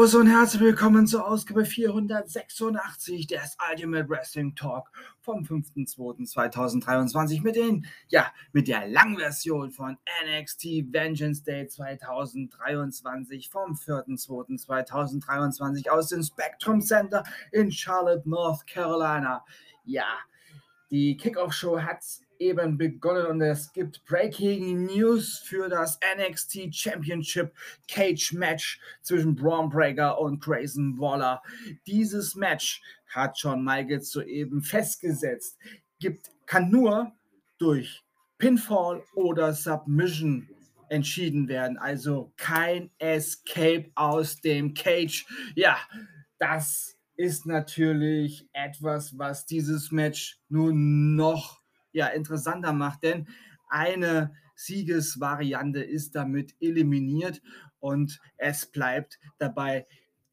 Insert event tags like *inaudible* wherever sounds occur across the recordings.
Servus und herzlich willkommen zur Ausgabe 486 des Ultimate Wrestling Talk vom 5.2.2023 mit den, ja, mit der Langversion von NXT Vengeance Day 2023 vom 4.2.2023 aus dem Spectrum Center in Charlotte, North Carolina. Ja, die Kickoff-Show hat eben begonnen und es gibt Breaking News für das NXT Championship Cage Match zwischen Braun Breaker und Grayson Waller. Dieses Match hat Shawn Michaels soeben festgesetzt, gibt, kann nur durch Pinfall oder Submission entschieden werden. Also kein Escape aus dem Cage. Ja, das ist natürlich etwas, was dieses Match nur noch ja, interessanter macht, denn eine Siegesvariante ist damit eliminiert und es bleibt dabei,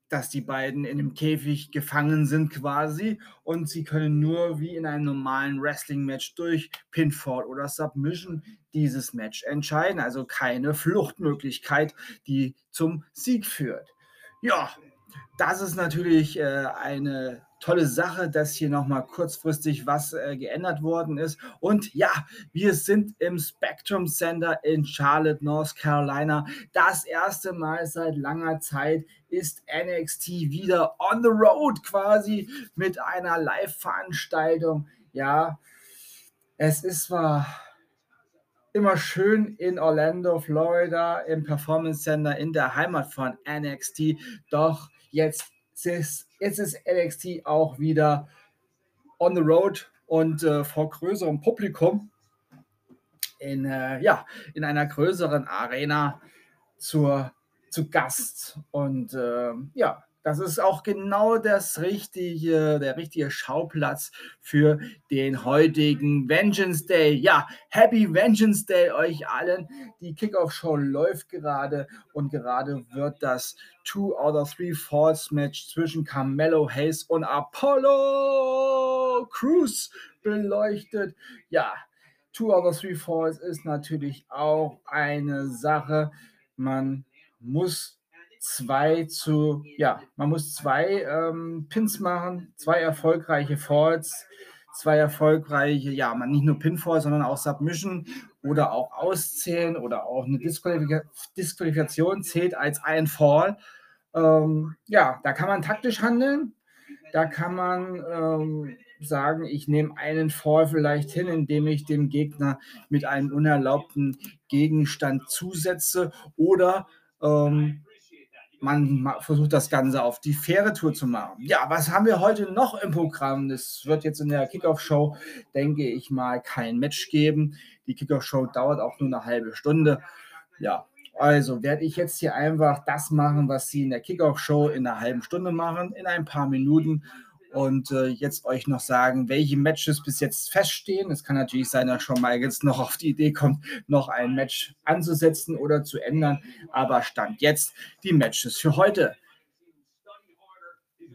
dass die beiden in dem Käfig gefangen sind quasi und sie können nur wie in einem normalen Wrestling-Match durch Pinfall oder Submission dieses Match entscheiden. Also keine Fluchtmöglichkeit, die zum Sieg führt. Ja, das ist natürlich äh, eine tolle Sache, dass hier nochmal kurzfristig was äh, geändert worden ist. Und ja, wir sind im Spectrum Center in Charlotte, North Carolina. Das erste Mal seit langer Zeit ist NXT wieder on the road quasi mit einer Live-Veranstaltung. Ja, es ist zwar immer schön in Orlando, Florida, im Performance Center in der Heimat von NXT, doch jetzt jetzt ist NXT auch wieder on the road und äh, vor größerem Publikum in, äh, ja, in einer größeren Arena zur, zu Gast. Und äh, ja, das ist auch genau das richtige, der richtige Schauplatz für den heutigen Vengeance Day. Ja, Happy Vengeance Day euch allen. Die Kickoff-Show läuft gerade und gerade wird das Two out of Three Falls Match zwischen Carmelo Hayes und Apollo Crews beleuchtet. Ja, Two out of Three Falls ist natürlich auch eine Sache. Man muss zwei zu, ja, man muss zwei ähm, Pins machen, zwei erfolgreiche Falls, zwei erfolgreiche, ja, man nicht nur Pinfall, sondern auch Submission oder auch Auszählen oder auch eine Disqualifika Disqualifikation zählt als ein Fall. Ähm, ja, da kann man taktisch handeln, da kann man ähm, sagen, ich nehme einen Fall vielleicht hin, indem ich dem Gegner mit einem unerlaubten Gegenstand zusetze oder ähm, man versucht das Ganze auf die faire Tour zu machen. Ja, was haben wir heute noch im Programm? Es wird jetzt in der Kickoff-Show, denke ich mal, kein Match geben. Die Kickoff-Show dauert auch nur eine halbe Stunde. Ja, also werde ich jetzt hier einfach das machen, was Sie in der Kickoff-Show in einer halben Stunde machen, in ein paar Minuten und äh, jetzt euch noch sagen, welche Matches bis jetzt feststehen. Es kann natürlich sein, dass schon mal jetzt noch auf die Idee kommt, noch ein Match anzusetzen oder zu ändern. Aber Stand jetzt die Matches für heute.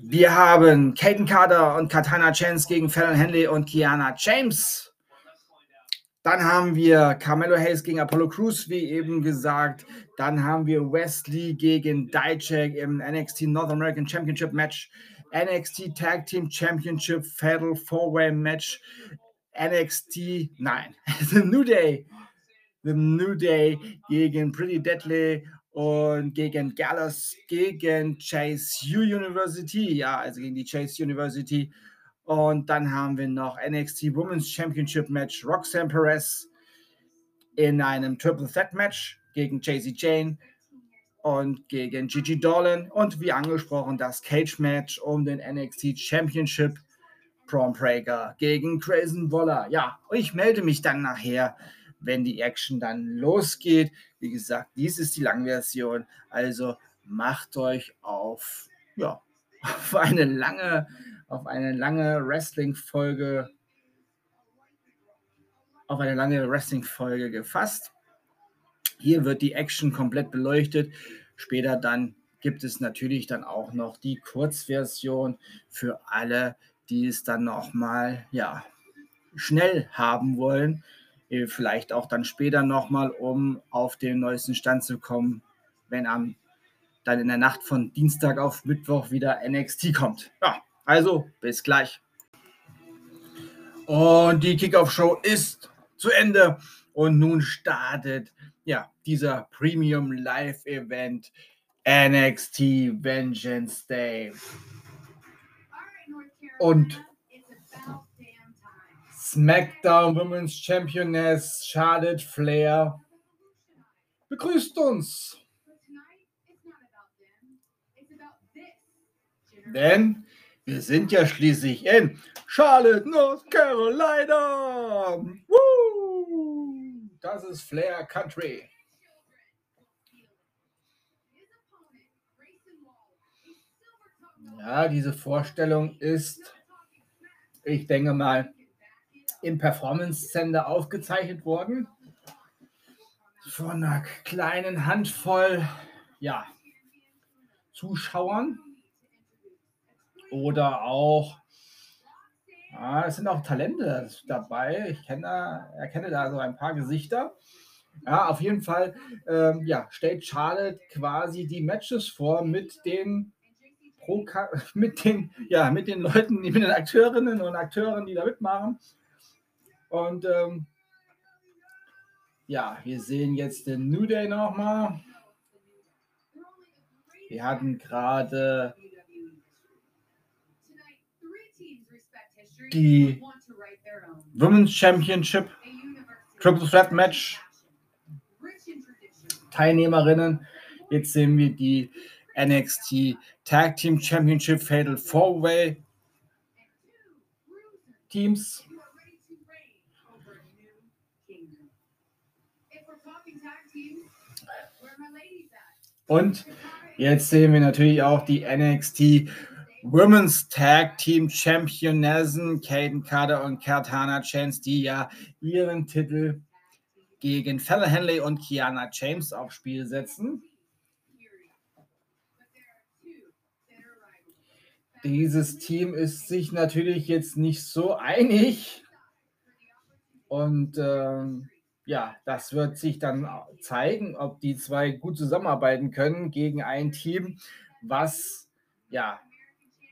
Wir haben Kaden Carter und Katana Chance gegen Fallon Henley und Kiana James. Dann haben wir Carmelo Hayes gegen Apollo Crews, wie eben gesagt. Dann haben wir Wesley gegen Dijak im NXT North American Championship Match. NXT Tag Team Championship Fatal Four-Way Match. NXT, nein, *laughs* The New Day. The New Day gegen Pretty Deadly und gegen Gallus, gegen Chase U University, ja, also gegen die Chase University. Und dann haben wir noch NXT Women's Championship Match Roxanne Perez in einem Triple Threat Match gegen Jay-Z Jane und gegen Gigi Dolan und wie angesprochen das Cage Match um den NXT Championship Braun Breaker gegen Grayson Waller. Ja, ich melde mich dann nachher, wenn die Action dann losgeht. Wie gesagt, dies ist die Langversion, also macht euch auf, ja, *laughs* auf eine lange, auf eine lange Wrestling-Folge, auf eine lange Wrestling-Folge gefasst. Hier wird die Action komplett beleuchtet. Später dann gibt es natürlich dann auch noch die Kurzversion für alle, die es dann nochmal, ja, schnell haben wollen. Äh, vielleicht auch dann später nochmal, um auf den neuesten Stand zu kommen, wenn am dann in der Nacht von Dienstag auf Mittwoch wieder NXT kommt. Ja, also bis gleich. Und die Kickoff-Show ist zu Ende und nun startet ja dieser Premium Live Event NXT Vengeance Day. Und SmackDown Women's Championess Charlotte Flair begrüßt uns. Denn wir sind ja schließlich in Charlotte, North Carolina. Woo! Das ist Flair Country. Ja, diese Vorstellung ist, ich denke mal, im Performance Center aufgezeichnet worden. Von einer kleinen Handvoll ja, Zuschauern. Oder auch, ja, es sind auch Talente dabei. Ich kenne, erkenne da so ein paar Gesichter. Ja, auf jeden Fall ähm, ja, stellt Charlotte quasi die Matches vor mit den Pro *laughs* mit den, ja, mit den Leuten, mit den Akteurinnen und Akteuren, die da mitmachen. Und ähm, ja, wir sehen jetzt den New Day nochmal. Wir hatten gerade die Women's Championship Triple Threat Match Teilnehmerinnen. Jetzt sehen wir die NXT Tag Team Championship Fatal Four Way Teams. Und jetzt sehen wir natürlich auch die NXT Women's Tag Team Championessen Caden Carter und Cartana Chance, die ja ihren Titel gegen Fella Henley und Kiana James aufs Spiel setzen. Dieses Team ist sich natürlich jetzt nicht so einig und ähm, ja, das wird sich dann zeigen, ob die zwei gut zusammenarbeiten können gegen ein Team, was ja,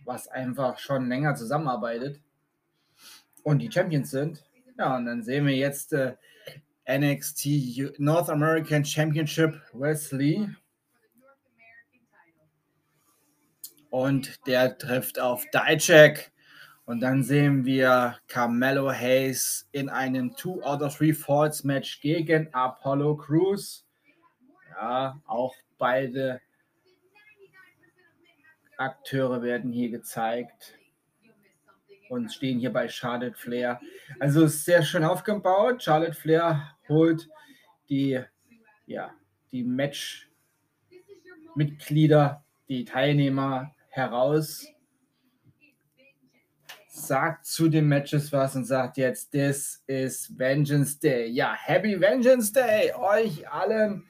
was einfach schon länger zusammenarbeitet und die Champions sind. Ja, und dann sehen wir jetzt äh, NXT North American Championship Wesley. Und der trifft auf Dijak. Und dann sehen wir Carmelo Hayes in einem Two out of Three Falls Match gegen Apollo Crews. Ja, auch beide Akteure werden hier gezeigt und stehen hier bei Charlotte Flair. Also ist sehr schön aufgebaut. Charlotte Flair holt die, ja, die Match-Mitglieder, die Teilnehmer heraus sagt zu den Matches was und sagt jetzt, this is Vengeance Day. Ja, Happy Vengeance Day euch allen.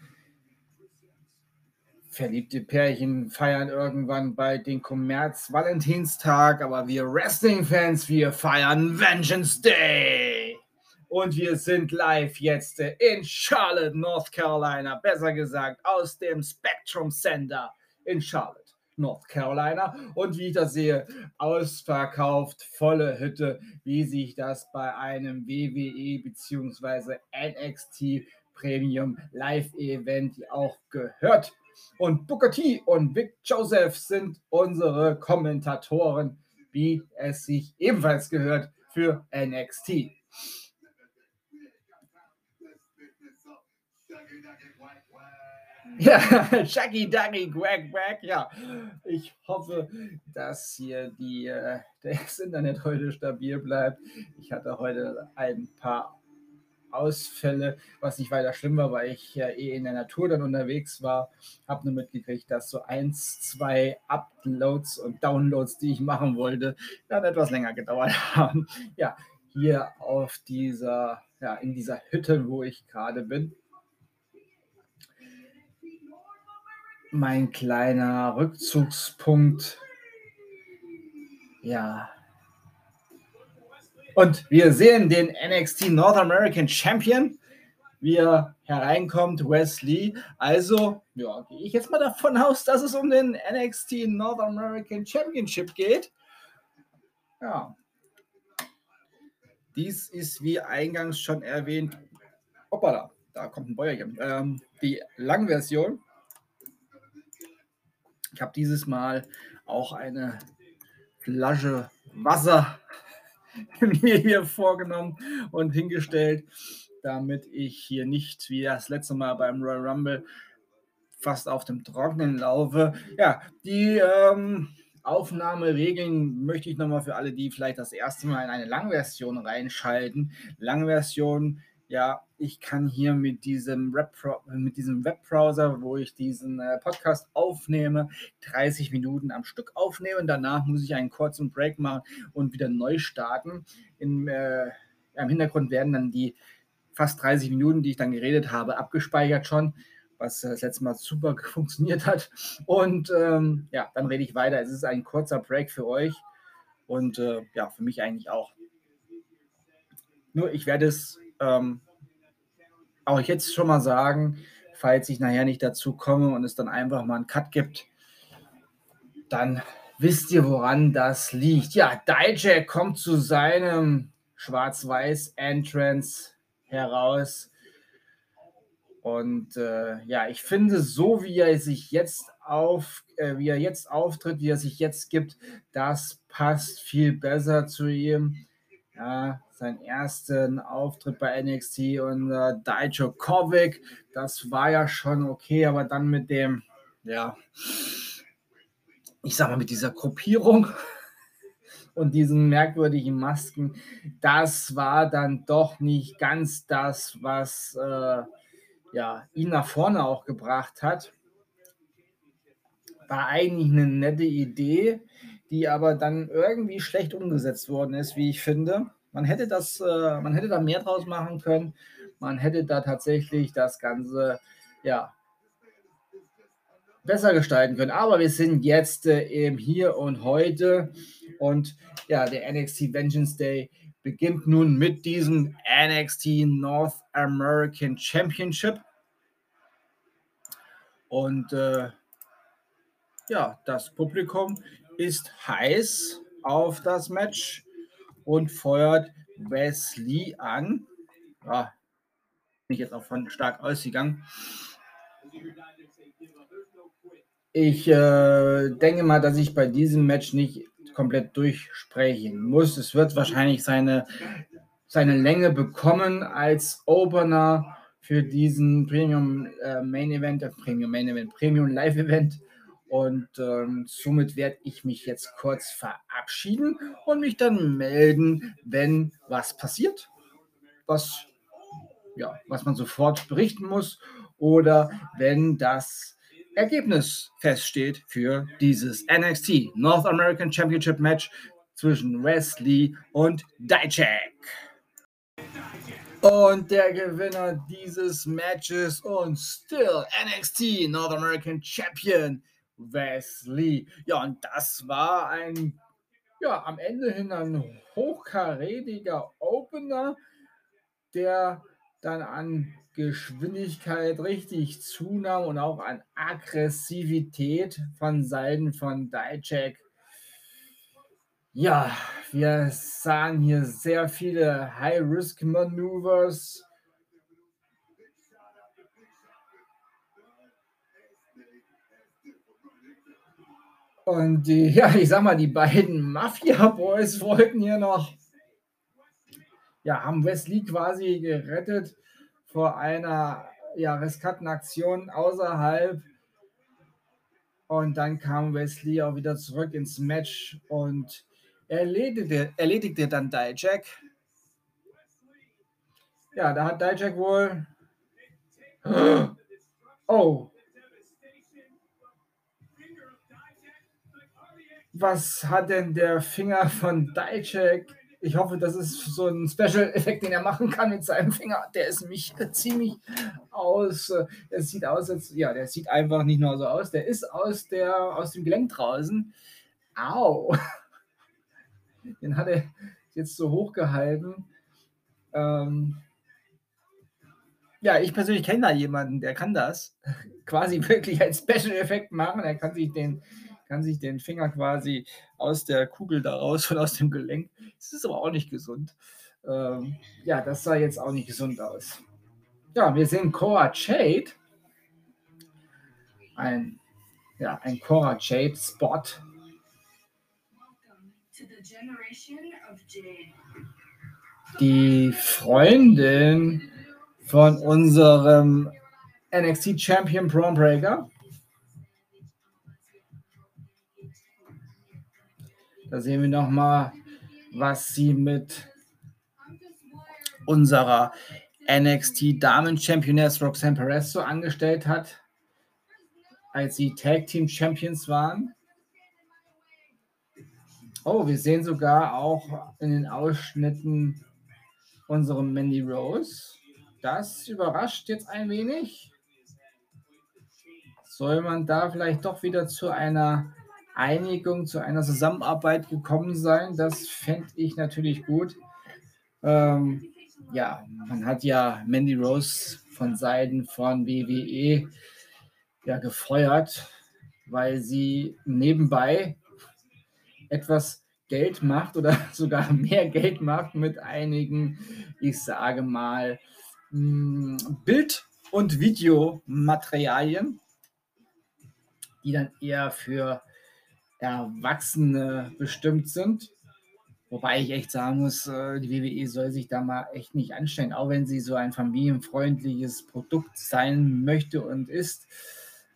Verliebte Pärchen feiern irgendwann bei den Kommerz Valentinstag, aber wir Wrestling-Fans, wir feiern Vengeance Day. Und wir sind live jetzt in Charlotte, North Carolina, besser gesagt aus dem Spectrum Center in Charlotte. North Carolina. Und wie ich das sehe, ausverkauft, volle Hütte, wie sich das bei einem WWE bzw. NXT Premium Live Event auch gehört. Und Booker T und Vic Joseph sind unsere Kommentatoren, wie es sich ebenfalls gehört für NXT. Ja, *laughs* Chucky Ducky Quack Quack, ja. Ich hoffe, dass hier die, äh, *laughs* das Internet heute stabil bleibt. Ich hatte heute ein paar Ausfälle, was nicht weiter schlimm war, weil ich ja eh in der Natur dann unterwegs war. Habe nur mitgekriegt, dass so eins, zwei Uploads und Downloads, die ich machen wollte, dann etwas länger gedauert *laughs* haben. Ja, hier auf dieser, ja, in dieser Hütte, wo ich gerade bin. mein kleiner Rückzugspunkt. Ja. Und wir sehen den NXT North American Champion wie er hereinkommt, Wesley. Also, ja, gehe ich jetzt mal davon aus, dass es um den NXT North American Championship geht. Ja. Dies ist, wie eingangs schon erwähnt, hoppala, da kommt ein Bäuerchen, ähm, die Langversion. Ich habe dieses Mal auch eine Flasche Wasser *laughs* mir hier vorgenommen und hingestellt, damit ich hier nicht wie das letzte Mal beim Royal Rumble fast auf dem Trocknen laufe. Ja, die ähm, Aufnahmeregeln möchte ich nochmal für alle, die vielleicht das erste Mal in eine Langversion reinschalten. Langversion ja, ich kann hier mit diesem, mit diesem Webbrowser, wo ich diesen äh, Podcast aufnehme, 30 Minuten am Stück aufnehmen. Danach muss ich einen kurzen Break machen und wieder neu starten. In, äh, Im Hintergrund werden dann die fast 30 Minuten, die ich dann geredet habe, abgespeichert schon, was äh, das letzte Mal super *laughs* funktioniert hat. Und ähm, ja, dann rede ich weiter. Es ist ein kurzer Break für euch und äh, ja, für mich eigentlich auch. Nur ich werde es ähm, auch jetzt schon mal sagen, falls ich nachher nicht dazu komme und es dann einfach mal einen Cut gibt, dann wisst ihr, woran das liegt. Ja, Dijak kommt zu seinem Schwarz-Weiß-Entrance heraus. Und äh, ja, ich finde, so wie er sich jetzt auf, äh, wie er jetzt auftritt, wie er sich jetzt gibt, das passt viel besser zu ihm. Ja, seinen ersten Auftritt bei NXT und äh, Dijakovic, das war ja schon okay, aber dann mit dem, ja, ich sag mal, mit dieser Gruppierung *laughs* und diesen merkwürdigen Masken, das war dann doch nicht ganz das, was äh, ja, ihn nach vorne auch gebracht hat. War eigentlich eine nette Idee, die aber dann irgendwie schlecht umgesetzt worden ist, wie ich finde. Man hätte das, äh, man hätte da mehr draus machen können. Man hätte da tatsächlich das Ganze, ja, besser gestalten können. Aber wir sind jetzt äh, eben hier und heute und ja, der NXT Vengeance Day beginnt nun mit diesem NXT North American Championship. Und äh, ja, das Publikum ist heiß auf das Match und feuert Wesley an. Ja, bin ich jetzt auch von stark ausgegangen. Ich äh, denke mal, dass ich bei diesem Match nicht komplett durchsprechen muss. Es wird wahrscheinlich seine, seine Länge bekommen als Opener für diesen Premium äh, Main Event, äh, Premium Main Event, Premium Live Event. Und ähm, somit werde ich mich jetzt kurz verabschieden und mich dann melden, wenn was passiert, was, ja, was man sofort berichten muss oder wenn das Ergebnis feststeht für dieses NXT North American Championship Match zwischen Wesley und Dijak. Und der Gewinner dieses Matches und still NXT North American Champion Wesley. Ja, und das war ein, ja, am Ende hin ein hochkarätiger Opener, der dann an Geschwindigkeit richtig zunahm und auch an Aggressivität von Seiten von Dijak. Ja, wir sahen hier sehr viele High-Risk-Maneuvers Und die, *laughs* ja, ich sag mal, die beiden Mafia-Boys wollten hier noch, ja, haben Wesley quasi gerettet vor einer ja, riskanten Aktion außerhalb. Und dann kam Wesley auch wieder zurück ins Match und erledigte, erledigte dann Dijak. Ja, da hat Dijak wohl. *gasps* Oh, was hat denn der Finger von Dijak? Ich hoffe, das ist so ein Special-Effekt, den er machen kann mit seinem Finger. Der ist mich ziemlich aus. Der sieht aus, als ja, der sieht einfach nicht nur so aus. Der ist aus der aus dem Gelenk draußen. Au! *laughs* Den hat er jetzt so hochgehalten. Ähm, ja, ich persönlich kenne da jemanden, der kann das *laughs* quasi wirklich als Special-Effekt machen. Er kann sich den kann sich den Finger quasi aus der Kugel da raus *laughs* und aus dem Gelenk. Das ist aber auch nicht gesund. Ähm, ja, das sah jetzt auch nicht gesund aus. Ja, wir sehen Cora Jade. Ein, ja, ein Cora Jade Spot. Die Freundin von unserem NXT Champion Braun Breaker. Da sehen wir nochmal, was sie mit unserer NXT Damen Championess Roxanne Perez so angestellt hat, als sie Tag Team Champions waren. Oh, wir sehen sogar auch in den Ausschnitten unsere Mandy Rose. Das überrascht jetzt ein wenig. Soll man da vielleicht doch wieder zu einer Einigung, zu einer Zusammenarbeit gekommen sein. Das fände ich natürlich gut. Ähm, ja, man hat ja Mandy Rose von Seiten von WWE ja gefeuert, weil sie nebenbei etwas Geld macht oder *laughs* sogar mehr Geld macht mit einigen, ich sage mal, hm, Bild- und Videomaterialien, die dann eher für Erwachsene bestimmt sind. Wobei ich echt sagen muss, äh, die WWE soll sich da mal echt nicht anstellen, auch wenn sie so ein familienfreundliches Produkt sein möchte und ist.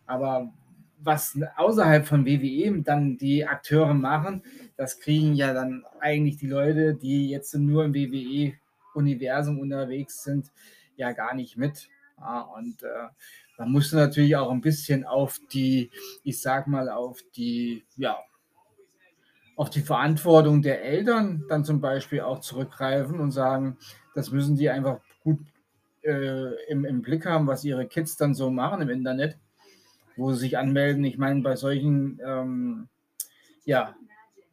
Aber was außerhalb von WWE dann die Akteure machen, das kriegen ja dann eigentlich die Leute, die jetzt nur im WWE-Universum unterwegs sind, ja gar nicht mit. Und äh, man muss natürlich auch ein bisschen auf die, ich sag mal, auf die, ja, auf die Verantwortung der Eltern dann zum Beispiel auch zurückgreifen und sagen, das müssen die einfach gut äh, im, im Blick haben, was ihre Kids dann so machen im Internet, wo sie sich anmelden. Ich meine, bei solchen ähm, ja,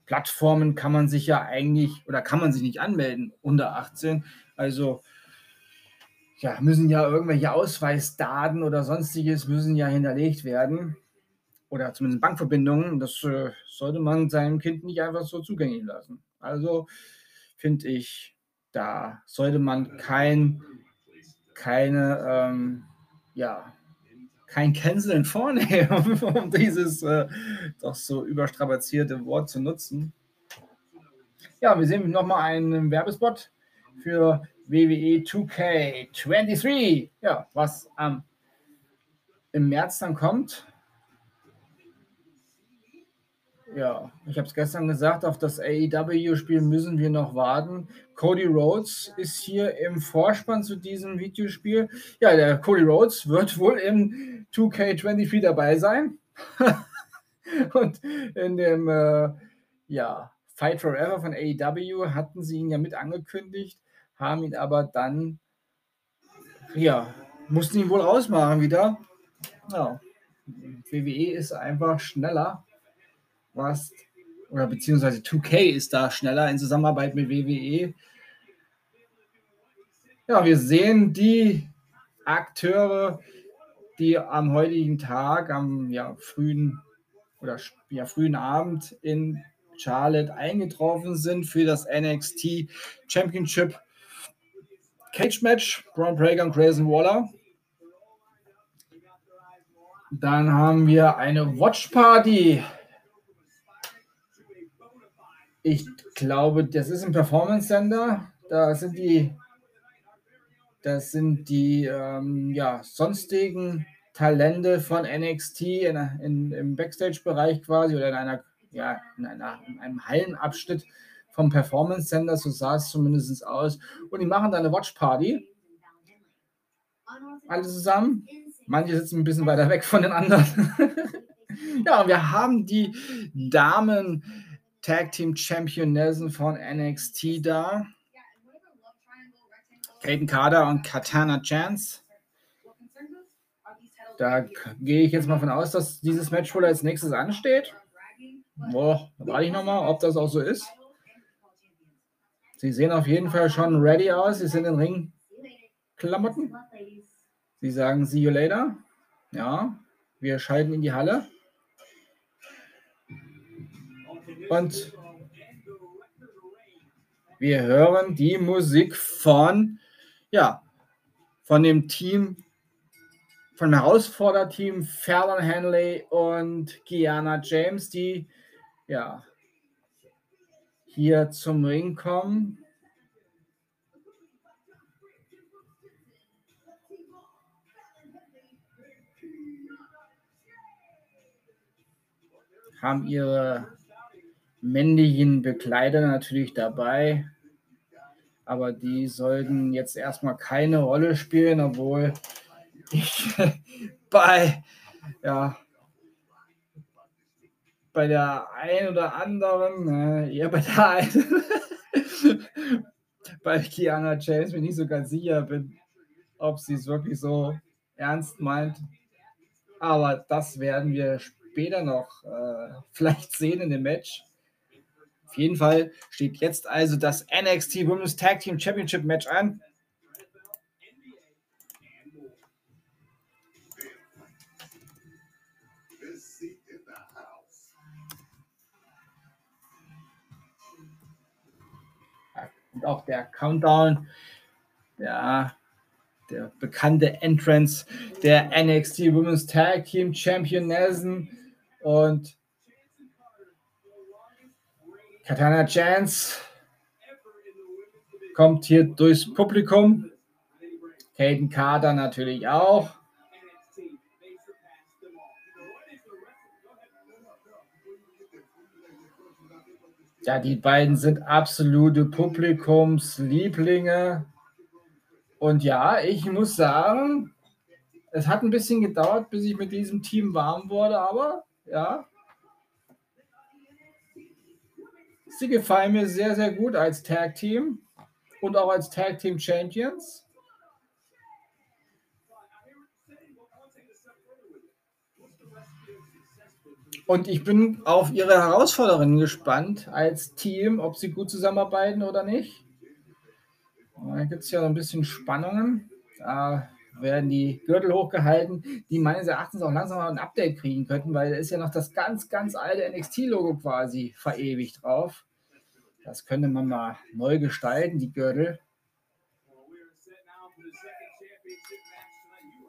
Plattformen kann man sich ja eigentlich oder kann man sich nicht anmelden unter 18. Also ja, müssen ja irgendwelche Ausweisdaten oder sonstiges müssen ja hinterlegt werden. Oder zumindest Bankverbindungen. Das äh, sollte man seinem Kind nicht einfach so zugänglich lassen. Also finde ich, da sollte man kein, keine, ähm, ja, kein Canceln vornehmen, *laughs* um dieses äh, doch so überstrapazierte Wort zu nutzen. Ja, wir sehen nochmal einen Werbespot für WWE 2K23. Ja, was ähm, im März dann kommt. Ja, ich habe es gestern gesagt, auf das AEW-Spiel müssen wir noch warten. Cody Rhodes ist hier im Vorspann zu diesem Videospiel. Ja, der Cody Rhodes wird wohl im 2K23 dabei sein. *laughs* Und in dem äh, ja, Fight Forever von AEW hatten sie ihn ja mit angekündigt haben ihn aber dann, ja, mussten ihn wohl rausmachen wieder. Ja, WWE ist einfach schneller, was, oder beziehungsweise 2K ist da schneller in Zusammenarbeit mit WWE. Ja, wir sehen die Akteure, die am heutigen Tag, am ja, frühen oder ja, frühen Abend in Charlotte eingetroffen sind für das NXT Championship Cage Match, Braun Breaker und Grayson Waller. Dann haben wir eine Watch Party. Ich glaube, das ist ein Performance Center. Da sind die, das sind die ähm, ja, sonstigen Talente von NXT in, in, im Backstage-Bereich quasi oder in einer, ja, in, einer, in einem Hallenabschnitt vom Performance Center, so sah es zumindest aus. Und die machen da eine Watch Party. Alle zusammen. Manche sitzen ein bisschen weiter weg von den anderen. *laughs* ja, und wir haben die Damen Tag Team Championessen von NXT da. Kaden Carter und Katana Chance. Da gehe ich jetzt mal von aus, dass dieses Match wohl als nächstes ansteht. Boah, da warte ich nochmal, ob das auch so ist. Sie sehen auf jeden Fall schon ready aus. Sie sind in Ringklamotten. Sie sagen, see you later. Ja, wir schalten in die Halle. Und wir hören die Musik von, ja, von dem Team, von Herausforderteam Fallon Henley und Kiana James, die ja hier zum Ring kommen. Haben ihre männlichen Bekleider natürlich dabei, aber die sollten jetzt erstmal keine Rolle spielen, obwohl ich *laughs* bei, ja, bei der einen oder anderen, äh, eher bei der einen, *laughs* bei Kiana James mir nicht so ganz sicher bin, ob sie es wirklich so ernst meint. Aber das werden wir später noch äh, vielleicht sehen in dem Match. Auf jeden Fall steht jetzt also das NXT Women's Tag Team Championship Match an. Und auch der Countdown, ja, der bekannte Entrance der NXT Women's Tag Team Championessen und Katana Chance kommt hier durchs Publikum. Caden Carter natürlich auch. Ja, die beiden sind absolute Publikumslieblinge. Und ja, ich muss sagen, es hat ein bisschen gedauert, bis ich mit diesem Team warm wurde, aber ja, Sie gefallen mir sehr, sehr gut als Tag Team und auch als Tag Team Champions. Und ich bin auf ihre Herausforderungen gespannt als Team, ob sie gut zusammenarbeiten oder nicht. Da gibt es ja ein bisschen Spannungen. Da werden die Gürtel hochgehalten, die meines Erachtens auch langsam mal ein Update kriegen könnten, weil da ist ja noch das ganz, ganz alte NXT-Logo quasi verewigt drauf. Das könnte man mal neu gestalten, die Gürtel.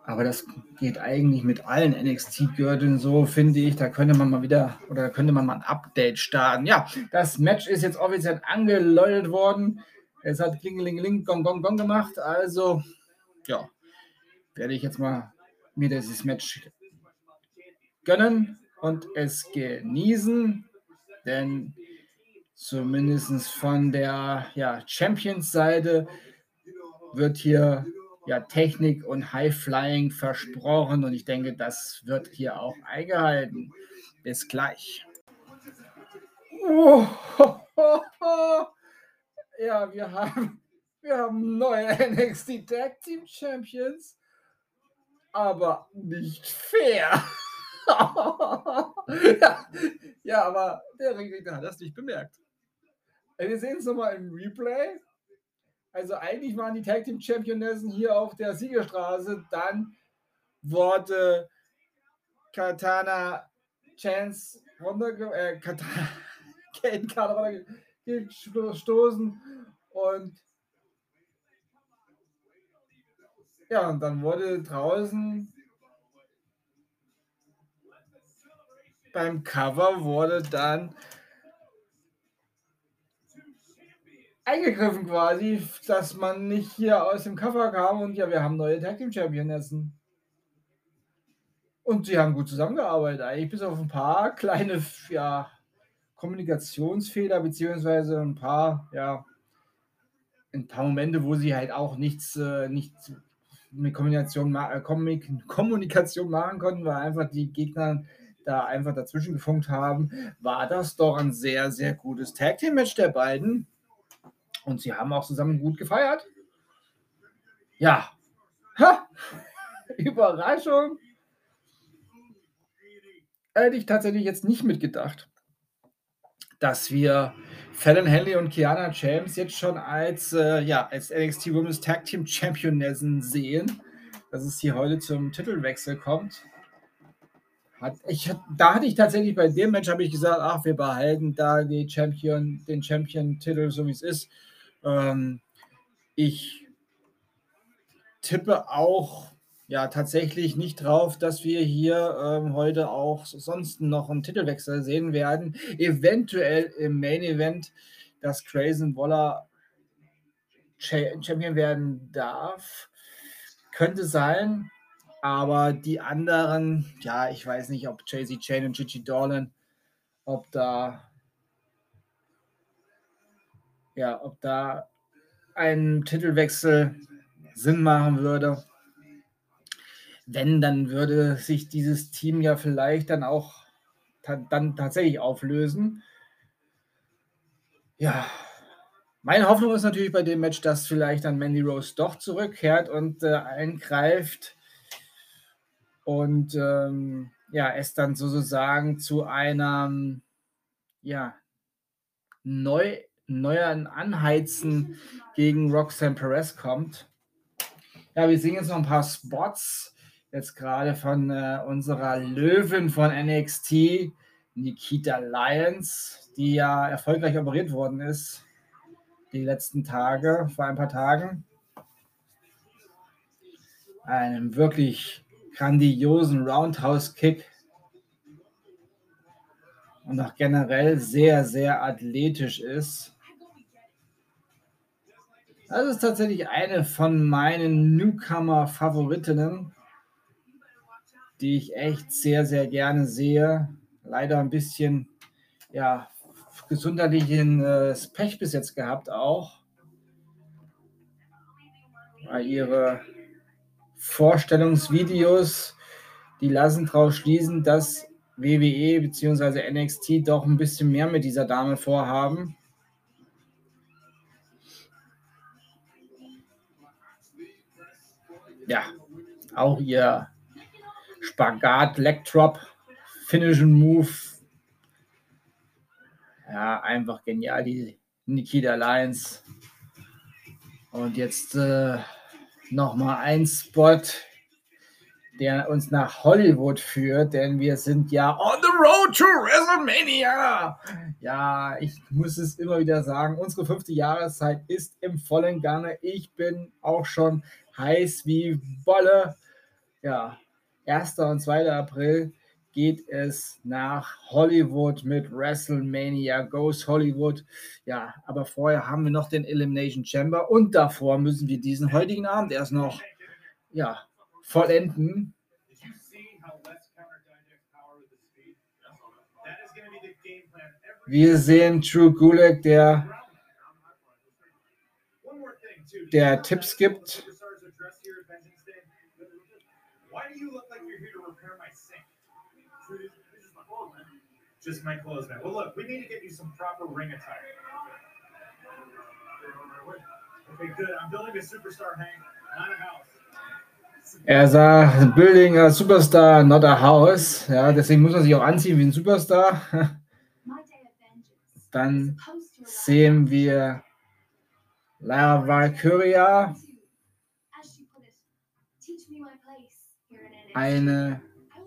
Aber das geht eigentlich mit allen NXT-Gürteln so, finde ich. Da könnte man mal wieder oder könnte man mal ein Update starten. Ja, das Match ist jetzt offiziell angeläutet worden. Es hat Klingelingeling, Gong, Gong, Gong gemacht. Also, ja, werde ich jetzt mal mir dieses Match gönnen und es genießen, denn zumindest von der ja, Champions-Seite wird hier ja, Technik und High Flying versprochen und ich denke, das wird hier auch eingehalten. Bis gleich. Oh. Ja, wir haben, wir haben neue *laughs* NXT Tag Team Champions aber nicht fair. *laughs* ja, ja, aber der Ringrichter hat das nicht bemerkt. Wir sehen es nochmal im Replay. Also eigentlich waren die Tag Team Championessen hier auf der Siegerstraße. Dann wurde Katana Chance runterge äh, Katana *laughs* runtergestoßen und Ja, und dann wurde draußen beim Cover wurde dann eingegriffen quasi, dass man nicht hier aus dem Cover kam und ja, wir haben neue Tag Team Championessen. Und sie haben gut zusammengearbeitet, eigentlich bis auf ein paar kleine ja, Kommunikationsfehler, beziehungsweise ein paar, ja, ein paar Momente, wo sie halt auch nichts, äh, nichts mit Kommunikation, äh, Kommunikation machen konnten, weil einfach die Gegner da einfach dazwischen gefunkt haben, war das doch ein sehr, sehr gutes Tag Team Match der beiden. Und sie haben auch zusammen gut gefeiert. Ja. Ha! *laughs* Überraschung. Hätte ich tatsächlich jetzt nicht mitgedacht, dass wir Fallon Henley und Kiana James jetzt schon als, äh, ja, als NXT Women's Tag Team Championessen sehen. dass es hier heute zum Titelwechsel kommt. Hat, ich, da hatte ich tatsächlich bei dem Match habe ich gesagt, ach, wir behalten da die Champion, den Champion-Titel, so wie es ist. Ähm, ich tippe auch ja tatsächlich nicht drauf, dass wir hier ähm, heute auch sonst noch einen Titelwechsel sehen werden. Eventuell im Main Event, dass Grayson Waller Champion werden darf. Könnte sein. Aber die anderen, ja, ich weiß nicht, ob Jay-Z Chain und Gigi Dolan, ob da, ja, ob da ein Titelwechsel Sinn machen würde. Wenn, dann würde sich dieses Team ja vielleicht dann auch dann tatsächlich auflösen. Ja, meine Hoffnung ist natürlich bei dem Match, dass vielleicht dann Mandy Rose doch zurückkehrt und äh, eingreift und ähm, ja, es dann sozusagen zu einem ja, neu, neuen Anheizen gegen Roxanne Perez kommt. Ja, wir sehen jetzt noch ein paar Spots, jetzt gerade von äh, unserer Löwin von NXT, Nikita Lyons, die ja erfolgreich operiert worden ist die letzten Tage, vor ein paar Tagen. Einem wirklich grandiosen Roundhouse-Kick und auch generell sehr, sehr athletisch ist. Das ist tatsächlich eine von meinen Newcomer-Favoritinnen, die ich echt sehr, sehr gerne sehe. Leider ein bisschen ja, gesundheitlichen äh, Pech bis jetzt gehabt auch. Weil ihre Vorstellungsvideos, die lassen daraus schließen, dass WWE bzw. NXT doch ein bisschen mehr mit dieser Dame vorhaben. Ja, auch ihr Spagat, Leg Drop, Finishing Move. Ja, einfach genial, die Nikita Alliance. Und jetzt äh, nochmal ein Spot, der uns nach Hollywood führt, denn wir sind ja on the road to WrestleMania. Ja, ich muss es immer wieder sagen, unsere fünfte Jahreszeit ist im vollen Gange. Ich bin auch schon heiß wie Wolle. Ja, 1. und 2. April geht es nach Hollywood mit WrestleMania Goes Hollywood. Ja, aber vorher haben wir noch den Elimination Chamber und davor müssen wir diesen heutigen Abend erst noch ja, vollenden. Wir sehen Drew Gulak, der, der Tipps gibt. Just my clothes, man. Well, look, we need to get you some proper ring attire. Okay, good. I'm building a superstar, Hank, not a house. Er sah Building a Superstar, not a House. Ja, deswegen muss man sich auch anziehen wie ein Superstar. Dann sehen wir La Valkyria. Eine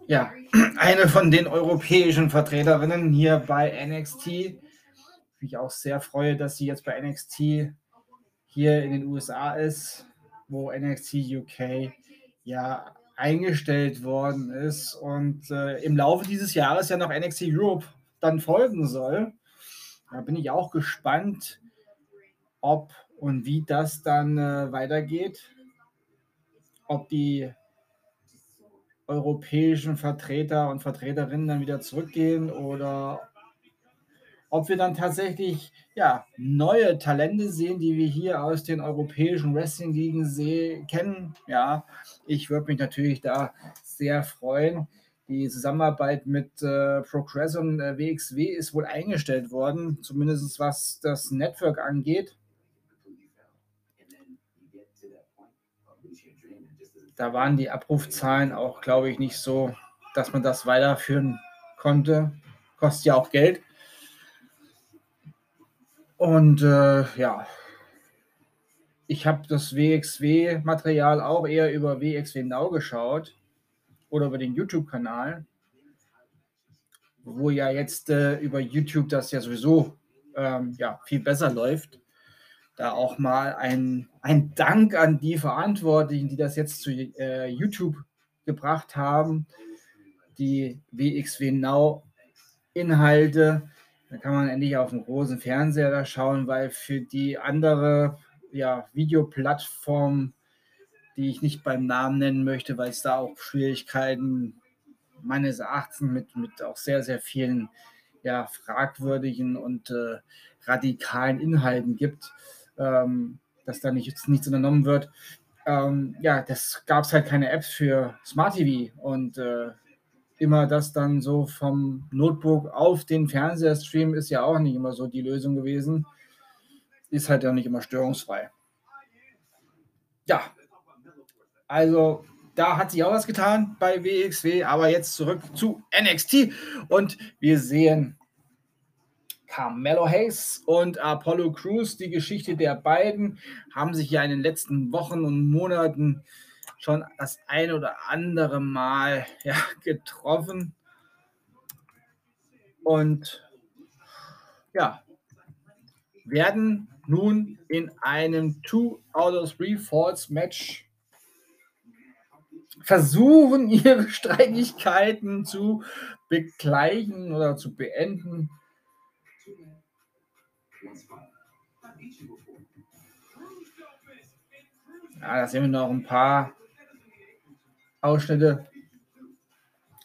ja, eine von den europäischen Vertreterinnen hier bei NXT. Ich auch sehr freue, dass sie jetzt bei NXT hier in den USA ist, wo NXT UK ja eingestellt worden ist und äh, im Laufe dieses Jahres ja noch NXT Europe dann folgen soll. Da bin ich auch gespannt, ob und wie das dann äh, weitergeht. Ob die europäischen Vertreter und Vertreterinnen dann wieder zurückgehen oder ob wir dann tatsächlich ja, neue Talente sehen, die wir hier aus den europäischen Wrestling-Ligen kennen. Ja, ich würde mich natürlich da sehr freuen. Die Zusammenarbeit mit äh, Progress und äh, WXW ist wohl eingestellt worden, zumindest was das Network angeht. da waren die Abrufzahlen auch, glaube ich, nicht so, dass man das weiterführen konnte. Kostet ja auch Geld. Und äh, ja, ich habe das WXW-Material auch eher über WXW Now geschaut oder über den YouTube-Kanal, wo ja jetzt äh, über YouTube das ja sowieso ähm, ja, viel besser läuft. Da auch mal ein, ein Dank an die Verantwortlichen, die das jetzt zu äh, YouTube gebracht haben, die WXW Now Inhalte. Da kann man endlich auf dem großen Fernseher da schauen, weil für die andere ja, Videoplattform, die ich nicht beim Namen nennen möchte, weil es da auch Schwierigkeiten meines Erachtens mit, mit auch sehr, sehr vielen ja, fragwürdigen und äh, radikalen Inhalten gibt, ähm, dass da nicht, nichts unternommen wird. Ähm, ja, das gab es halt keine Apps für Smart TV und äh, immer das dann so vom Notebook auf den Fernseher streamen ist ja auch nicht immer so die Lösung gewesen. Ist halt ja nicht immer störungsfrei. Ja, also da hat sich auch was getan bei WXW, aber jetzt zurück zu NXT und wir sehen Carmelo Hayes und Apollo Crews. Die Geschichte der beiden haben sich ja in den letzten Wochen und Monaten schon das ein oder andere Mal *laughs* ja, getroffen. Und ja, werden nun in einem Two out of Three Falls Match versuchen, *laughs* ihre Streitigkeiten zu begleichen oder zu beenden. Ja, da sehen wir noch ein paar Ausschnitte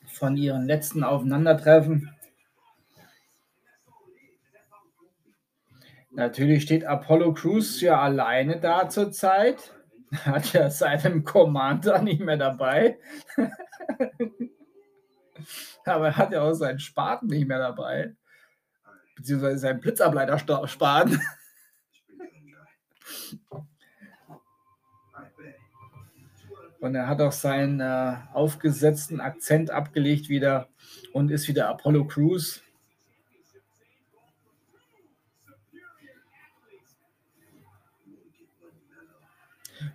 von ihren letzten Aufeinandertreffen. Natürlich steht Apollo Crews ja alleine da zurzeit. *laughs* Hat ja seinen Commander nicht mehr dabei. *laughs* Aber er hat ja auch seinen Spaten nicht mehr dabei. Beziehungsweise seinen Blitzableiter-Spaten. *laughs* Und er hat auch seinen äh, aufgesetzten Akzent abgelegt wieder und ist wieder Apollo Crews.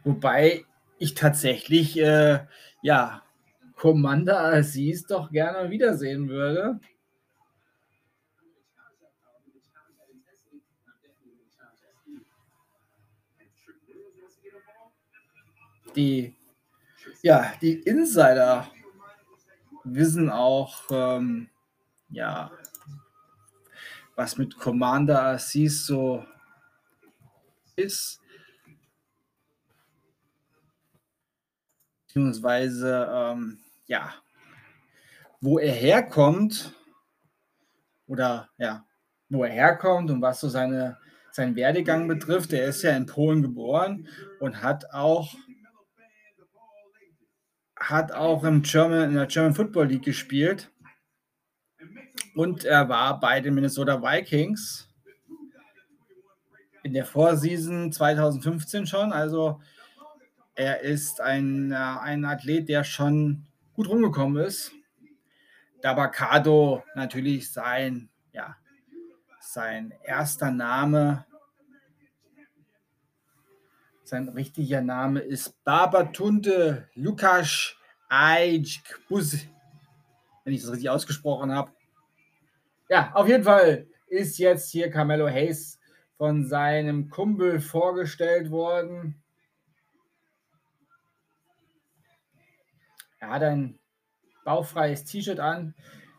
Wobei ich tatsächlich, äh, ja, Commander Aziz doch gerne wiedersehen würde. Die ja, die Insider wissen auch, ähm, ja, was mit Commander Assis so ist. Beziehungsweise, ähm, ja, wo er herkommt oder ja, wo er herkommt und was so seine, seinen Werdegang betrifft. Er ist ja in Polen geboren und hat auch hat auch im German, in der German Football League gespielt. Und er war bei den Minnesota Vikings in der Vorseason 2015 schon. Also er ist ein, äh, ein Athlet, der schon gut rumgekommen ist. Da Bacado natürlich sein, ja, sein erster Name sein richtiger Name ist Babatunde Lukas Aijkbus, wenn ich das richtig ausgesprochen habe. Ja, auf jeden Fall ist jetzt hier Carmelo Hayes von seinem Kumpel vorgestellt worden. Er hat ein baufreies T-Shirt an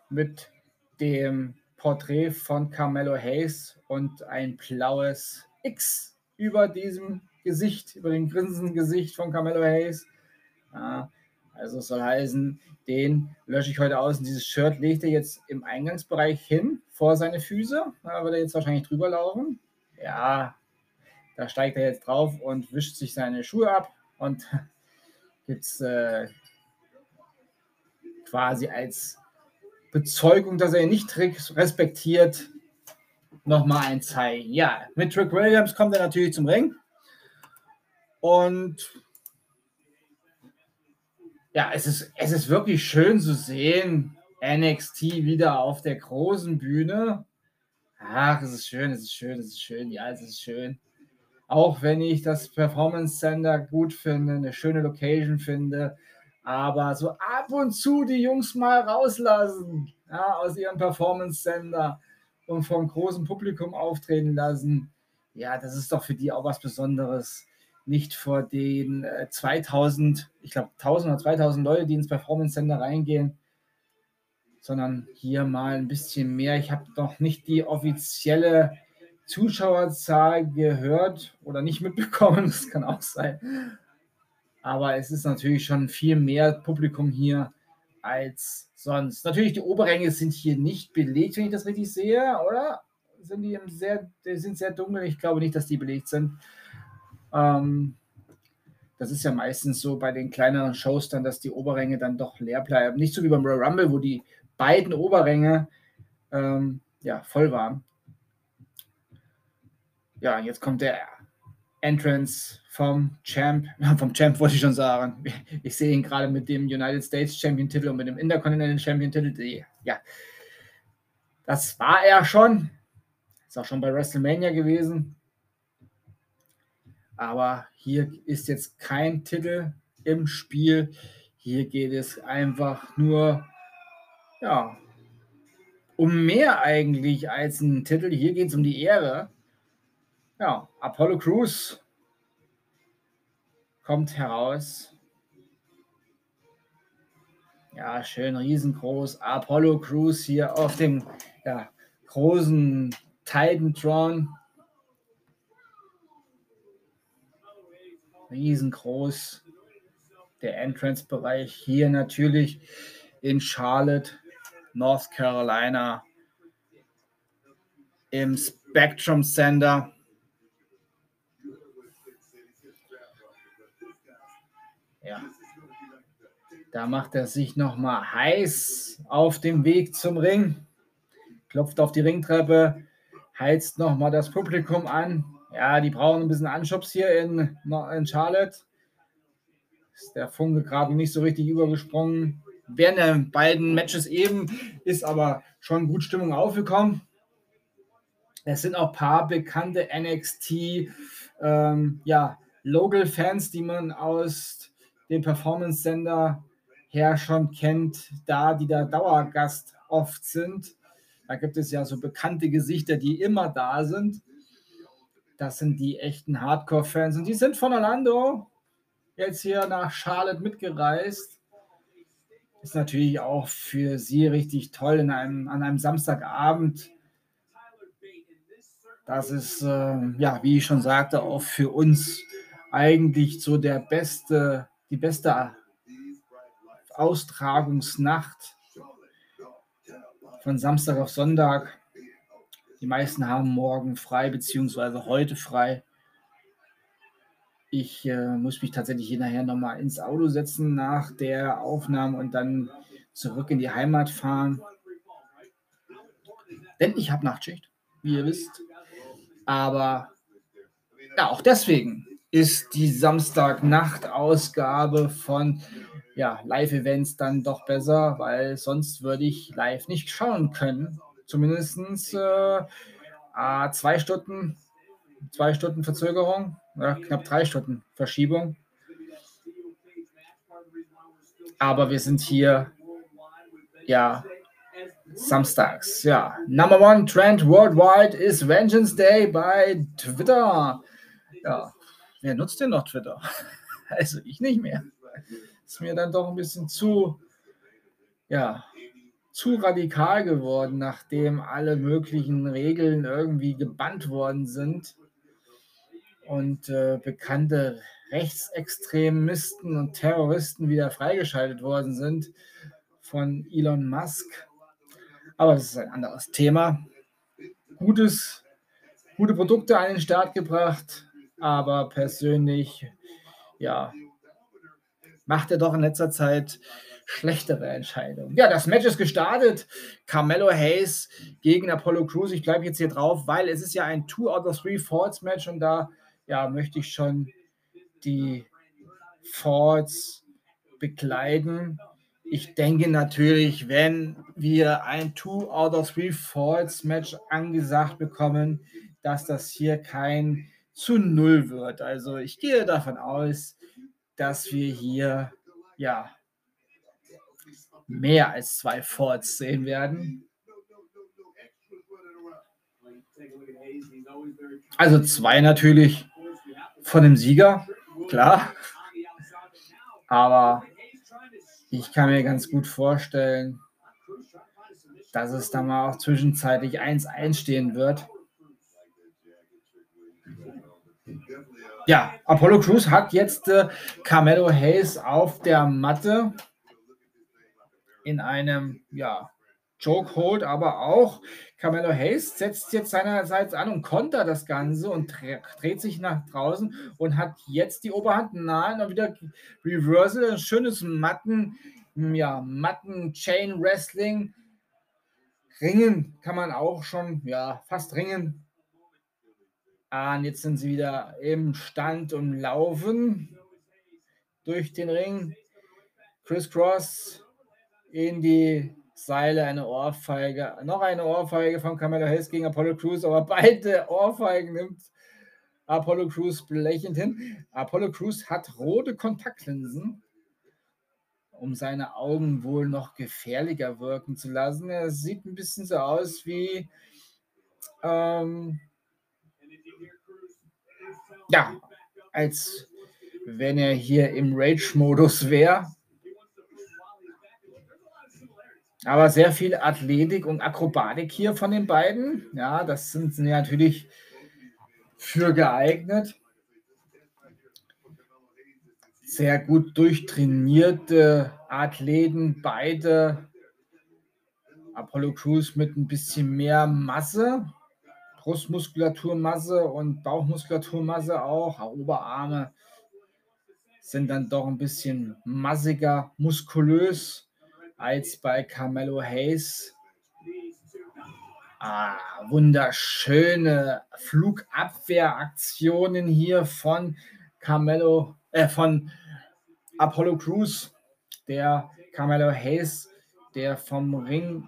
mit dem Porträt von Carmelo Hayes und ein blaues X über diesem Gesicht, über dem grinsenden Gesicht von Carmelo Hayes. Ja, also es soll heißen, den lösche ich heute aus und dieses Shirt legt er jetzt im Eingangsbereich hin vor seine Füße. Da wird er jetzt wahrscheinlich drüber laufen. Ja, da steigt er jetzt drauf und wischt sich seine Schuhe ab und *laughs* jetzt äh, quasi als Bezeugung, dass er ihn nicht respektiert, nochmal ein Zeichen. Ja, mit Trick Williams kommt er natürlich zum Ring. Und ja, es ist, es ist wirklich schön zu sehen, NXT wieder auf der großen Bühne. Ach, es ist schön, es ist schön, es ist schön, ja, es ist schön. Auch wenn ich das Performance Center gut finde, eine schöne Location finde, aber so ab und zu die Jungs mal rauslassen ja, aus ihrem Performance Center und vom großen Publikum auftreten lassen, ja, das ist doch für die auch was Besonderes. Nicht vor den äh, 2000, ich glaube 1000 oder 2000 Leute, die ins Performance Center reingehen, sondern hier mal ein bisschen mehr. Ich habe noch nicht die offizielle Zuschauerzahl gehört oder nicht mitbekommen, *laughs* das kann auch sein. Aber es ist natürlich schon viel mehr Publikum hier als sonst. Natürlich, die Oberränge sind hier nicht belegt, wenn ich das richtig sehe, oder? Sind die sehr, die sind sehr dunkel? Ich glaube nicht, dass die belegt sind. Ähm, das ist ja meistens so bei den kleineren Shows dann, dass die Oberränge dann doch leer bleiben. Nicht so wie beim Royal Rumble, wo die beiden Oberränge ähm, ja, voll waren. Ja, jetzt kommt der Entrance vom Champ, *laughs* vom Champ wollte ich schon sagen. Ich sehe ihn gerade mit dem United States Champion Titel und mit dem Intercontinental Champion Titel. Ja, das war er schon. Ist auch schon bei WrestleMania gewesen. Aber hier ist jetzt kein Titel im Spiel. Hier geht es einfach nur ja, um mehr eigentlich als ein Titel. Hier geht es um die Ehre. Ja, Apollo Crews kommt heraus. Ja, schön riesengroß. Apollo Crews hier auf dem ja, großen Titantron. Riesengroß. Der Entrance-Bereich hier natürlich in Charlotte, North Carolina, im Spectrum Center. Ja. Da macht er sich nochmal heiß auf dem Weg zum Ring. Klopft auf die Ringtreppe, heizt nochmal das Publikum an. Ja, die brauchen ein bisschen Anschubs hier in, in Charlotte. Ist der Funke gerade nicht so richtig übergesprungen. Während der beiden Matches eben ist aber schon gut Stimmung aufgekommen. Es sind auch ein paar bekannte NXT ähm, ja, Local-Fans, die man aus den Performance-Sender her schon kennt, da die da Dauergast oft sind. Da gibt es ja so bekannte Gesichter, die immer da sind. Das sind die echten Hardcore-Fans und die sind von Orlando jetzt hier nach Charlotte mitgereist. Ist natürlich auch für sie richtig toll in einem, an einem Samstagabend. Das ist, äh, ja, wie ich schon sagte, auch für uns eigentlich so der beste die beste Austragungsnacht von Samstag auf Sonntag. Die meisten haben morgen frei, beziehungsweise heute frei. Ich äh, muss mich tatsächlich hier nachher nochmal ins Auto setzen nach der Aufnahme und dann zurück in die Heimat fahren. Denn ich habe Nachtschicht, wie ihr wisst. Aber ja, auch deswegen ist die Samstagnacht-Ausgabe von ja, Live-Events dann doch besser, weil sonst würde ich live nicht schauen können. Zumindest äh, zwei Stunden, zwei Stunden Verzögerung, ja, knapp drei Stunden Verschiebung. Aber wir sind hier, ja, samstags. Ja, Number One Trend Worldwide ist Vengeance Day bei Twitter. Ja, wer nutzt denn noch Twitter? *laughs* Also ich nicht mehr. Ist mir dann doch ein bisschen zu, ja, zu radikal geworden, nachdem alle möglichen Regeln irgendwie gebannt worden sind und äh, bekannte Rechtsextremisten und Terroristen wieder freigeschaltet worden sind von Elon Musk. Aber das ist ein anderes Thema. Gutes, gute Produkte an den Start gebracht, aber persönlich, ja, macht er doch in letzter Zeit schlechtere Entscheidungen. Ja, das Match ist gestartet. Carmelo Hayes gegen Apollo Crews. Ich bleibe jetzt hier drauf, weil es ist ja ein Two out of Three Falls Match und da ja, möchte ich schon die Falls bekleiden. Ich denke natürlich, wenn wir ein Two out of Three Falls Match angesagt bekommen, dass das hier kein zu 0 wird. Also ich gehe davon aus, dass wir hier ja mehr als zwei Forts sehen werden. Also zwei natürlich von dem Sieger, klar. Aber ich kann mir ganz gut vorstellen, dass es da mal auch zwischenzeitlich 1-1 stehen wird. Ja, Apollo Crews hat jetzt äh, Carmelo Hayes auf der Matte in einem ja, Chokehold, aber auch Carmelo Hayes setzt jetzt seinerseits an und kontert das Ganze und dreht sich nach draußen und hat jetzt die Oberhand nahe und wieder Reversal, ein schönes Matten, ja, Matten Chain Wrestling. Ringen kann man auch schon, ja, fast ringen. Ah, und jetzt sind sie wieder im Stand und laufen durch den Ring. Chris Cross in die Seile, eine Ohrfeige, noch eine Ohrfeige von Camelo Hayes gegen Apollo Crews, aber beide Ohrfeigen nimmt Apollo Crews blechend hin. Apollo Crews hat rote Kontaktlinsen, um seine Augen wohl noch gefährlicher wirken zu lassen. Er sieht ein bisschen so aus wie ähm, ja, als wenn er hier im Rage-Modus wäre. Aber sehr viel Athletik und Akrobatik hier von den beiden. Ja, das sind sie natürlich für geeignet. Sehr gut durchtrainierte Athleten, beide. Apollo Crews mit ein bisschen mehr Masse, Brustmuskulaturmasse und Bauchmuskulaturmasse auch. Oberarme sind dann doch ein bisschen massiger, muskulös als bei Carmelo Hayes. Ah, wunderschöne Flugabwehraktionen hier von Carmelo, äh, von Apollo Crews, der Carmelo Hayes, der vom Ring,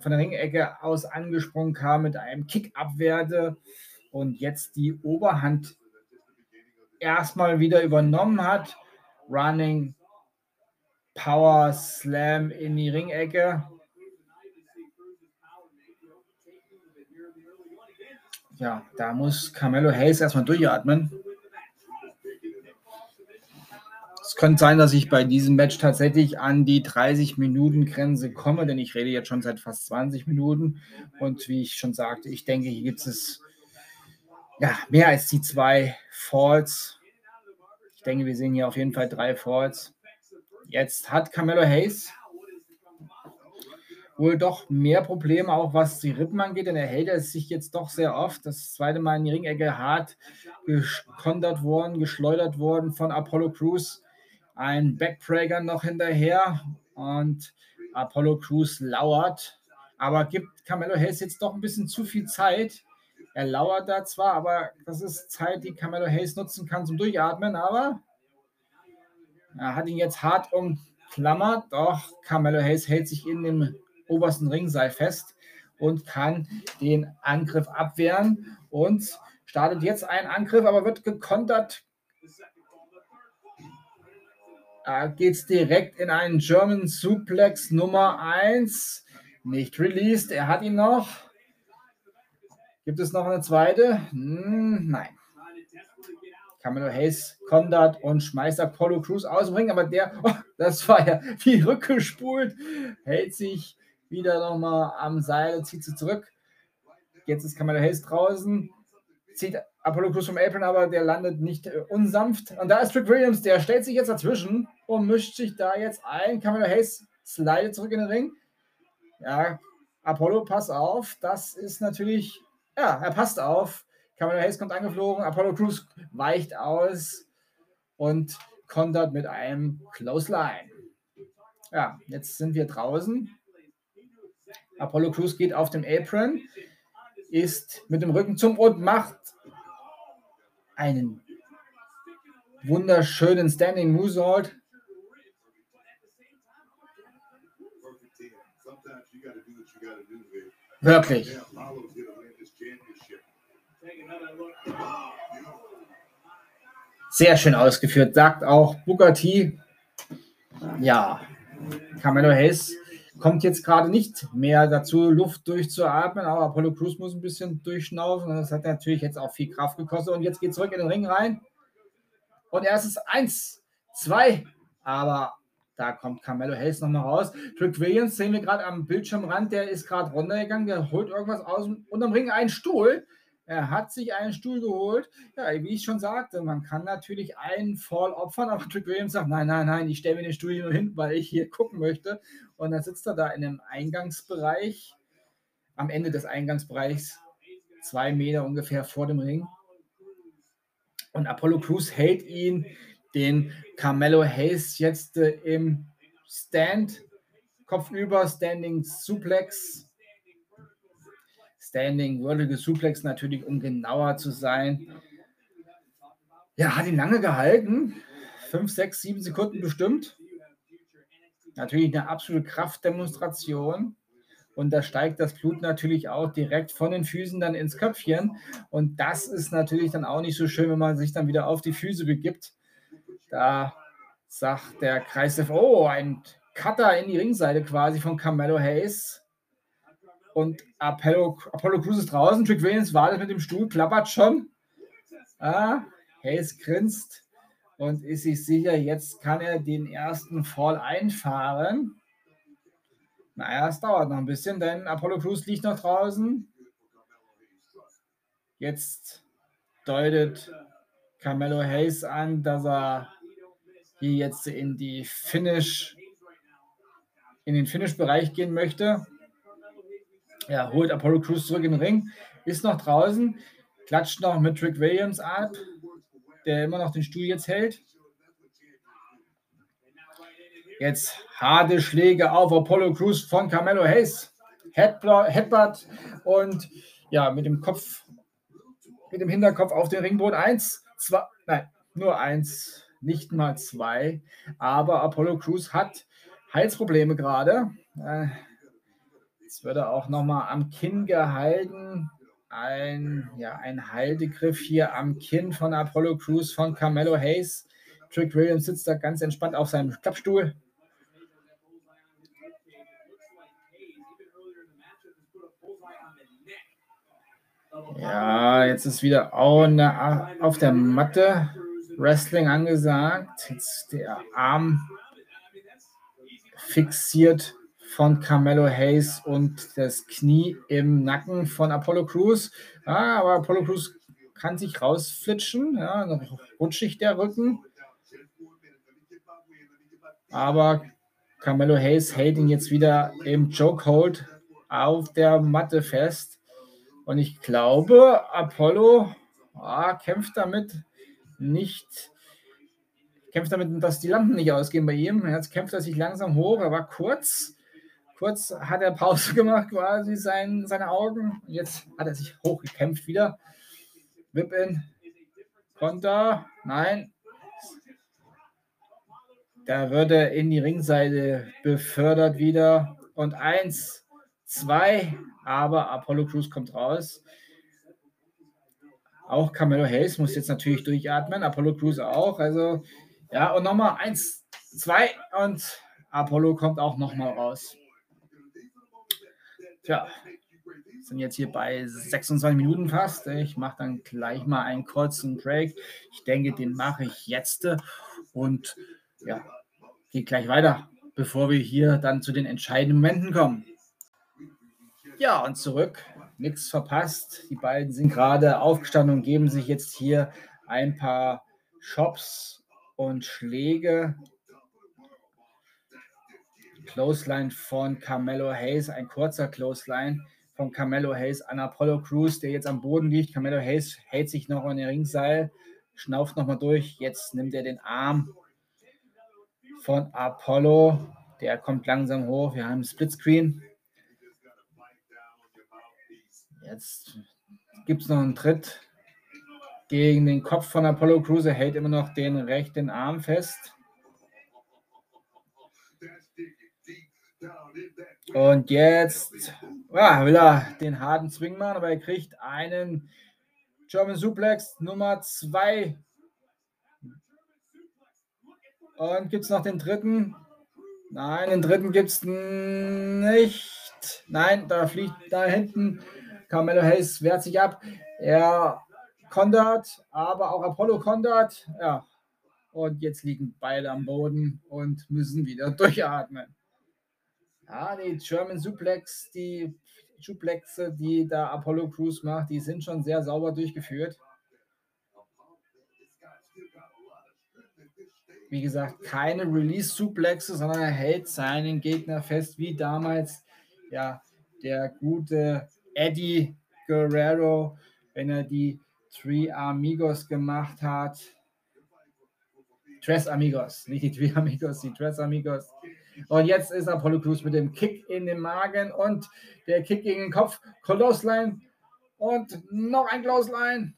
von der Ringecke aus angesprungen kam, mit einem Kick abwehrte und jetzt die Oberhand erstmal wieder übernommen hat. Running Power Slam in die Ringecke. Ja, da muss Carmelo Hayes erstmal durchatmen. Es könnte sein, dass ich bei diesem Match tatsächlich an die 30-Minuten-Grenze komme, denn ich rede jetzt schon seit fast 20 Minuten. Und wie ich schon sagte, ich denke, hier gibt es ja, mehr als die zwei Falls. Ich denke, wir sehen hier auf jeden Fall drei Falls. Jetzt hat Camelo Hayes wohl doch mehr Probleme, auch was die Rippen angeht, denn er hält es sich jetzt doch sehr oft. Das zweite Mal in die Ringecke hart gekontert worden, geschleudert worden von Apollo Crews. Ein Backbreaker noch hinterher und Apollo Crews lauert, aber gibt Camelo Hayes jetzt doch ein bisschen zu viel Zeit. Er lauert da zwar, aber das ist Zeit, die Camelo Hayes nutzen kann zum Durchatmen, aber er hat ihn jetzt hart umklammert, doch Carmelo Hayes hält sich in dem obersten Ringseil fest und kann den Angriff abwehren und startet jetzt einen Angriff, aber wird gekontert. Da geht es direkt in einen German Suplex Nummer 1. Nicht released, er hat ihn noch. Gibt es noch eine zweite? Hm, nein. Camelo Hayes kontert und schmeißt Apollo Crews aus dem Ring, aber der, oh, das war ja wie rückgespult, hält sich wieder nochmal am Seil, zieht sie zurück. Jetzt ist Camelo Hayes draußen, zieht Apollo Crews vom Apron, aber der landet nicht äh, unsanft. Und da ist Rick Williams, der stellt sich jetzt dazwischen und mischt sich da jetzt ein. Camelo Hayes slidet zurück in den Ring. Ja, Apollo, pass auf, das ist natürlich, ja, er passt auf. Cameron Hayes kommt angeflogen, Apollo Crews weicht aus und kontert mit einem Close Line. Ja, jetzt sind wir draußen. Apollo Crews geht auf dem Apron, ist mit dem Rücken zum und macht einen wunderschönen Standing Moonsault. Wirklich. Sehr schön ausgeführt, sagt auch Bugatti. Ja, Camelo Hayes kommt jetzt gerade nicht mehr dazu, Luft durchzuatmen, aber Apollo Crews muss ein bisschen durchschnaufen. Das hat natürlich jetzt auch viel Kraft gekostet. Und jetzt geht zurück in den Ring rein. Und erstes eins, zwei, aber da kommt Carmelo Hayes nochmal raus. Trick Williams sehen wir gerade am Bildschirmrand, der ist gerade runtergegangen, der holt irgendwas aus unterm Ring, einen Stuhl. Er hat sich einen Stuhl geholt. Ja, wie ich schon sagte, man kann natürlich einen Fall opfern, aber Trick Williams sagt, nein, nein, nein, ich stelle mir den Stuhl nur hin, weil ich hier gucken möchte. Und dann sitzt er da in einem Eingangsbereich, am Ende des Eingangsbereichs, zwei Meter ungefähr vor dem Ring. Und Apollo Crews hält ihn, den Carmelo Hayes, jetzt äh, im Stand, kopfüber, Standing Suplex Standing Vertical Suplex natürlich, um genauer zu sein. Ja, hat ihn lange gehalten. Fünf, sechs, sieben Sekunden bestimmt. Natürlich eine absolute Kraftdemonstration. Und da steigt das Blut natürlich auch direkt von den Füßen dann ins Köpfchen. Und das ist natürlich dann auch nicht so schön, wenn man sich dann wieder auf die Füße begibt. Da sagt der Kreisef, oh, ein Cutter in die Ringseite quasi von Carmelo Hayes. Und Apollo, Apollo Crews ist draußen. Trick Williams wartet mit dem Stuhl, klappert schon. Ah, Hayes grinst und ist sich sicher, jetzt kann er den ersten Fall einfahren. Naja, es dauert noch ein bisschen, denn Apollo Crews liegt noch draußen. Jetzt deutet Carmelo Hayes an, dass er hier jetzt in die Finish, in den Finish-Bereich gehen möchte. Er holt Apollo Crews zurück in den Ring, ist noch draußen, klatscht noch mit Trick Williams ab, der immer noch den Stuhl jetzt hält. Jetzt harte Schläge auf Apollo Crews von Carmelo Hayes. Headbutt und ja, mit dem Kopf, mit dem Hinterkopf auf den Ringboden. Eins, zwei, nein, nur eins, nicht mal zwei. Aber Apollo Crews hat Halsprobleme gerade. Äh, Wird er auch nochmal am Kinn gehalten. Ein, ja, ein Haltegriff hier am Kinn von Apollo Crews von Carmelo Hayes. Trick Williams sitzt da ganz entspannt auf seinem Klappstuhl. Ja, jetzt ist wieder auch eine, auf der Matte Wrestling angesagt. Jetzt der Arm fixiert von Carmelo Hayes und das Knie im Nacken von Apollo Crews. Ja, aber Apollo Crews kann sich rausflitschen, ja, rutschig der Rücken. Aber Carmelo Hayes hält ihn jetzt wieder im Chokehold auf der Matte fest. Und ich glaube, Apollo ah, kämpft damit nicht, kämpft damit, dass die Lampen nicht ausgehen bei ihm. Jetzt kämpft er sich langsam hoch, er war kurz Kurz hat er Pause *laughs* gemacht, quasi sein, seine Augen. Jetzt hat er sich hochgekämpft wieder. Whip-In. Konter. Nein. Da wird er in die Ringseite befördert wieder. Und eins, zwei. Aber Apollo Crews kommt raus. Auch Camelo Hayes muss jetzt natürlich durchatmen. Apollo Crews auch. Also, ja, und nochmal eins, zwei. Und Apollo kommt auch nochmal raus. Tja, sind jetzt hier bei 26 Minuten fast. Ich mache dann gleich mal einen kurzen Break. Ich denke, den mache ich jetzt und ja, geht gleich weiter, bevor wir hier dann zu den entscheidenden Momenten kommen. Ja, und zurück. Nichts verpasst. Die beiden sind gerade aufgestanden und geben sich jetzt hier ein paar Shops und Schläge Clothesline von Carmelo Hayes, ein kurzer Clothesline von Carmelo Hayes an Apollo Crews, der jetzt am Boden liegt. Carmelo Hayes hält sich noch an den Ringseil, schnauft nochmal durch. Jetzt nimmt er den Arm von Apollo. Der kommt langsam hoch. Wir haben Splitscreen. Jetzt gibt es noch einen Tritt gegen den Kopf von Apollo Crews. Er hält immer noch den rechten Arm fest. Und jetzt ja, will er den harten Swing machen, aber er kriegt einen German Suplex Nummer 2 Und gibt es noch den dritten? Nein, den dritten gibt es nicht. Nein, da fliegt da hinten. Carmelo Hayes wehrt sich ab. Er kontert, aber auch Apollo kontert. Ja. Und jetzt liegen beide am Boden und müssen wieder durchatmen. Ja, die German Suplex, die Suplexe, die da Apollo Crews macht, die sind schon sehr sauber durchgeführt. Wie gesagt, keine Release-Suplexe, sondern er hält seinen Gegner fest, wie damals ja, der gute Eddie Guerrero, wenn er die Three Amigos gemacht hat. Tres Amigos, nicht die Three Amigos, die Tres Amigos. Und jetzt ist Apollo Crews mit dem Kick in den Magen und der Kick gegen den Kopf. Clothesline und noch ein Clothesline.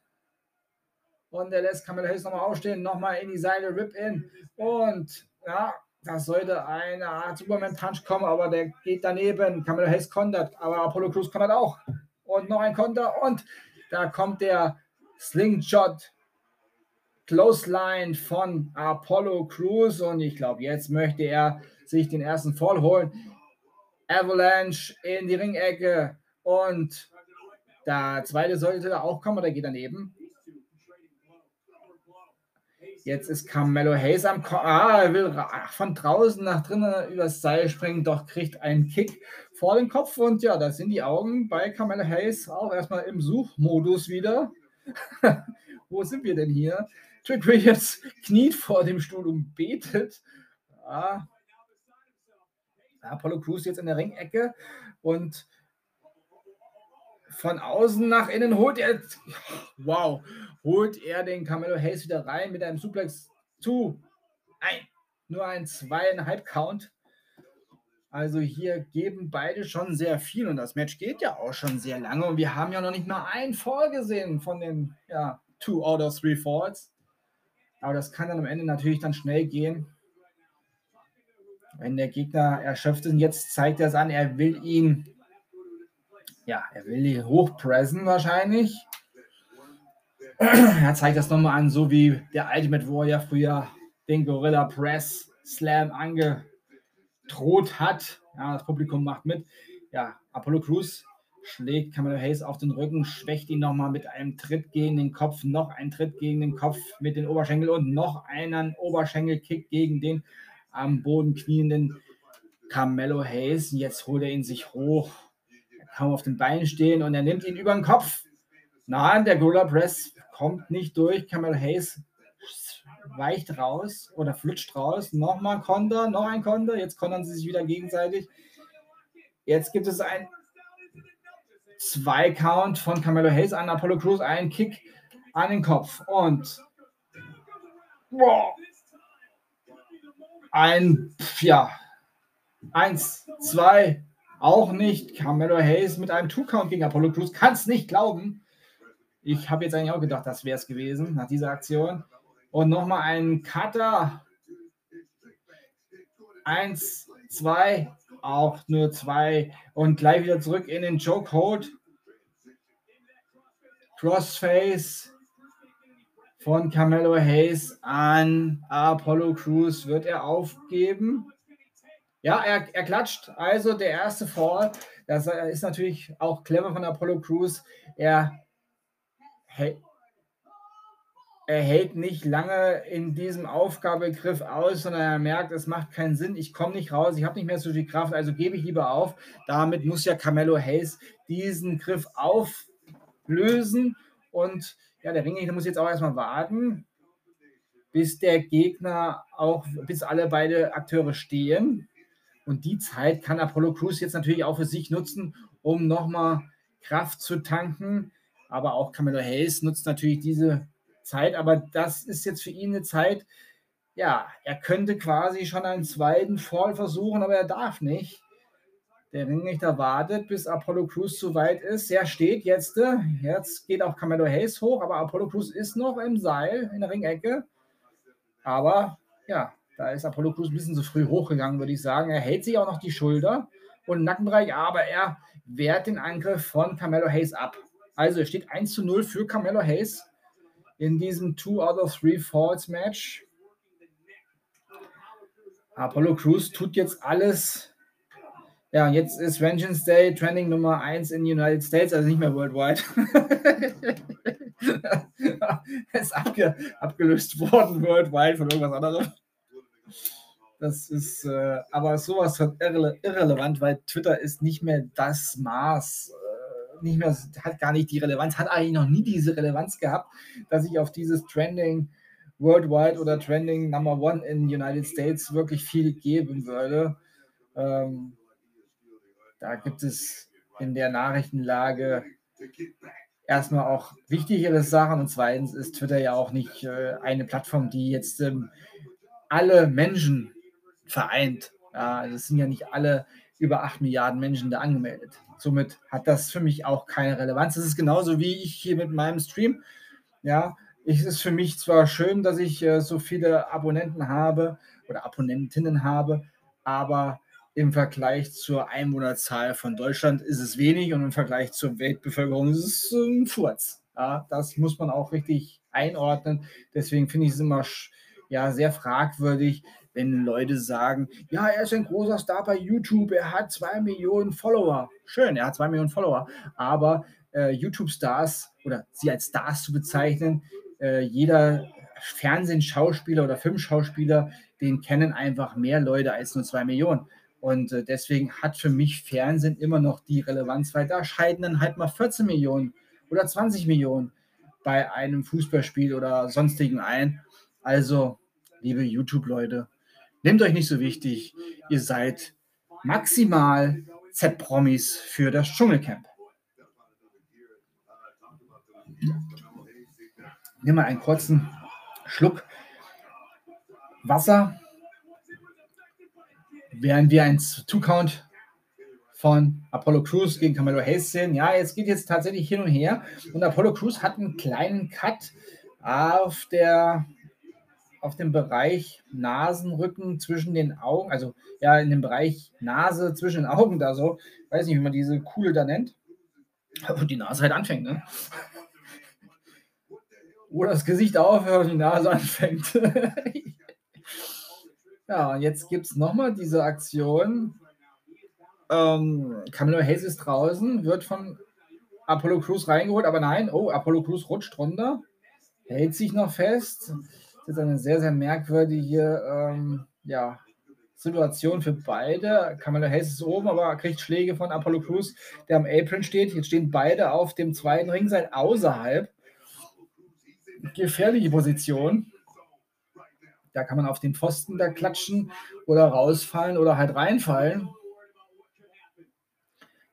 Und er lässt Camilla Hayes nochmal aufstehen, nochmal in die Seile, Rip-In. Und ja, das sollte eine Art Superman-Punch kommen, aber der geht daneben. Camilla Hayes kontert, aber Apollo Crews kontert auch. Und noch ein Konter und da kommt der Slingshot Clothesline von Apollo Crews und ich glaube, jetzt möchte er sich den ersten Fall holen. Avalanche in die Ringecke und der zweite sollte da auch kommen, der geht daneben. Jetzt ist Carmelo Hayes am Ko Ah, er will von draußen nach drinnen übers Seil springen, doch kriegt einen Kick vor den Kopf und ja, da sind die Augen bei Carmelo Hayes auch erstmal im Suchmodus wieder. *laughs* Wo sind wir denn hier? Trick Williams kniet vor dem Stuhl und betet. Ah, Apollo Crews jetzt in der Ringecke und von außen nach innen holt er, wow, holt er den Camelo Hayes wieder rein mit einem Suplex zu. Ein, nur ein zweieinhalb Count. Also hier geben beide schon sehr viel und das Match geht ja auch schon sehr lange und wir haben ja noch nicht mal einen Fall gesehen von den ja, Two out of Three Falls. Aber das kann dann am Ende natürlich dann schnell gehen. Wenn der Gegner erschöpft ist, und jetzt zeigt er es an, er will ihn, ja, er will ihn hochpressen wahrscheinlich. Er zeigt das nochmal an, so wie der Ultimate Warrior früher den Gorilla Press Slam angedroht hat. Ja, das Publikum macht mit. Ja, Apollo Crews schlägt Camelo Hayes auf den Rücken, schwächt ihn nochmal mit einem Tritt gegen den Kopf, noch ein Tritt gegen den Kopf mit den Oberschenkel und noch einen Oberschenkelkick gegen den am Boden knienden Carmelo Hayes. Jetzt holt er ihn sich hoch. Er kann auf den Beinen stehen und er nimmt ihn über den Kopf. Nein, der Gorilla Press kommt nicht durch. Carmelo Hayes weicht raus oder flutscht raus. Nochmal Konter, noch ein Konter. Jetzt kontern sie sich wieder gegenseitig. Jetzt gibt es ein zwei Count von Carmelo Hayes an Apollo Crews, ein Kick an den Kopf und wow, ein, ja, eins, zwei, auch nicht. Carmelo Hayes mit einem Two-Count gegen Apollo Crews. Kann es nicht glauben. Ich habe jetzt eigentlich auch gedacht, das wäre es gewesen nach dieser Aktion. Und nochmal ein Cutter. Eins, zwei, auch nur zwei. Und gleich wieder zurück in den Chokehold. Crossface von Carmelo Hayes an Apollo Crews wird er aufgeben. Ja, er, er klatscht. Also der erste Fall. Das ist natürlich auch clever von Apollo Crews. Er, er hält nicht lange in diesem Aufgabegriff aus, sondern er merkt, es macht keinen Sinn. Ich komme nicht raus. Ich habe nicht mehr so viel Kraft. Also gebe ich lieber auf. Damit muss ja Carmelo Hayes diesen Griff auflösen und ja, der Ringrichter muss jetzt auch erstmal warten, bis der Gegner auch, bis alle beide Akteure stehen. Und die Zeit kann Apollo Crews jetzt natürlich auch für sich nutzen, um nochmal Kraft zu tanken. Aber auch Camelo Hayes nutzt natürlich diese Zeit. Aber das ist jetzt für ihn eine Zeit, ja, er könnte quasi schon einen zweiten Fall versuchen, aber er darf nicht. Der Ringrichter wartet, bis Apollo Crews zu weit ist. Er steht jetzt. Äh, jetzt geht auch Camelo Hayes hoch, aber Apollo Crews ist noch im Seil in der Ringecke. Aber ja, da ist Apollo Crews ein bisschen zu früh hochgegangen, würde ich sagen. Er hält sich auch noch die Schulter und Nackenbereich, aber er wehrt den Angriff von Camelo Hayes ab. Also es steht 1 zu 0 für Camelo Hayes in diesem Two out of Three Falls Match. Apollo Crews tut jetzt alles. Ja, jetzt ist Vengeance Day Trending Nummer 1 in den United States, also nicht mehr worldwide. *laughs* ist abge abgelöst worden worldwide von irgendwas anderem. Das ist äh, aber sowas von irre irrelevant, weil Twitter ist nicht mehr das Maß, äh, nicht mehr, hat gar nicht die Relevanz, hat eigentlich noch nie diese Relevanz gehabt, dass ich auf dieses Trending Worldwide oder Trending Number One in United States wirklich viel geben würde. Ähm, da gibt es in der Nachrichtenlage erstmal auch wichtigere Sachen und zweitens ist Twitter ja auch nicht äh, eine Plattform, die jetzt ähm, alle Menschen vereint. Ja, also es sind ja nicht alle über 8 Milliarden Menschen da angemeldet. Somit hat das für mich auch keine Relevanz. Das ist genauso wie ich hier mit meinem Stream. Ja, es ist für mich zwar schön, dass ich äh, so viele Abonnenten habe oder Abonnentinnen habe, aber im Vergleich zur Einwohnerzahl von Deutschland ist es wenig und im Vergleich zur Weltbevölkerung ist es ein Furz. Ja, das muss man auch richtig einordnen. Deswegen finde ich es immer ja, sehr fragwürdig, wenn Leute sagen, ja, er ist ein großer Star bei YouTube, er hat zwei Millionen Follower. Schön, er hat zwei Millionen Follower, aber äh, YouTube-Stars oder sie als Stars zu bezeichnen, äh, jeder Fernsehschauspieler oder Filmschauspieler, den kennen einfach mehr Leute als nur zwei Millionen. Und äh, deswegen hat für mich Fernsehen immer noch die Relevanz, weil da scheiden dann halt mal 14 Millionen oder 20 Millionen bei einem Fußballspiel oder sonstigen ein. Also, liebe YouTube-Leute, nehmt euch nicht so wichtig. Ihr seid maximal Z-Promis für das Dschungelcamp nimm mal einen kurzen Schluck Wasser, während wir ein Two-Count von Apollo Crews gegen Camelo Hayes sehen. Ja, jetzt geht jetzt tatsächlich hin und her und Apollo Crews hat einen kleinen Cut auf der auf dem Bereich Nasenrücken zwischen den Augen, also ja, in dem Bereich Nase zwischen den Augen da so, weiß nicht, wie man diese Kuhle da nennt, wo die Nase halt anfängt, ne? wo das Gesicht aufhört und die Nase anfängt. *laughs* ja, jetzt gibt es nochmal diese Aktion. Ähm, Camilo Hayes ist draußen, wird von Apollo Crews reingeholt, aber nein, oh, Apollo Crews rutscht runter, hält sich noch fest. Das ist eine sehr, sehr merkwürdige ähm, ja, Situation für beide. Camilo Hayes ist oben, aber kriegt Schläge von Apollo Crews, der am Apron steht. Jetzt stehen beide auf dem zweiten Ringseil außerhalb gefährliche Position. Da kann man auf den Pfosten da klatschen oder rausfallen oder halt reinfallen.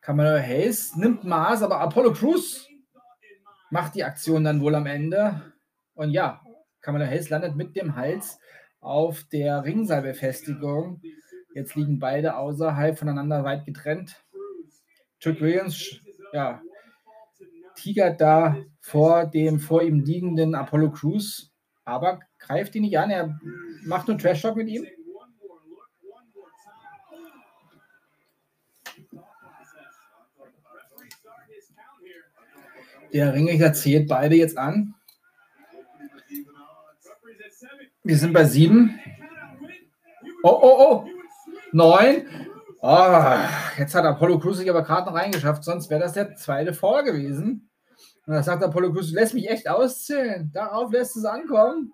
Kamala Hayes nimmt Maß, aber Apollo Crews macht die Aktion dann wohl am Ende. Und ja, Kamala Hayes landet mit dem Hals auf der Ringseilbefestigung. Jetzt liegen beide außerhalb voneinander weit getrennt. Chuck Williams, ja, tigert da vor dem vor ihm liegenden Apollo Crews, aber greift ihn nicht an. Er macht nur Trash Talk mit ihm. Der Ringrichter zählt beide jetzt an. Wir sind bei sieben. Oh, oh, oh. Neun. Oh, jetzt hat Apollo Crews sich aber gerade noch reingeschafft, sonst wäre das der zweite Fall gewesen. Und da sagt Apollo Crews, lässt mich echt auszählen. Darauf lässt es ankommen.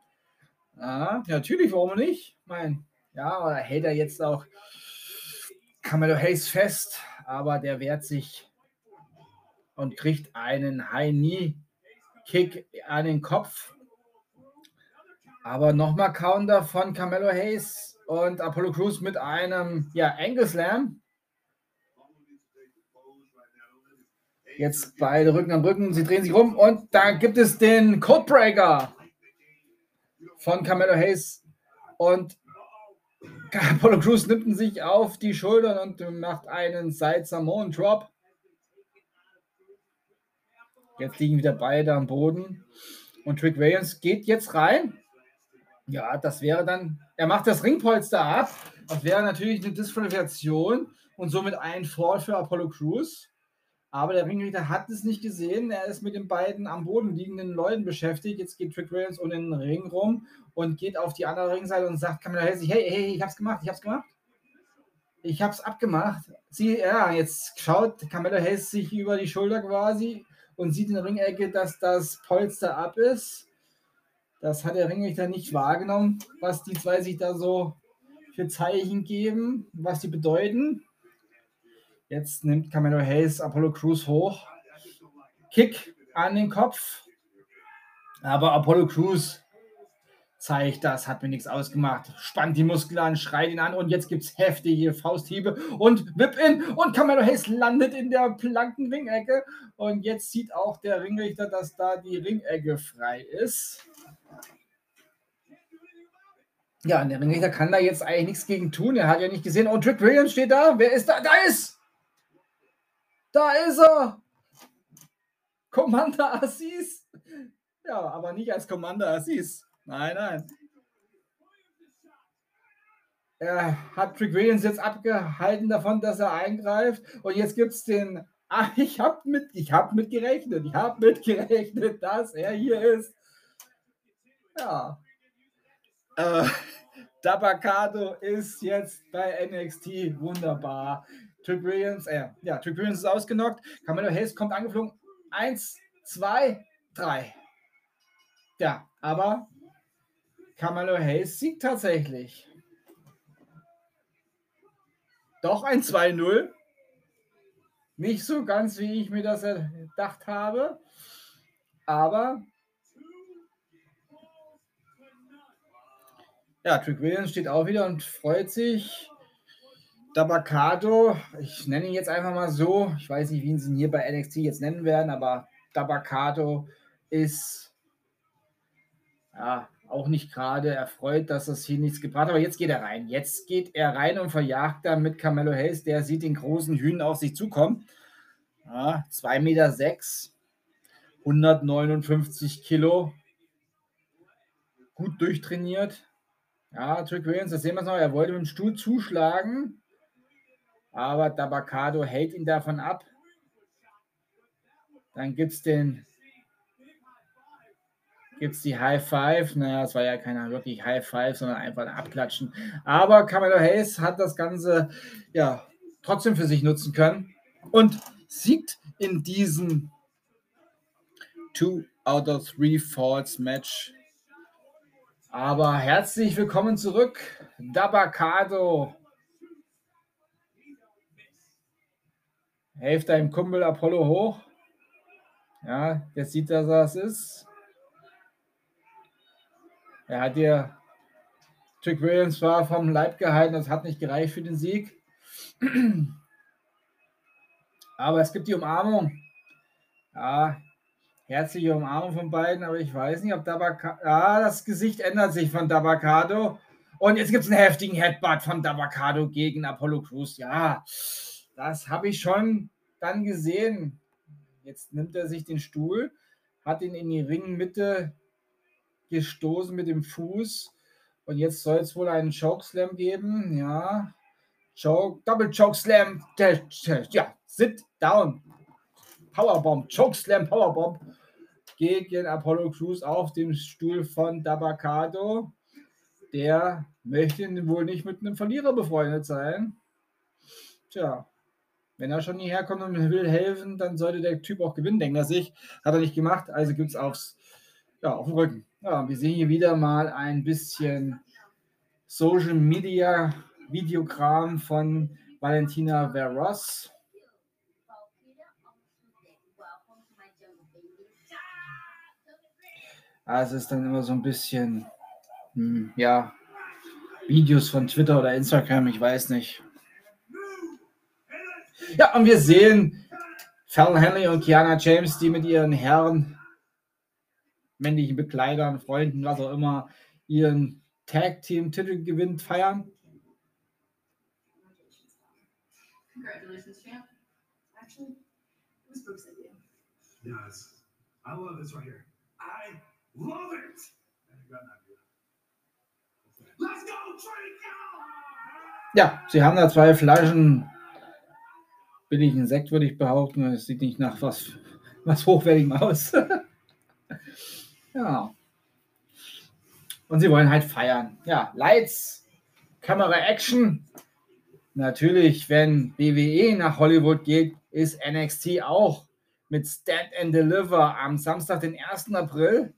Ja, natürlich, warum nicht? Mein, ja, oder hält er jetzt auch Camelo Hayes fest, aber der wehrt sich und kriegt einen High-Knee-Kick an den Kopf. Aber nochmal Counter von Camelo Hayes und Apollo Crews mit einem ja, Angle Slam. Jetzt beide Rücken an Rücken, sie drehen sich rum und da gibt es den Codebreaker von Camelo Hayes und Apollo Crews nimmt sich auf die Schultern und macht einen Side Samoan Drop. Jetzt liegen wieder beide am Boden und Trick Williams geht jetzt rein. Ja, das wäre dann, er macht das Ringpolster ab. Das wäre natürlich eine Disqualifikation und somit ein Fall für Apollo Crews. Aber der Ringrichter hat es nicht gesehen. Er ist mit den beiden am Boden liegenden Leuten beschäftigt. Jetzt geht Trick Williams um den Ring rum und geht auf die andere Ringseite und sagt Camilla Hayes, hey, hey, ich hab's gemacht, ich hab's gemacht. Ich hab's abgemacht. Sie, ja, jetzt schaut Camilla Hayes sich über die Schulter quasi und sieht in der Ringecke, dass das Polster ab ist. Das hat der Ringrichter nicht wahrgenommen, was die zwei sich da so für Zeichen geben, was die bedeuten. Jetzt nimmt Camelo Hayes Apollo Crews hoch. Kick an den Kopf. Aber Apollo Crews zeigt, das hat mir nichts ausgemacht. Spannt die Muskeln an, schreit ihn an und jetzt gibt es heftige Fausthiebe und Whip-In und Camelo Hayes landet in der planken Ringecke und jetzt sieht auch der Ringrichter, dass da die Ringecke frei ist. Ja, und der Ringrichter kann da jetzt eigentlich nichts gegen tun. Er hat ja nicht gesehen. Und Trick Williams steht da. Wer ist da? Da ist! Da ist er! Commander Assis. Ja, aber nicht als Commander Assis. Nein, nein. Er hat Trick Williams jetzt abgehalten davon, dass er eingreift. Und jetzt gibt es den. *laughs* Ah, ich habe mit, hab mit gerechnet. Ich habe mit dass er hier ist. Ja. Äh, *laughs* Dabakato ist jetzt bei NXT. Wunderbar. Trick Williams, äh, ja, Trick Williams ist ausgenockt. Carmelo Hayes kommt angeflogen. Eins, zwei, drei. Ja, aber Carmelo Hayes siegt tatsächlich. Doch ein 2-0. Nicht so ganz, wie ich mir das gedacht habe. Aber ja, Trick Williams steht auch wieder und freut sich. Dabakato, ich nenne ihn jetzt einfach mal so, ich weiß nicht, wie sie ihn hier bei NXT jetzt nennen werden, aber Dabakato ist ja auch nicht gerade erfreut, dass das hier nichts gebracht hat. Aber jetzt geht er rein. Jetzt geht er rein und verjagt dann mit Carmelo Hayes. Der sieht den großen Hühn auf sich zukommen. Ja, 2,6 Meter, 6, 159 Kilo. Gut durchtrainiert. Ja, Trick Williams, das sehen wir noch. Er wollte mit dem Stuhl zuschlagen aber Dabacado hält ihn davon ab. Dann gibt es den gibt es die High Five. Naja, es war ja keiner wirklich High Five, sondern einfach ein Abklatschen. Aber Camelo Hayes hat das Ganze ja trotzdem für sich nutzen können und siegt in diesem Two out of Three Falls Match. Aber herzlich willkommen zurück, Dabacado Helft deinem Kumpel Apollo hoch. Ja, der sieht, er es ist. Er hat dir Trick Williams zwar vom Leib gehalten, das hat nicht gereicht für den Sieg. *clears throat* Aber es gibt die Umarmung. Ja, herzliche Umarmung von beiden, aber ich weiß nicht, ob Dabaka ja, das Gesicht ändert sich von Dabacado. Und jetzt gibt es einen heftigen Headbutt von Dabacado gegen Apollo Crews. Ja, das habe ich schon dann gesehen. Jetzt nimmt er sich den Stuhl, hat ihn in die Ringmitte gestoßen mit dem Fuß. Und jetzt soll es wohl einen Chokeslam geben. Ja. Choke, Double Chokeslam. Ja, sit down. Powerbomb. Chokeslam, Powerbomb. Gegen Apollo Crews auf dem Stuhl von Dabakato. Der möchte wohl nicht mit einem Verlierer befreundet sein. Tja, wenn er schon hierher kommt und will helfen, dann sollte der Typ auch gewinnen, denkt er sich. Hat er nicht gemacht, also gibt es aufs, ja, auf den Rücken. Ja, wir sehen hier wieder mal ein bisschen Social Media Videogramm von Valentina Veros. Also es ist dann immer so ein bisschen, hm, ja, Videos von Twitter oder Instagram, ich weiß nicht. Ja, und wir sehen Fallon Henley und Kiana James, die mit ihren Herren, männlichen Bekleidern, Freunden, was auch immer, ihren Tag-Team-Titelgewinn feiern. Congratulations, champ. Actually, it was Brooks' idea. Yes. I love this right here. I love it. Ja, sie haben da zwei Flaschen billigen Sekt, würde ich behaupten. Es sieht nicht nach was, was Hochwertigem aus. *laughs* ja. Und sie wollen halt feiern. Ja, Lights, Kamera, Action. Natürlich, wenn WWE nach Hollywood geht, ist NXT auch mit Stand and Deliver am Samstag, den 1. April.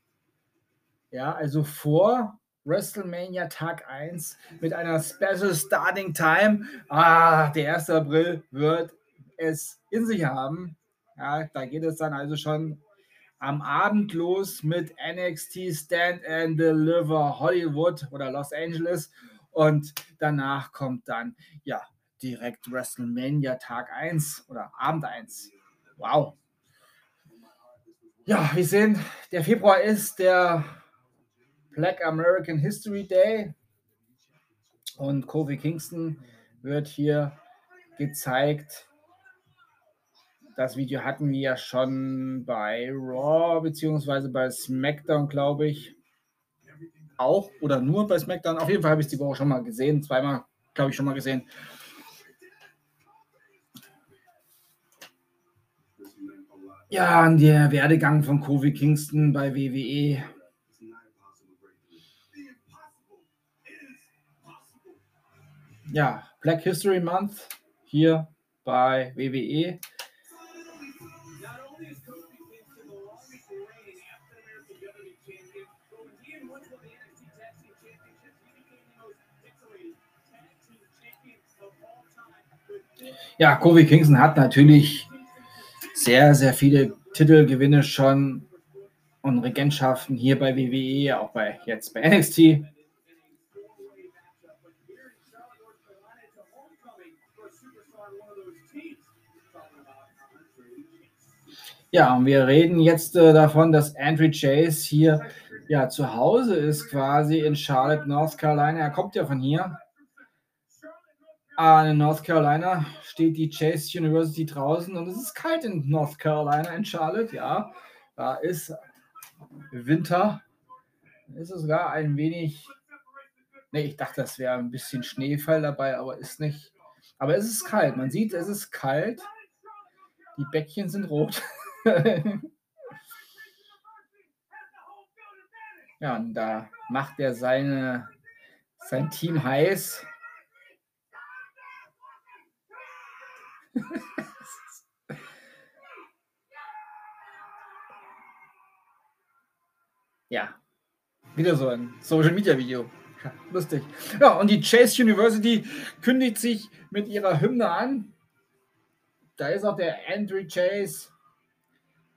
Ja, also vor WrestleMania Tag 1 mit einer Special Starting Time. Ah, der 1. April wird es in sich haben. Ja, da geht es dann also schon am Abend los mit NXT Stand and Deliver Hollywood oder Los Angeles und danach kommt dann ja direkt WrestleMania Tag 1 oder Abend 1. Wow. Ja, wir sehen, der Februar ist der Black American History Day und Kofi Kingston wird hier gezeigt. Das Video hatten wir ja schon bei Raw beziehungsweise bei SmackDown, glaube ich. Auch oder nur bei SmackDown. Auf jeden Fall habe ich es die Woche schon mal gesehen. Zweimal, glaube ich, schon mal gesehen. Ja, der Werdegang von Kofi Kingston bei WWE ja, Black History Month hier bei WWE. Ja, Kofi Kingston hat natürlich sehr, sehr viele Titelgewinne schon und Regentschaften hier bei WWE, auch bei jetzt bei NXT. Ja, und wir reden jetzt äh, davon, dass Andrew Chase hier ja zu Hause ist, quasi in Charlotte, North Carolina. Er kommt ja von hier. Ah, in North Carolina steht die Chase University draußen und es ist kalt in North Carolina, in Charlotte, ja. Da ist Winter. Ist es sogar ein wenig. Ne, ich dachte, das wäre ein bisschen Schneefall dabei, aber ist nicht. Aber es ist kalt. Man sieht, es ist kalt. Die Bäckchen sind rot. *laughs* ja, und da macht er seine, sein Team heiß. *laughs* ja, wieder so ein Social Media Video. *laughs* lustig. Ja, und die Chase University kündigt sich mit ihrer Hymne an. Da ist auch der Andrew Chase.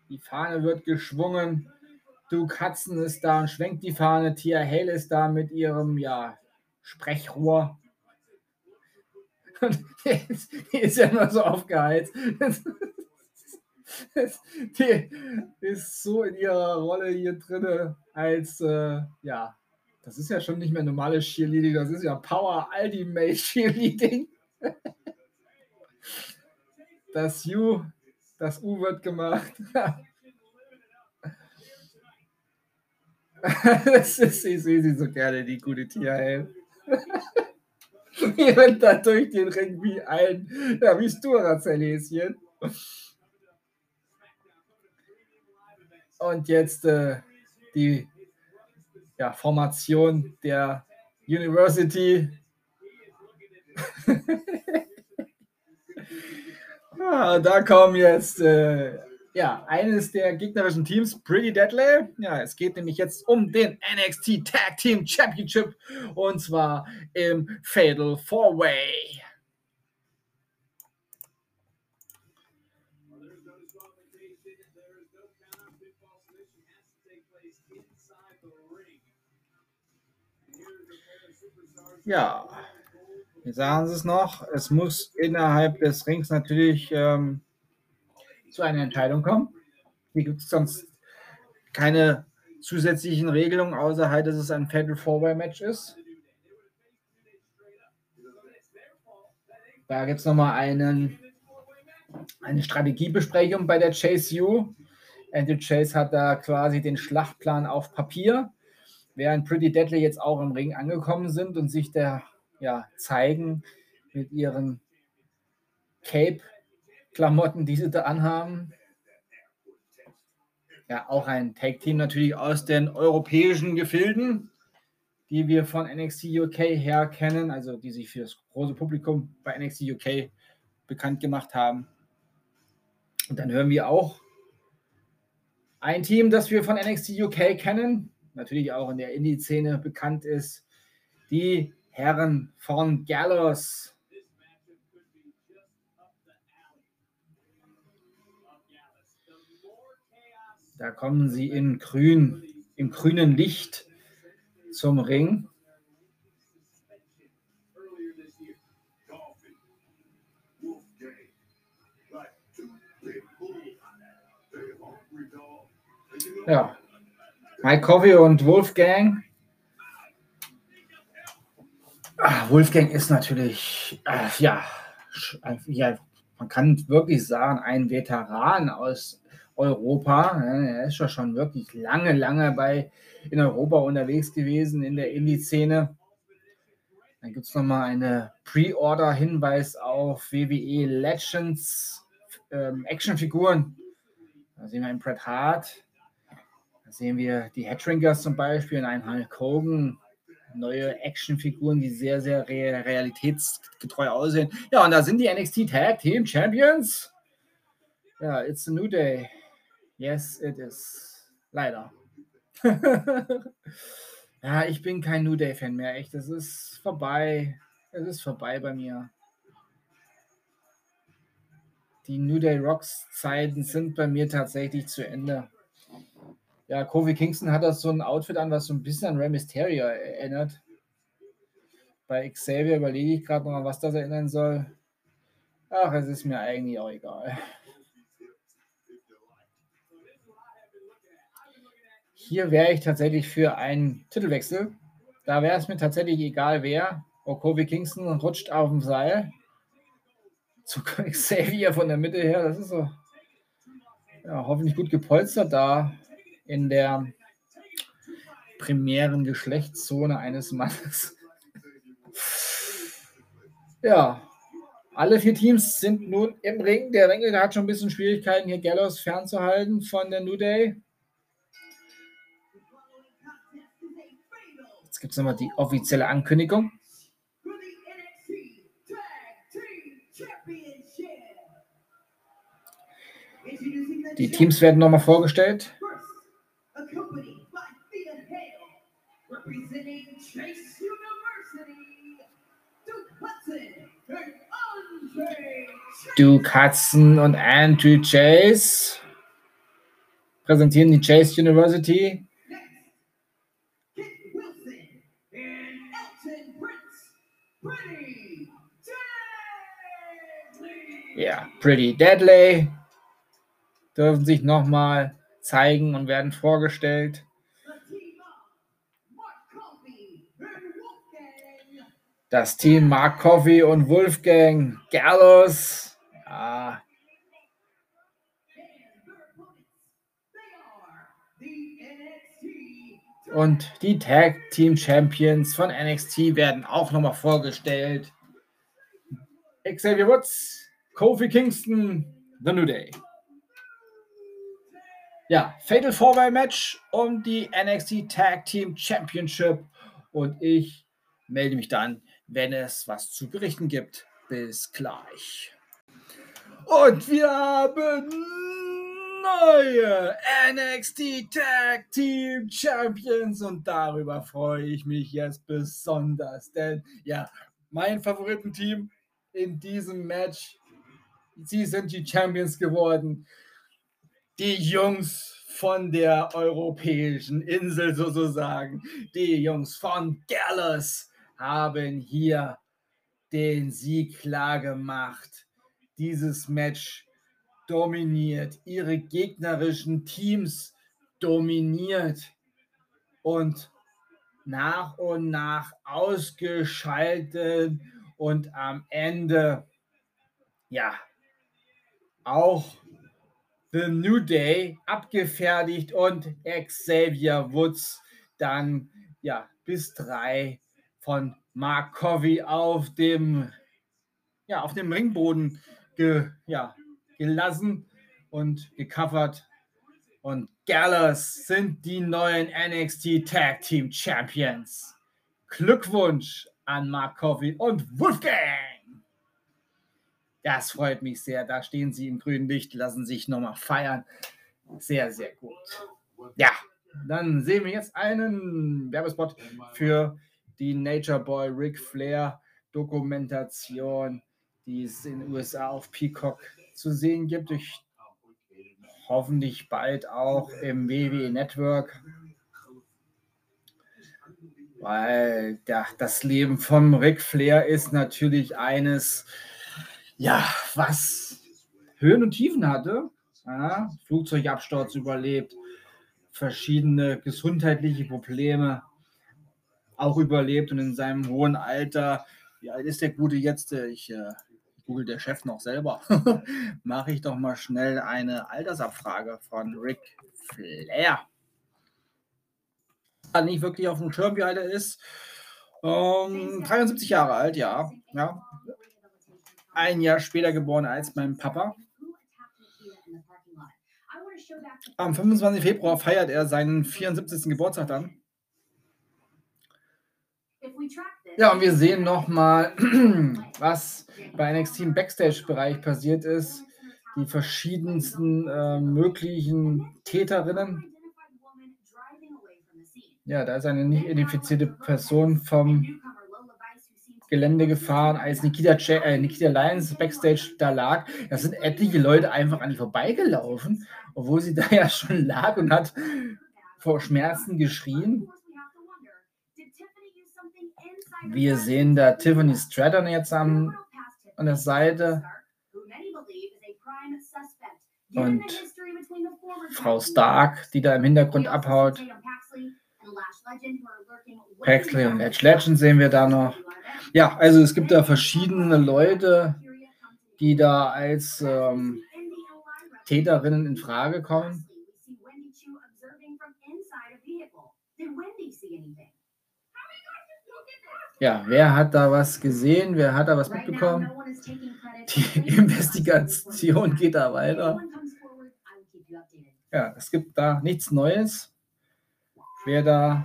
Die Fahne wird geschwungen. Duke Hudson ist da und schwenkt die Fahne. Tia Hale ist da mit ihrem ja, Sprechrohr. Und die ist ja immer so aufgeheizt. Die ist so in ihrer Rolle hier drin als, äh, ja, das ist ja schon nicht mehr normales Cheerleading, das ist ja Power Ultimate Cheerleading. Das U das U wird gemacht. *laughs* das ist, ich sehe sie so gerne, die gute Tia Die *laughs* rennt da durch den Ring wie ein, ja, wie Sturacellhäschen. Und jetzt äh, die ja, Formation der University. *laughs* Ah, da kommen jetzt äh, ja, eines der gegnerischen Teams, Pretty Deadly. Ja, es geht nämlich jetzt um den NXT Tag Team Championship und zwar im Fatal Four Way. Ja, wie sagen es noch? Es muss innerhalb des Rings natürlich ähm, zu einer Entscheidung kommen. Hier gibt es sonst keine zusätzlichen Regelungen, außer halt, dass es ein Fatal Four-Way-Match ist. Da gibt es nochmal einen, eine Strategiebesprechung bei der Chase U. Andrew Chase hat da quasi den Schlachtplan auf Papier, während Pretty Deadly jetzt auch im Ring angekommen sind und sich der ja, zeigen mit ihren Cape Klamotten, die sie da anhaben. Ja, auch ein Tag-Team natürlich aus den europäischen Gefilden, die wir von NXT UK her kennen, also die sich für das große Publikum bei NXT UK bekannt gemacht haben. Und dann hören wir auch ein Team, das wir von NXT UK kennen, natürlich auch in der Indie-Szene bekannt ist, die Herren von Gallows. Da kommen sie in grün, im grünen Licht zum Ring. Ja. Mike Covey und Wolfgang. Ah, Wolfgang ist natürlich, äh, ja, ja, man kann wirklich sagen, ein Veteran aus Europa. Er ist ja schon wirklich lange, lange bei, in Europa unterwegs gewesen, in der Indie-Szene. Dann gibt es nochmal eine Pre-Order-Hinweis auf WWE Legends ähm, Actionfiguren. Da sehen wir einen Bret Hart, da sehen wir die Headringers zum Beispiel in einem Hulk Hogan. Neue Actionfiguren, die sehr, sehr realitätsgetreu aussehen. Ja, und da sind die NXT Tag Team Champions. Ja, it's a new day. Yes, it is. Leider. *laughs* ja, ich bin kein New Day-Fan mehr. Echt, es ist vorbei. Es ist vorbei bei mir. Die New Day Rocks Zeiten sind bei mir tatsächlich zu Ende. Ja, Kofi Kingston hat das so ein Outfit an, was so ein bisschen an Rey Mysterio erinnert. Bei Xavier überlege ich gerade noch, was das erinnern soll. Ach, es ist mir eigentlich auch egal. Hier wäre ich tatsächlich für einen Titelwechsel. Da wäre es mir tatsächlich egal, wer. Oh, Kofi Kingston rutscht auf dem Seil. Zu *laughs* Xavier von der Mitte her. Das ist so ja, hoffentlich gut gepolstert da in der primären Geschlechtszone eines Mannes. *laughs* ja, alle vier Teams sind nun im Ring. Der Ring hat schon ein bisschen Schwierigkeiten, hier Gallows fernzuhalten von der New Day. Jetzt gibt es nochmal die offizielle Ankündigung. Die Teams werden nochmal vorgestellt. Duke Hudson und Andrew Chase präsentieren die Chase University. Ja, Pretty Deadly dürfen sich nochmal zeigen und werden vorgestellt. Das Team Mark Coffey und Wolfgang Gallows. Ja. Und die Tag Team Champions von NXT werden auch nochmal vorgestellt. Xavier Woods, Kofi Kingston, The New Day. Ja, Fatal Four Way Match um die NXT Tag Team Championship. Und ich melde mich dann wenn es was zu berichten gibt. Bis gleich. Und wir haben neue NXT Tag Team Champions und darüber freue ich mich jetzt besonders, denn ja, mein Favoritenteam in diesem Match, sie sind die Champions geworden. Die Jungs von der europäischen Insel sozusagen, die Jungs von Gallus haben hier den Sieg klar gemacht. Dieses Match dominiert, ihre gegnerischen Teams dominiert und nach und nach ausgeschaltet und am Ende ja auch The New Day abgefertigt und Xavier Woods dann ja bis drei von Mark Covey auf dem, ja, auf dem Ringboden ge, ja, gelassen und gecovert. Und Gallus sind die neuen NXT Tag Team Champions. Glückwunsch an Mark Coffey und Wolfgang. Das freut mich sehr. Da stehen sie im grünen Licht, lassen sich nochmal feiern. Sehr, sehr gut. Ja, dann sehen wir jetzt einen Werbespot für die Nature Boy Ric Flair Dokumentation, die es in den USA auf Peacock zu sehen gibt. Ich hoffentlich bald auch im WWE Network. Weil ja, das Leben von Ric Flair ist natürlich eines, ja, was Höhen und Tiefen hatte. Ja, Flugzeugabsturz überlebt, verschiedene gesundheitliche Probleme auch überlebt und in seinem hohen Alter, wie alt ist der Gute jetzt? Ich äh, google der Chef noch selber. *laughs* Mache ich doch mal schnell eine Altersabfrage von Rick Flair. Hat nicht wirklich auf dem Schirm, wie alt er ist. Ähm, 73 Jahre alt, ja. ja. Ein Jahr später geboren als mein Papa. Am 25. Februar feiert er seinen 74. Geburtstag dann. Ja, und wir sehen nochmal, *clears throat* was bei NXT im Backstage-Bereich passiert ist. Die verschiedensten äh, möglichen Täterinnen. Ja, da ist eine nicht identifizierte Person vom Gelände gefahren, als Nikita, äh, Nikita Lyons Backstage da lag. Da sind etliche Leute einfach an die vorbeigelaufen, obwohl sie *laughs* da ja schon lag und hat vor Schmerzen geschrien. Wir sehen da Tiffany Stratton jetzt am, an der Seite. Und Frau Stark, die da im Hintergrund abhaut. Paxley und Edge Legend sehen wir da noch. Ja, also es gibt da verschiedene Leute, die da als ähm, Täterinnen in Frage kommen. Ja, wer hat da was gesehen? Wer hat da was mitbekommen? Die *laughs* Investigation geht da weiter. Ja, es gibt da nichts Neues. Wer da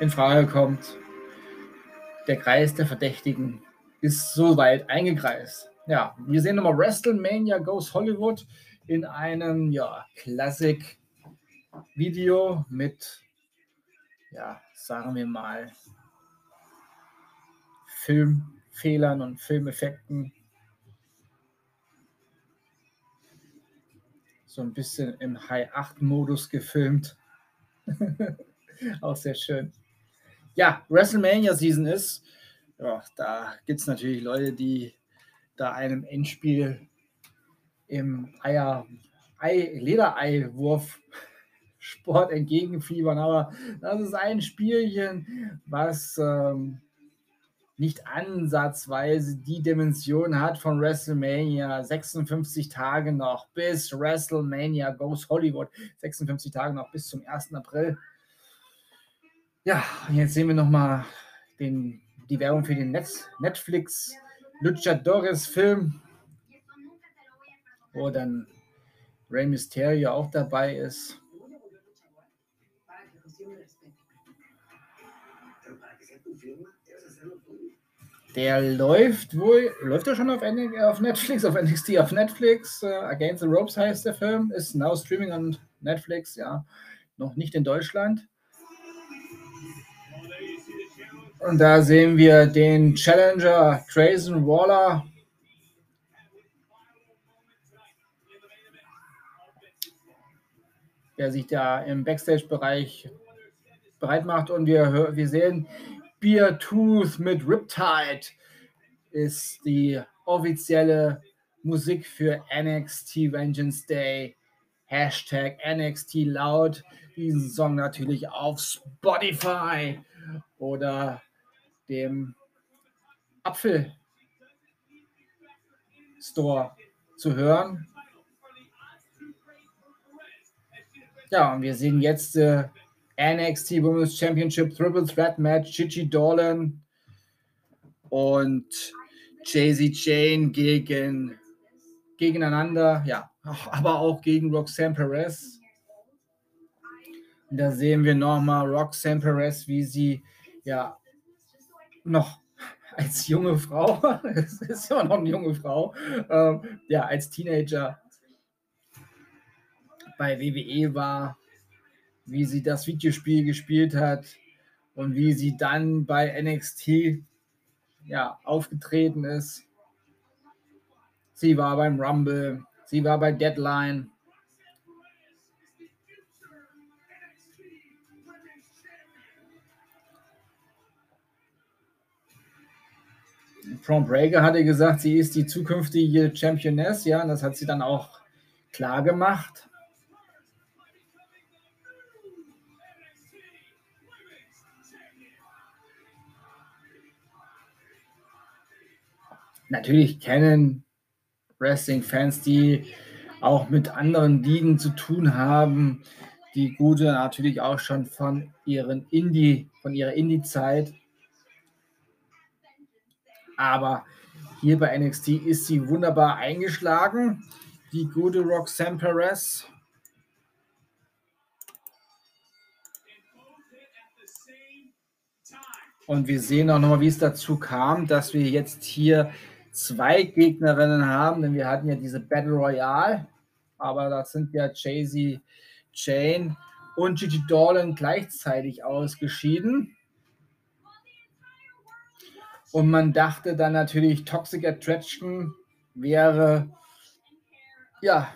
in Frage kommt, der Kreis der Verdächtigen ist soweit eingekreist. Ja, wir sehen nochmal WrestleMania Goes Hollywood in einem ja, Classic-Video mit, ja, sagen wir mal, Filmfehlern und Filmeffekten. So ein bisschen im High-8-Modus gefilmt. *laughs* Auch sehr schön. Ja, WrestleMania Season ist. Ja, da gibt es natürlich Leute, die da einem Endspiel im Eier, Ei, Ledereiwurf Sport entgegenfiebern. Aber das ist ein Spielchen, was ähm, nicht ansatzweise die Dimension hat von WrestleMania. 56 Tage noch bis WrestleMania Goes Hollywood. 56 Tage noch bis zum 1. April. Ja, jetzt sehen wir nochmal die Werbung für den Netflix Luchadores Film, wo dann Rey Mysterio auch dabei ist. Der läuft wohl, läuft er schon auf, auf Netflix, auf NXT auf Netflix. Uh, Against the Ropes heißt der Film, ist now streaming on Netflix, ja, noch nicht in Deutschland. Und da sehen wir den Challenger Grayson Waller. Der sich da im Backstage-Bereich bereit macht. Und wir, wir sehen Beer Tooth mit Riptide ist die offizielle Musik für NXT Vengeance Day. Hashtag NXT Loud. Diesen Song natürlich auf Spotify oder dem Apfel Store zu hören. Ja, und wir sehen jetzt äh, NXT Women's Championship Triple Threat Match, Gigi Dolan und Jay-Z Jane gegen gegeneinander, ja, aber auch gegen Roxanne Perez. Da sehen wir nochmal Roxanne Perez, wie sie ja noch als junge Frau, *laughs* es ist ja noch eine junge Frau, ähm, ja, als Teenager bei WWE war, wie sie das Videospiel gespielt hat und wie sie dann bei NXT ja, aufgetreten ist. Sie war beim Rumble, sie war bei Deadline. Braun Breaker hatte gesagt, sie ist die zukünftige Championess, ja, und das hat sie dann auch klar gemacht. Natürlich kennen Wrestling-Fans, die auch mit anderen Ligen zu tun haben, die gute natürlich auch schon von ihren Indie, von ihrer Indie-Zeit. Aber hier bei NXT ist sie wunderbar eingeschlagen, die gute Roxanne Perez. Und wir sehen auch nochmal, wie es dazu kam, dass wir jetzt hier zwei Gegnerinnen haben, denn wir hatten ja diese Battle Royale, aber da sind ja Jay-Z, Jane und Gigi Dolan gleichzeitig ausgeschieden. Und man dachte dann natürlich, Toxic Attraction wäre ja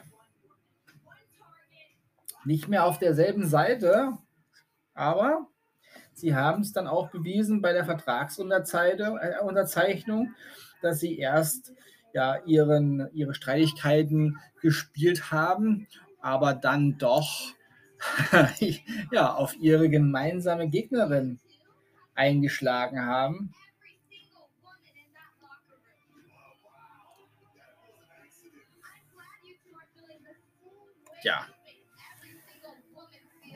nicht mehr auf derselben Seite, aber sie haben es dann auch bewiesen bei der Vertragsunterzeichnung, äh, dass sie erst ja ihren, ihre Streitigkeiten gespielt haben, aber dann doch *laughs* ja, auf ihre gemeinsame Gegnerin eingeschlagen haben. Ja.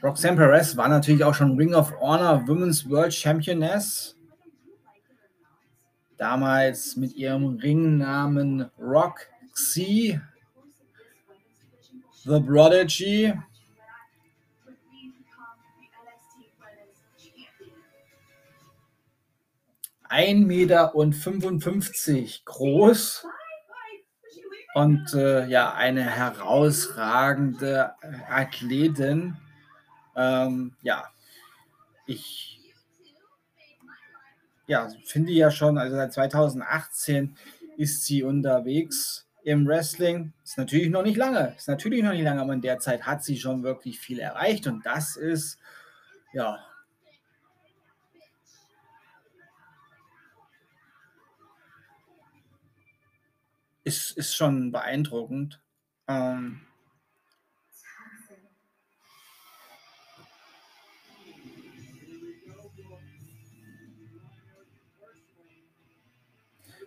Roxanne Perez war natürlich auch schon Ring of Honor Women's World Championess damals mit ihrem Ringnamen Roxy The Prodigy. Ein Meter und 55 groß und äh, ja, eine herausragende Athletin. Ähm, ja, ich ja, finde ich ja schon, also seit 2018 ist sie unterwegs im Wrestling. Ist natürlich noch nicht lange, ist natürlich noch nicht lange, aber in der Zeit hat sie schon wirklich viel erreicht und das ist, ja, ist, ist schon beeindruckend. Ähm,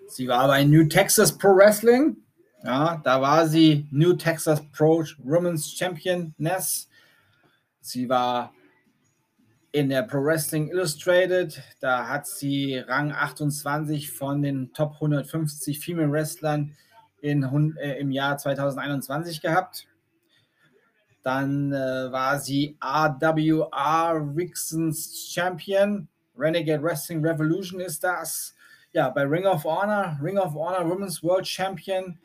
Sie war bei New Texas Pro Wrestling. Ja, da war sie New Texas Pro Women's Championess. Sie war in der Pro Wrestling Illustrated. Da hat sie Rang 28 von den Top 150 Female Wrestlern in, äh, im Jahr 2021 gehabt. Dann äh, war sie RWR Vixens Champion. Renegade Wrestling Revolution ist das ja, bei Ring of Honor, Ring of Honor Women's World Champion,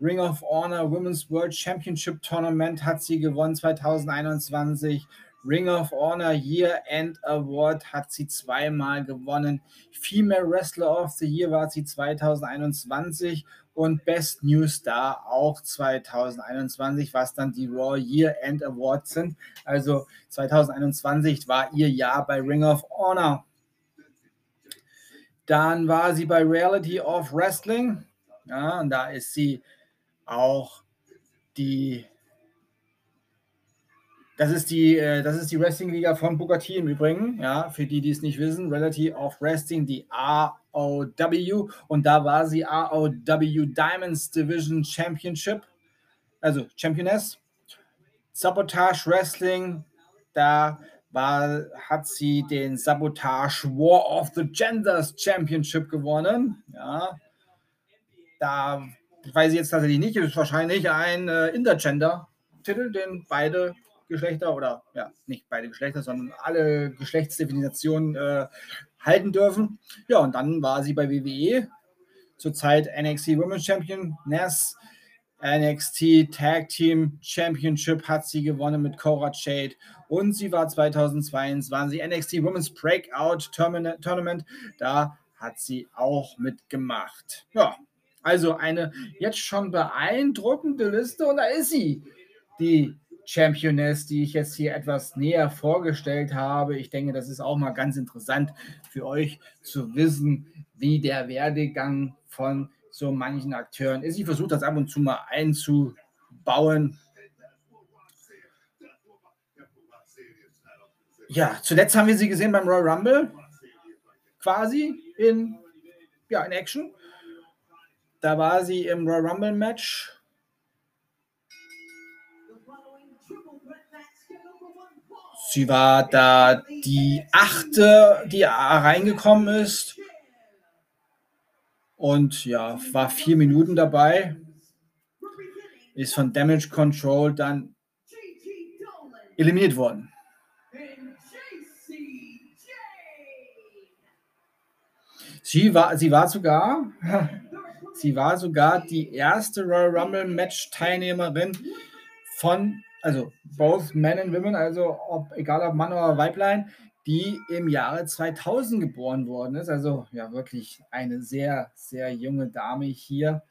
Ring of Honor Women's World Championship Tournament hat sie gewonnen 2021. Ring of Honor Year End Award hat sie zweimal gewonnen. Female Wrestler of the Year war sie 2021 und Best New Star auch 2021, was dann die Raw Year End Awards sind. Also 2021 war ihr Jahr bei Ring of Honor. Dann war sie bei Reality of Wrestling. Ja, und da ist sie auch die. Das ist die, äh, das ist die Wrestling-Liga von Booker T im Übrigen, ja, für die, die es nicht wissen, Reality of Wrestling, die AOW. Und da war sie AOW Diamonds Division Championship, also Championess. Sabotage Wrestling, da war, hat sie den Sabotage War of the Genders Championship gewonnen. Ja, da weiß ich jetzt tatsächlich nicht, ist wahrscheinlich ein äh, Intergender-Titel, den beide Geschlechter oder ja, nicht beide Geschlechter, sondern alle Geschlechtsdefinitionen äh, halten dürfen. Ja, und dann war sie bei WWE, zurzeit NXT Women's Champion, NES, NXT Tag Team Championship hat sie gewonnen mit Cora Shade und sie war 2022 NXT Women's Breakout Tournament. Da hat sie auch mitgemacht. Ja, also eine jetzt schon beeindruckende Liste und da ist sie, die Championess, die ich jetzt hier etwas näher vorgestellt habe. Ich denke, das ist auch mal ganz interessant für euch zu wissen, wie der Werdegang von so manchen Akteuren ist. Ich versuche das ab und zu mal einzubauen. Ja, zuletzt haben wir sie gesehen beim Royal Rumble, quasi in, ja, in Action. Da war sie im Royal Rumble Match. Sie war da die achte, die reingekommen ist. Und ja, war vier Minuten dabei. Ist von Damage Control dann eliminiert worden. Sie war, sie war sogar Sie war sogar die erste Royal Rumble Match Teilnehmerin von, also both Men and Women, also ob, egal ob Mann oder Weiblein, die im Jahre 2000 geboren worden ist. Also ja, wirklich eine sehr, sehr junge Dame hier.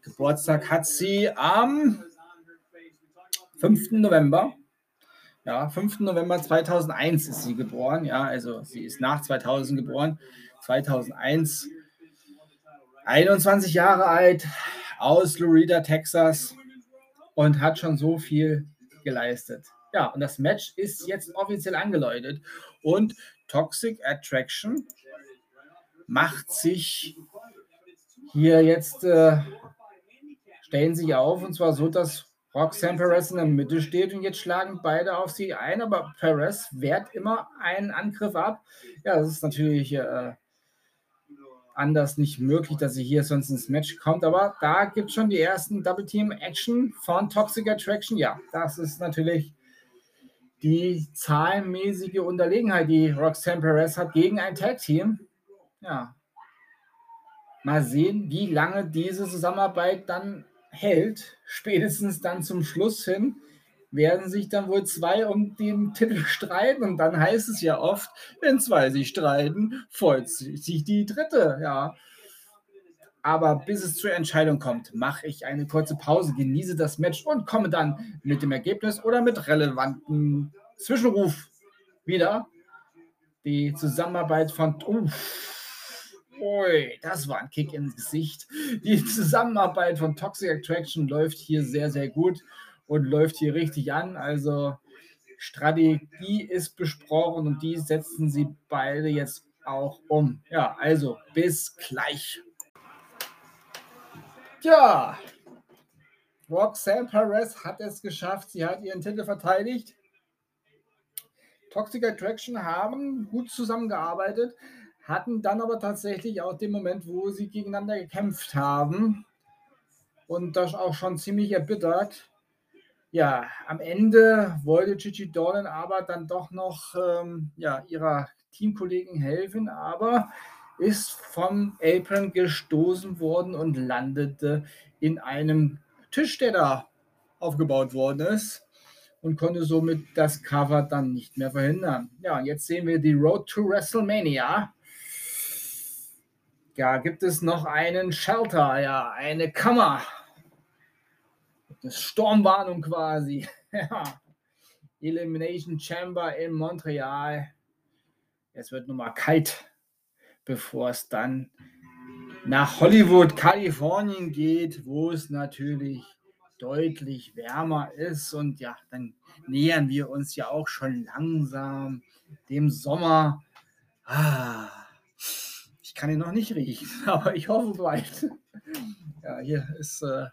Geburtstag hat sie am 5. November. Ja, 5. November 2001 ist sie geboren. Ja, also sie ist nach 2000 geboren. 2001 21 Jahre alt, aus Loretta, Texas und hat schon so viel geleistet. Ja, und das Match ist jetzt offiziell angeläutet und Toxic Attraction macht sich hier jetzt, äh, stellen sich auf und zwar so, dass Roxanne Perez in der Mitte steht und jetzt schlagen beide auf sie ein, aber Perez wehrt immer einen Angriff ab. Ja, das ist natürlich äh, anders nicht möglich, dass sie hier sonst ins Match kommt. Aber da gibt es schon die ersten Double Team Action von Toxic Attraction. Ja, das ist natürlich die zahlenmäßige Unterlegenheit, die Roxanne Perez hat gegen ein Tag Team. Ja. Mal sehen, wie lange diese Zusammenarbeit dann hält. Spätestens dann zum Schluss hin werden sich dann wohl zwei um den Titel streiten. Und dann heißt es ja oft, wenn zwei sich streiten, freut sich die dritte. Ja. Aber bis es zur Entscheidung kommt, mache ich eine kurze Pause, genieße das Match und komme dann mit dem Ergebnis oder mit relevanten Zwischenruf wieder. Die Zusammenarbeit von. Uff, ui, das war ein Kick ins Gesicht. Die Zusammenarbeit von Toxic Attraction läuft hier sehr, sehr gut und läuft hier richtig an. Also Strategie ist besprochen und die setzen sie beide jetzt auch um. Ja, also bis gleich. Tja, Roxanne Perez hat es geschafft. Sie hat ihren Titel verteidigt. Toxic Attraction haben gut zusammengearbeitet, hatten dann aber tatsächlich auch den Moment, wo sie gegeneinander gekämpft haben und das auch schon ziemlich erbittert. Ja, am Ende wollte Gigi Dornan aber dann doch noch ähm, ja, ihrer Teamkollegin helfen, aber ist vom Apron gestoßen worden und landete in einem Tisch, der da aufgebaut worden ist und konnte somit das Cover dann nicht mehr verhindern. Ja, und jetzt sehen wir die Road to WrestleMania. Da gibt es noch einen Shelter, ja, eine Kammer eine Sturmwarnung quasi. *laughs* Elimination Chamber in Montreal. Es wird nochmal kalt, bevor es dann nach Hollywood, Kalifornien geht, wo es natürlich deutlich wärmer ist. Und ja, dann nähern wir uns ja auch schon langsam dem Sommer. Ah, kann ihn noch nicht riechen, *laughs* aber ich hoffe bald. Ja, hier ist äh,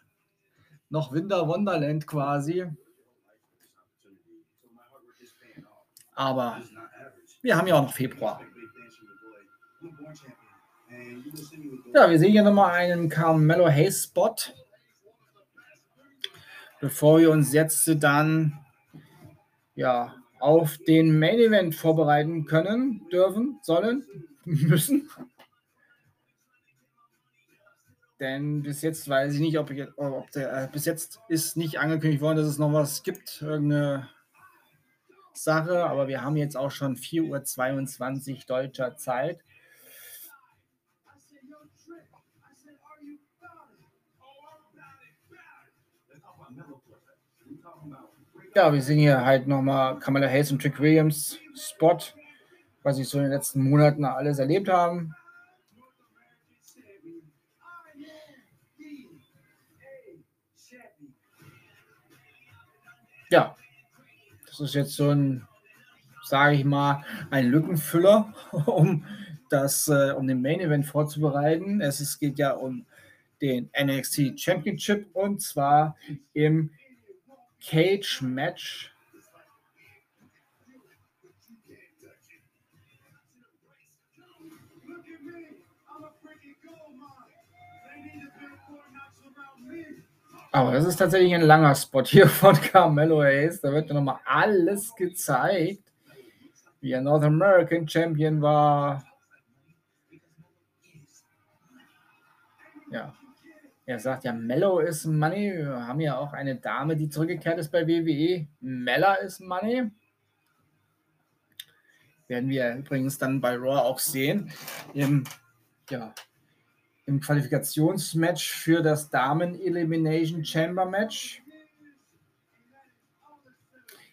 noch Winter Wonderland quasi. Aber wir haben ja auch noch Februar. Ja, wir sehen hier nochmal einen Carmelo Hayes Spot. Bevor wir uns jetzt dann ja, auf den Main Event vorbereiten können, dürfen, sollen, *laughs* müssen. Denn bis jetzt weiß ich nicht, ob, ich, ob der, äh, bis jetzt ist nicht angekündigt worden, dass es noch was gibt, irgendeine Sache, aber wir haben jetzt auch schon 4.22 Uhr deutscher Zeit. Ja, wir sehen hier halt nochmal Kamala Hayes und Trick Williams Spot, was ich so in den letzten Monaten alles erlebt haben. Ja, das ist jetzt so ein, sage ich mal, ein Lückenfüller, *laughs* um das, äh, um den Main Event vorzubereiten. Es ist, geht ja um den NXT Championship und zwar im Cage Match. Aber das ist tatsächlich ein langer Spot hier *laughs* von Carmelo Hayes. Da wird nochmal alles gezeigt, wie er North American Champion war. Ja, er sagt ja, Mellow ist Money. Wir haben ja auch eine Dame, die zurückgekehrt ist bei WWE. Mella ist Money. Werden wir übrigens dann bei Raw auch sehen. Im, ja, im Qualifikationsmatch für das Damen Elimination Chamber Match.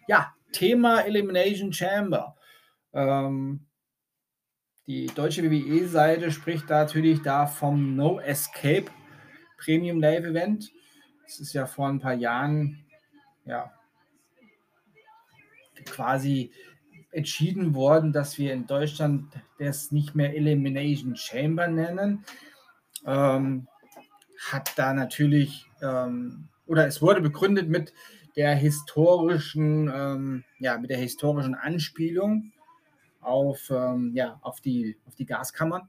Ja, Thema Elimination Chamber. Ähm, die deutsche WWE-Seite spricht natürlich da vom No Escape Premium Live Event. Das ist ja vor ein paar Jahren ja quasi entschieden worden, dass wir in Deutschland das nicht mehr Elimination Chamber nennen. Ähm, hat da natürlich, ähm, oder es wurde begründet mit der historischen, ähm, ja, mit der historischen Anspielung auf, ähm, ja, auf, die, auf die Gaskammern,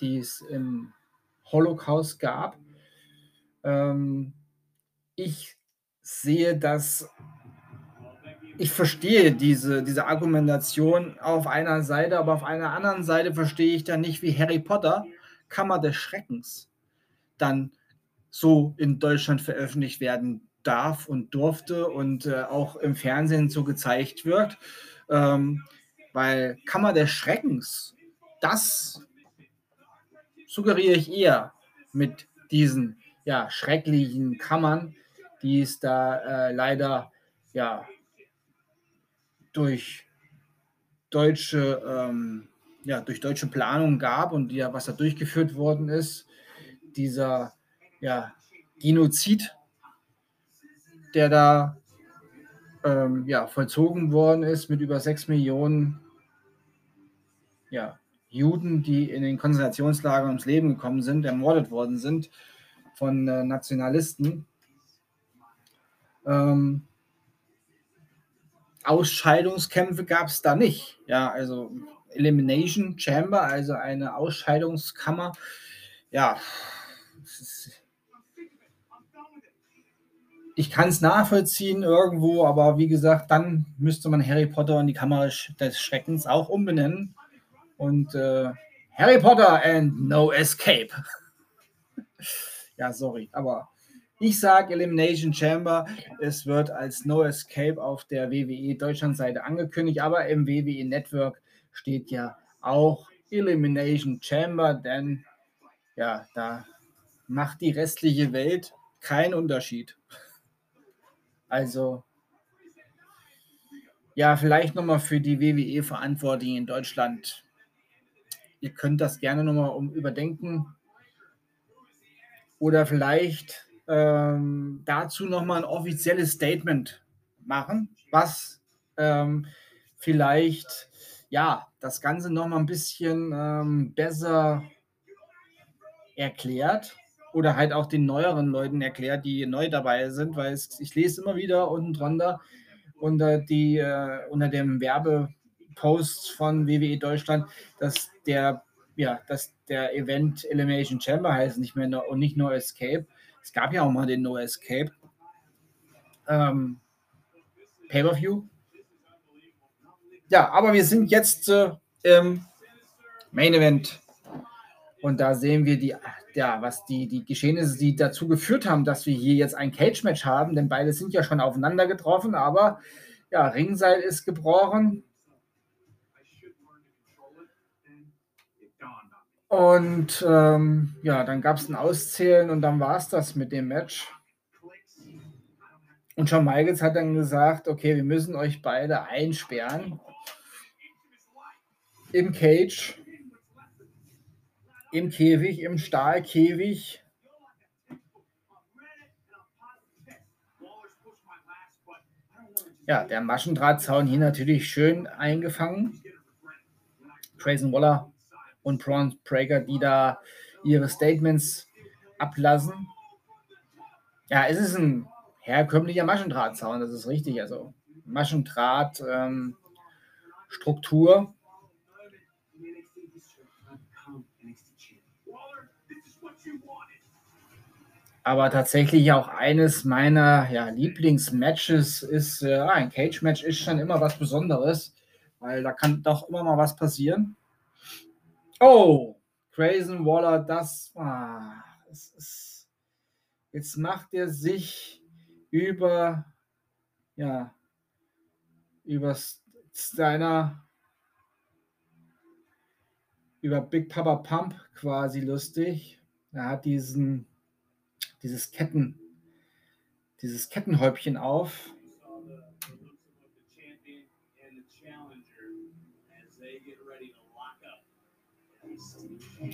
die es im Holocaust gab. Ähm, ich sehe das, ich verstehe diese, diese Argumentation auf einer Seite, aber auf einer anderen Seite verstehe ich dann nicht, wie Harry Potter, Kammer des Schreckens, dann so in Deutschland veröffentlicht werden darf und durfte und äh, auch im Fernsehen so gezeigt wird. Ähm, weil Kammer des Schreckens, das suggeriere ich eher mit diesen ja, schrecklichen Kammern, die es da äh, leider ja, durch deutsche, ähm, ja, durch deutsche Planung gab und ja, was da durchgeführt worden ist, dieser ja, Genozid, der da ähm, ja, vollzogen worden ist mit über sechs Millionen ja, Juden, die in den Konzentrationslagern ums Leben gekommen sind, ermordet worden sind von äh, Nationalisten. Ähm, Ausscheidungskämpfe gab es da nicht. Ja, also Elimination Chamber, also eine Ausscheidungskammer. Ja, ich kann es nachvollziehen irgendwo, aber wie gesagt, dann müsste man Harry Potter und die Kammer des Schreckens auch umbenennen. Und äh, Harry Potter and No Escape. *laughs* Ja, sorry, aber ich sage Elimination Chamber. Es wird als No Escape auf der WWE Deutschland-Seite angekündigt, aber im WWE Network steht ja auch Elimination Chamber, denn ja, da macht die restliche Welt keinen Unterschied. Also, ja, vielleicht nochmal für die WWE-Verantwortlichen in Deutschland. Ihr könnt das gerne nochmal um überdenken oder vielleicht ähm, dazu nochmal ein offizielles Statement machen, was ähm, vielleicht ja das Ganze nochmal ein bisschen ähm, besser erklärt oder halt auch den neueren Leuten erklärt, die neu dabei sind, weil es, ich lese immer wieder unten drunter unter, die, äh, unter dem Werbepost von WWE Deutschland, dass der ja, dass der Event Elimination Chamber heißt nicht mehr und nicht No Escape. Es gab ja auch mal den No Escape. Ähm, Pay-Per-View. Ja, aber wir sind jetzt äh, im Main Event. Und da sehen wir die, ja, was die, die Geschehnisse, die dazu geführt haben, dass wir hier jetzt ein Cage-Match haben, denn beide sind ja schon aufeinander getroffen, aber ja, Ringseil ist gebrochen. Und ähm, ja, dann gab es ein Auszählen und dann war es das mit dem Match. Und Shawn Michaels hat dann gesagt, okay, wir müssen euch beide einsperren im Cage, im Käfig, im Stahlkäfig. Ja, der Maschendrahtzaun hier natürlich schön eingefangen. Grayson Waller und Braun Prager, die da ihre Statements ablassen. Ja, es ist ein herkömmlicher Maschendrahtzaun, das ist richtig. Also Maschendraht, ähm. Aber tatsächlich auch eines meiner ja, Lieblingsmatches ist, äh, ein Cage-Match ist schon immer was Besonderes, weil da kann doch immer mal was passieren. Oh, Grayson Waller, das war. Ist, jetzt macht er sich über, ja, über Steiner, über Big Papa Pump quasi lustig. Er hat diesen, dieses Ketten, dieses Kettenhäubchen auf.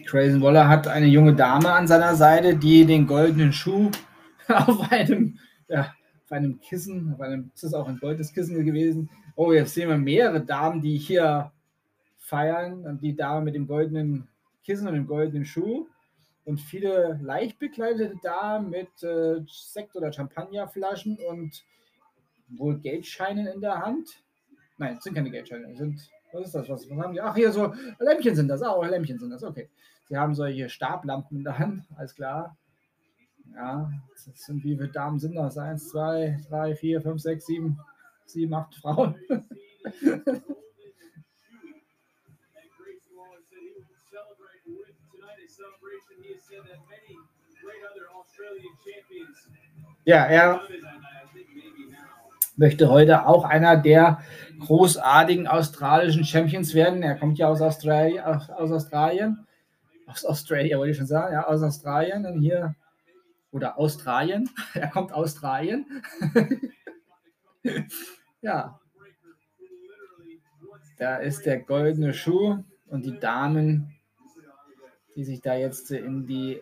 Grayson Waller hat eine junge Dame an seiner Seite, die den goldenen Schuh *laughs* auf einem ja, auf einem Kissen, auf einem, ist das auch ein goldenes Kissen gewesen? Oh, jetzt sehen wir mehrere Damen, die hier feiern. Und die Dame mit dem goldenen Kissen und dem goldenen Schuh. Und viele leicht bekleidete Damen mit äh, Sekt- oder Champagnerflaschen und wohl Geldscheinen in der Hand. Nein, es sind keine Geldscheine. Sind, was ist das? Was, was haben die? Ach, hier so Lämpchen sind das. Ah, Lämpchen sind das. Okay. Sie haben solche Stablampen in der Hand, alles klar. Ja, das sind wie viele Damen sind das? Eins, zwei, drei, vier, fünf, sechs, sieben, sieben, acht Frauen. *laughs* ja, er möchte heute auch einer der großartigen australischen Champions werden. Er kommt ja aus, Australi aus Australien. Aus Australien, wollte ich schon sagen, ja, aus Australien. Und hier oder Australien. *laughs* Er kommt Australien. *laughs* ja. Da ist der goldene Schuh und die Damen, die sich da jetzt in die,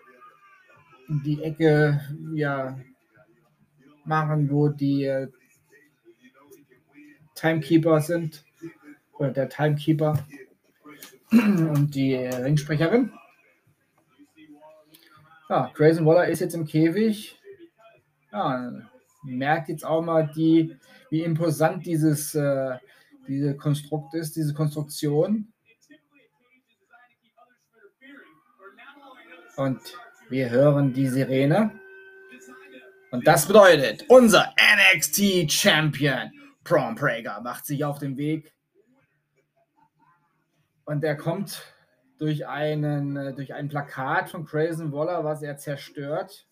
in die Ecke ja, machen, wo die äh, Timekeeper sind. Oder der Timekeeper und die Ringsprecherin. Ja, Grayson Waller ist jetzt im Käfig. Ja, merkt jetzt auch mal, die, wie imposant dieses äh, diese Konstrukt ist, diese Konstruktion. Und wir hören die Sirene. Und das bedeutet, unser NXT Champion Braun Prager macht sich auf den Weg. Und er kommt durch, einen, äh, durch ein Plakat von Grayson Waller, was er zerstört.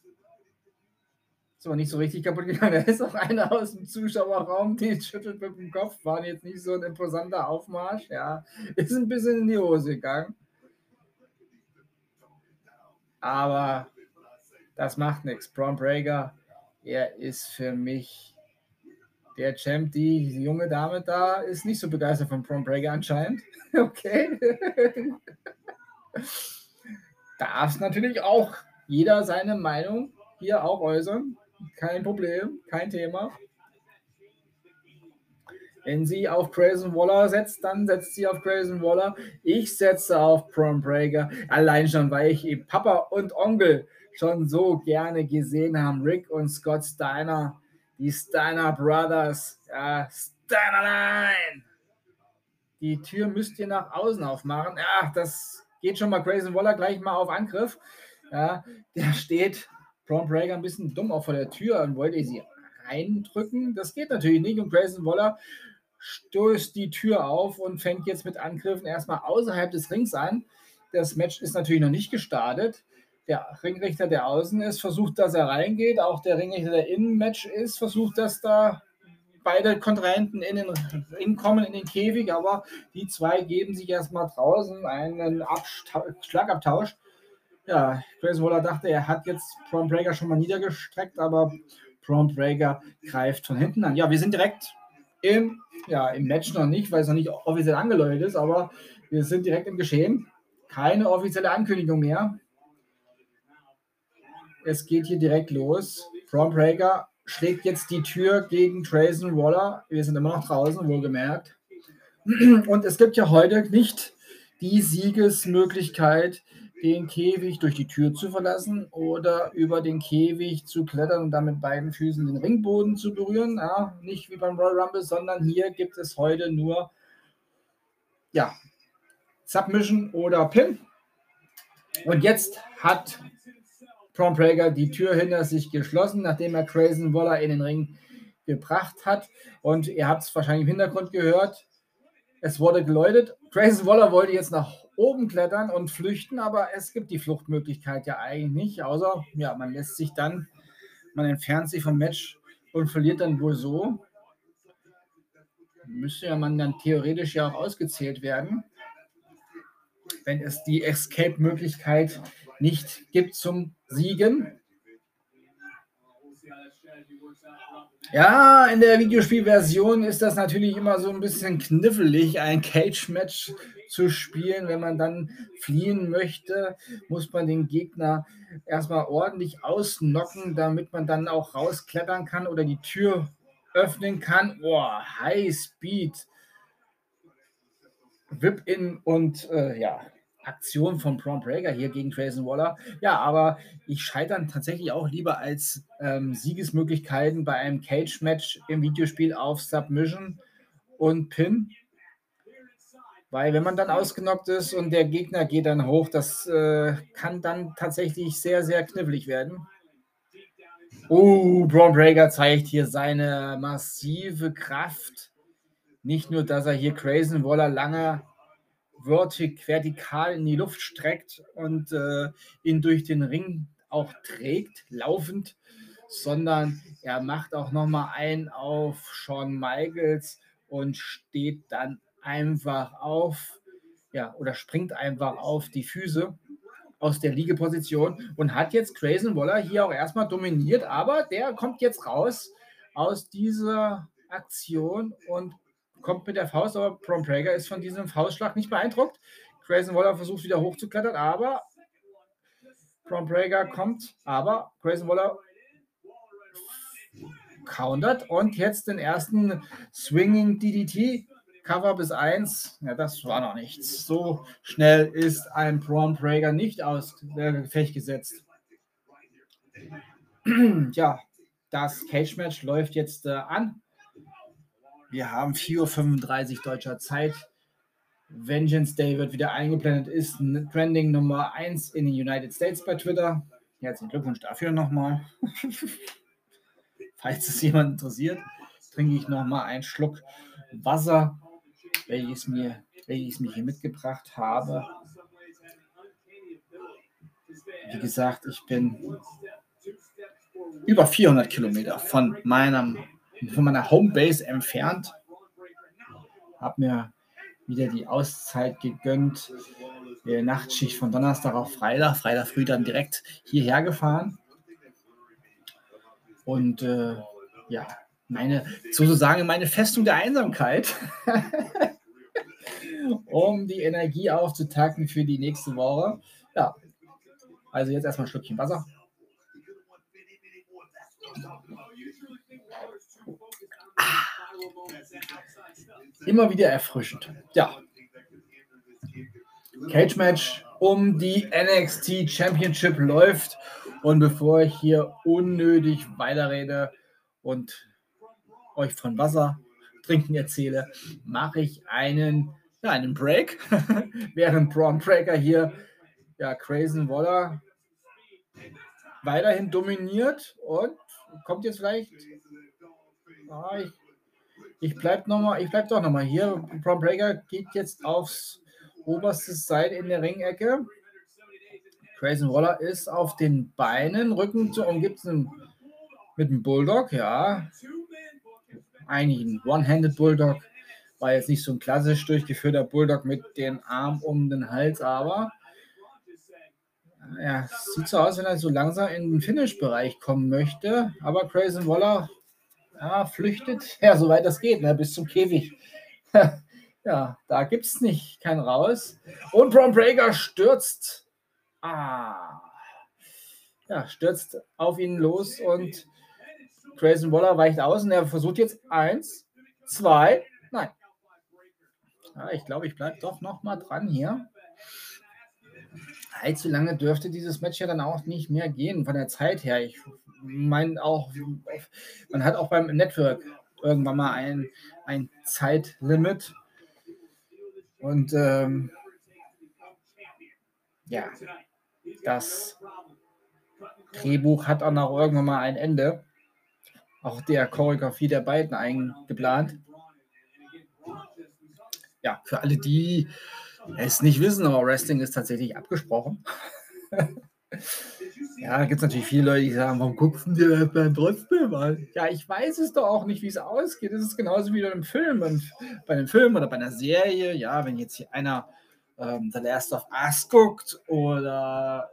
Ist aber nicht so richtig kaputt gegangen. *laughs* Da ist auch einer aus dem Zuschauerraum, die schüttelt mit dem Kopf. War jetzt nicht so ein imposanter Aufmarsch. Ja, ist ein bisschen in die Hose gegangen. Aber das macht nichts. Braun Breaker, er ist für mich der Champ. Die, junge Dame da ist nicht so begeistert von Braun Breaker anscheinend. *laughs* Okay. darf natürlich auch jeder seine Meinung hier auch äußern. Kein Problem, kein Thema. Wenn sie auf Grayson Waller setzt, dann setzt sie auf Grayson Waller. Ich setze auf Prom Breaker. Allein schon, weil ich Papa und Onkel schon so gerne gesehen haben. Rick und Scott Steiner, die Steiner Brothers. Ja, Steiner Line. Die Tür müsst ihr nach außen aufmachen. Ja, das geht schon mal Grayson Waller gleich mal auf Angriff. Ja, der steht Braun Breaker ein bisschen dumm auch vor der Tür und wollte sie reindrücken. Das geht natürlich nicht. Und Grayson Waller stößt die Tür auf und fängt jetzt mit Angriffen erstmal außerhalb des Rings an. Das Match ist natürlich noch nicht gestartet. Der Ringrichter, der außen ist, versucht, dass er reingeht. Auch der Ringrichter, der im Match ist, versucht, dass da beide Kontrahenten in den Ring kommen, in den Käfig. Aber die zwei geben sich erstmal draußen einen Absta Schlagabtausch. Ja, Grayson Waller dachte, er hat jetzt Braun Breaker schon mal niedergestreckt, aber Braun Breaker greift von hinten an. Ja, wir sind direkt im, ja, im Match noch nicht, weil es noch nicht offiziell angeläutet ist, aber wir sind direkt im Geschehen. Keine offizielle Ankündigung mehr. Es geht hier direkt los. Braun Breaker schlägt jetzt die Tür gegen Grayson Waller. Wir sind immer noch draußen, wohlgemerkt. Und es gibt ja heute nicht die Siegesmöglichkeit, den Käfig durch die Tür zu verlassen oder über den Käfig zu klettern und dann mit beiden Füßen den Ringboden zu berühren. Ja, nicht wie beim Royal Rumble, sondern hier gibt es heute nur ja, Submission oder Pin. Und jetzt hat Braun Breaker die Tür hinter sich geschlossen, nachdem er Grayson Waller in den Ring gebracht hat. Und ihr habt es wahrscheinlich im Hintergrund gehört. Es wurde geläutet. Grayson Waller wollte jetzt nach oben klettern und flüchten, aber es gibt die Fluchtmöglichkeit ja eigentlich nicht, außer ja, man lässt sich dann, man entfernt sich vom Match und verliert dann wohl so. Müsste ja man dann theoretisch ja auch ausgezählt werden, wenn es die Escape-Möglichkeit nicht gibt zum Siegen. Ja, in der Videospielversion ist das natürlich immer so ein bisschen knifflig, ein Cage-Match zu spielen. Wenn man dann fliehen möchte, muss man den Gegner erstmal ordentlich ausnocken, damit man dann auch rausklettern kann oder die Tür öffnen kann. Boah, High Speed. Whip-In und äh, ja, Aktion von Braun Breaker hier gegen Grayson Waller. Ja, aber ich scheitere tatsächlich auch lieber als ähm, Siegesmöglichkeiten bei einem Cage-Match im Videospiel auf Submission und Pin. Weil wenn man dann ausgenockt ist und der Gegner geht dann hoch, das äh, kann dann tatsächlich sehr, sehr knifflig werden. Oh, Braun Breaker zeigt hier seine massive Kraft. Nicht nur, dass er hier Grayson Waller lange vertik vertikal in die Luft streckt und äh, ihn durch den Ring auch trägt, laufend, sondern er macht auch nochmal einen auf Shawn Michaels und steht dann einfach auf, ja, oder springt einfach auf die Füße aus der Liegeposition und hat jetzt Grayson Waller hier auch erstmal dominiert, aber der kommt jetzt raus aus dieser Aktion und kommt mit der Faust, aber Bron Prager ist von diesem Faustschlag nicht beeindruckt. Grayson Waller versucht wieder hochzuklettern, aber Bron Prager kommt, aber Grayson Waller countert und jetzt den ersten Swinging DDT. Cover bis 1, ja, das war noch nichts. So schnell ist ein Braun Prager nicht aus der Gefecht gesetzt. *clears throat* ja, das Cage-Match läuft jetzt äh, an. Wir haben 4.35 Uhr deutscher Zeit. Vengeance Day wird wieder eingeblendet, ist Trending Nummer 1 in den United States bei Twitter. Herzlichen Glückwunsch dafür nochmal. *laughs* Falls es jemand interessiert, trinke ich nochmal einen Schluck Wasser, welches, mir, welches mir hier mitgebracht habe. Wie gesagt, ich bin über 400 Kilometer von meinem von meiner Homebase entfernt. Habe mir wieder die Auszeit gegönnt. Die Nachtschicht von Donnerstag auf Freitag. Freitag früh dann direkt hierher gefahren. Und äh, ja, meine, sozusagen meine Festung der Einsamkeit, *laughs* um die Energie aufzutanken für die nächste Woche. Ja, also jetzt erstmal ein Stückchen Wasser. Immer wieder erfrischend. Ja. Cage Match um die NXT Championship läuft. Und bevor ich hier unnötig weiterrede und euch von Wasser trinken erzähle, mache ich einen ja, einen Break, *laughs* während Braun Breaker hier ja, Crazen Waller weiterhin dominiert und kommt jetzt vielleicht. Ah, ich, ich bleib noch mal, ich bleib doch noch mal hier. Braun Breaker geht jetzt aufs oberste Seil in der Ringecke. Grayson Waller ist auf den Beinen, Rücken zu umgibt mit dem Bulldog, ja. Eigentlich ein One-Handed Bulldog. War jetzt nicht so ein klassisch durchgeführter Bulldog mit den Arm um den Hals, aber ja, sieht so aus, wenn er so langsam in den Finish-Bereich kommen möchte. Aber Grayson Waller ja, flüchtet, *laughs* ja, soweit das geht, ne, bis zum Käfig. *laughs* ja, da gibt es nicht kein Raus. Und Braun Breaker stürzt. Ah. Ja, stürzt auf ihn los und Grayson Waller weicht aus und er versucht jetzt eins, zwei, nein. Ja, ich glaube, ich bleibe doch noch mal dran hier allzu lange dürfte dieses Match ja dann auch nicht mehr gehen von der Zeit her. Ich meine auch, man hat auch beim Network irgendwann mal ein, ein Zeitlimit. Und ähm, ja, das Drehbuch hat auch noch irgendwann mal ein Ende. Auch der Choreografie der beiden eingeplant. Ja, für alle die, es nicht wissen, aber Wrestling ist tatsächlich abgesprochen. *laughs* ja, da gibt es natürlich viele Leute, die sagen, warum guckst du dir das trotzdem an? Ja, ich weiß es doch auch nicht, wie es ausgeht. Es ist genauso wie bei einem Film. Bei einem Film oder bei einer Serie, ja, wenn jetzt hier einer ähm, The Last of Us guckt oder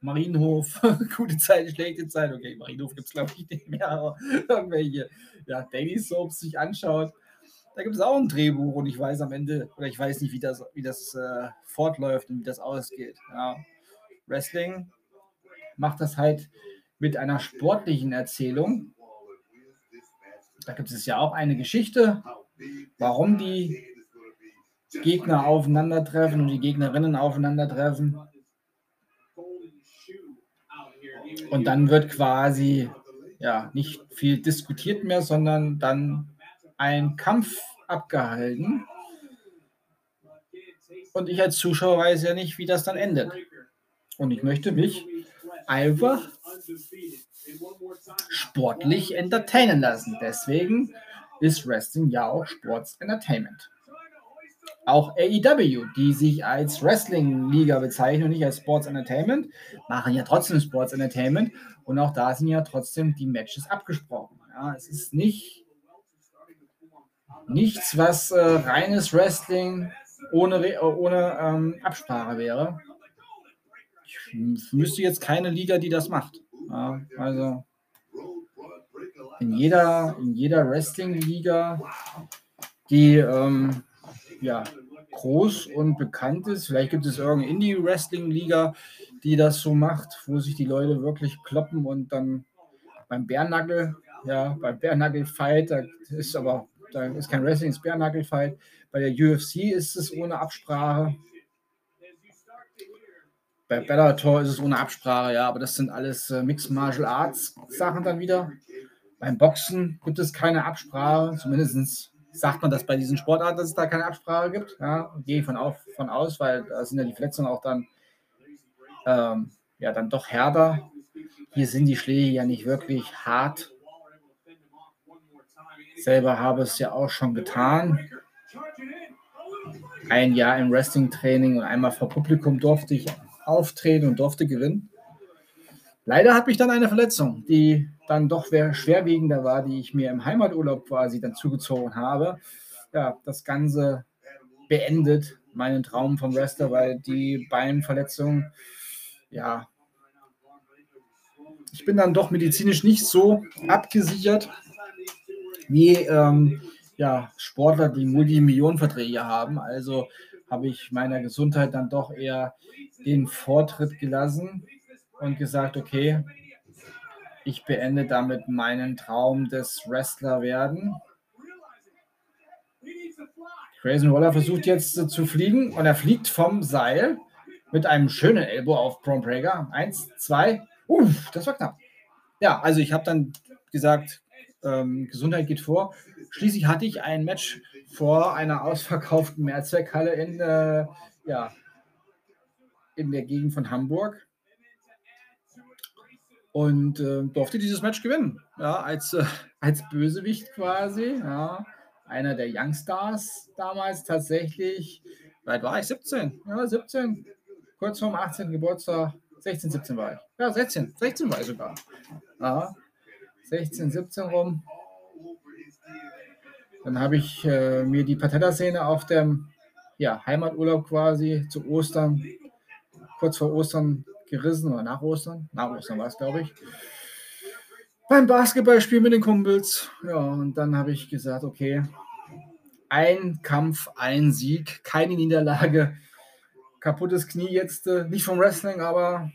Marienhof, *laughs* gute Zeit, schlechte Zeit, okay, Marienhof gibt es glaube ich nicht mehr, aber irgendwelche ja, Daily Soaps sich anschaut, da gibt es auch ein Drehbuch und ich weiß am Ende, oder ich weiß nicht, wie das, wie das äh, fortläuft und wie das ausgeht. Ja. Wrestling macht das halt mit einer sportlichen Erzählung. Da gibt es ja auch eine Geschichte, warum die Gegner aufeinandertreffen und die Gegnerinnen aufeinandertreffen. Und dann wird quasi ja nicht viel diskutiert mehr, sondern dann ein Kampf abgehalten. Und ich als Zuschauer weiß ja nicht, wie das dann endet. Und ich möchte mich einfach sportlich entertainen lassen. Deswegen ist Wrestling ja auch Sports Entertainment. Auch AEW, die sich als Wrestling-Liga bezeichnen und nicht als Sports Entertainment, machen ja trotzdem Sports Entertainment und auch da sind ja trotzdem die Matches abgesprochen. Ja, es ist nicht nichts, was äh, reines Wrestling ohne, ohne ähm, Absprache wäre. Ich wüsste jetzt keine Liga, die das macht. Ja, also in jeder, in jeder Wrestling-Liga, die ähm, ja, groß und bekannt ist, vielleicht gibt es irgendeine Indie-Wrestling-Liga, die das so macht, wo sich die Leute wirklich kloppen und dann beim Bärnagel, ja, beim Bärnagel-Fight, da ist aber da ist kein Wrestling, ist Bärnagel-Fight. Bei der UFC ist es ohne Absprache. Bei Bellator ist es ohne Absprache, ja, aber das sind alles äh, Mixed Martial Arts Sachen dann wieder. Beim Boxen gibt es keine Absprache, zumindest sagt man das bei diesen Sportarten, dass es da keine Absprache gibt. Ja, gehe ich von, auf, von aus, weil da sind ja die Verletzungen auch dann, ähm, ja, dann doch härter. Hier sind die Schläge ja nicht wirklich hart selber habe es ja auch schon getan. Ein Jahr im Wrestling-Training und einmal vor Publikum durfte ich auftreten und durfte gewinnen. Leider hat mich dann eine Verletzung, die dann doch schwerwiegender war, die ich mir im Heimaturlaub quasi dann zugezogen habe. Ja, das Ganze beendet meinen Traum vom Wrestler, weil die Beinverletzung, ja, ich bin dann doch medizinisch nicht so abgesichert, wie ähm, ja, Sportler, die Multimillionenverträge haben. Also habe ich meiner Gesundheit dann doch eher den Vortritt gelassen und gesagt, okay, ich beende damit meinen Traum des Wrestler werden. Grayson Waller versucht jetzt zu fliegen und er fliegt vom Seil mit einem schönen Elbow auf Braun Breaker. Eins, zwei, uff, das war knapp. Ja, also ich habe dann gesagt, ähm, Gesundheit geht vor. Schließlich hatte ich ein Match vor einer ausverkauften Mehrzweckhalle in, äh, ja, in der Gegend von Hamburg und äh, durfte dieses Match gewinnen. Ja, als, äh, als Bösewicht quasi. Ja, einer der Youngstars damals tatsächlich. Weit war ich? 17. Ja, 17. Kurz vorm 18. Geburtstag. 16, 17 war ich. Ja, 16. 16 war ich sogar. Ja, 16, 17 rum. Dann habe ich äh, mir die Patella-Szene auf dem ja, Heimaturlaub quasi zu Ostern, kurz vor Ostern gerissen oder nach Ostern. Nach Ostern war es, glaube ich. Beim Basketballspiel mit den Kumpels. Ja, und dann habe ich gesagt, okay, ein Kampf, ein Sieg, keine Niederlage. Kaputtes Knie jetzt, äh, nicht vom Wrestling, aber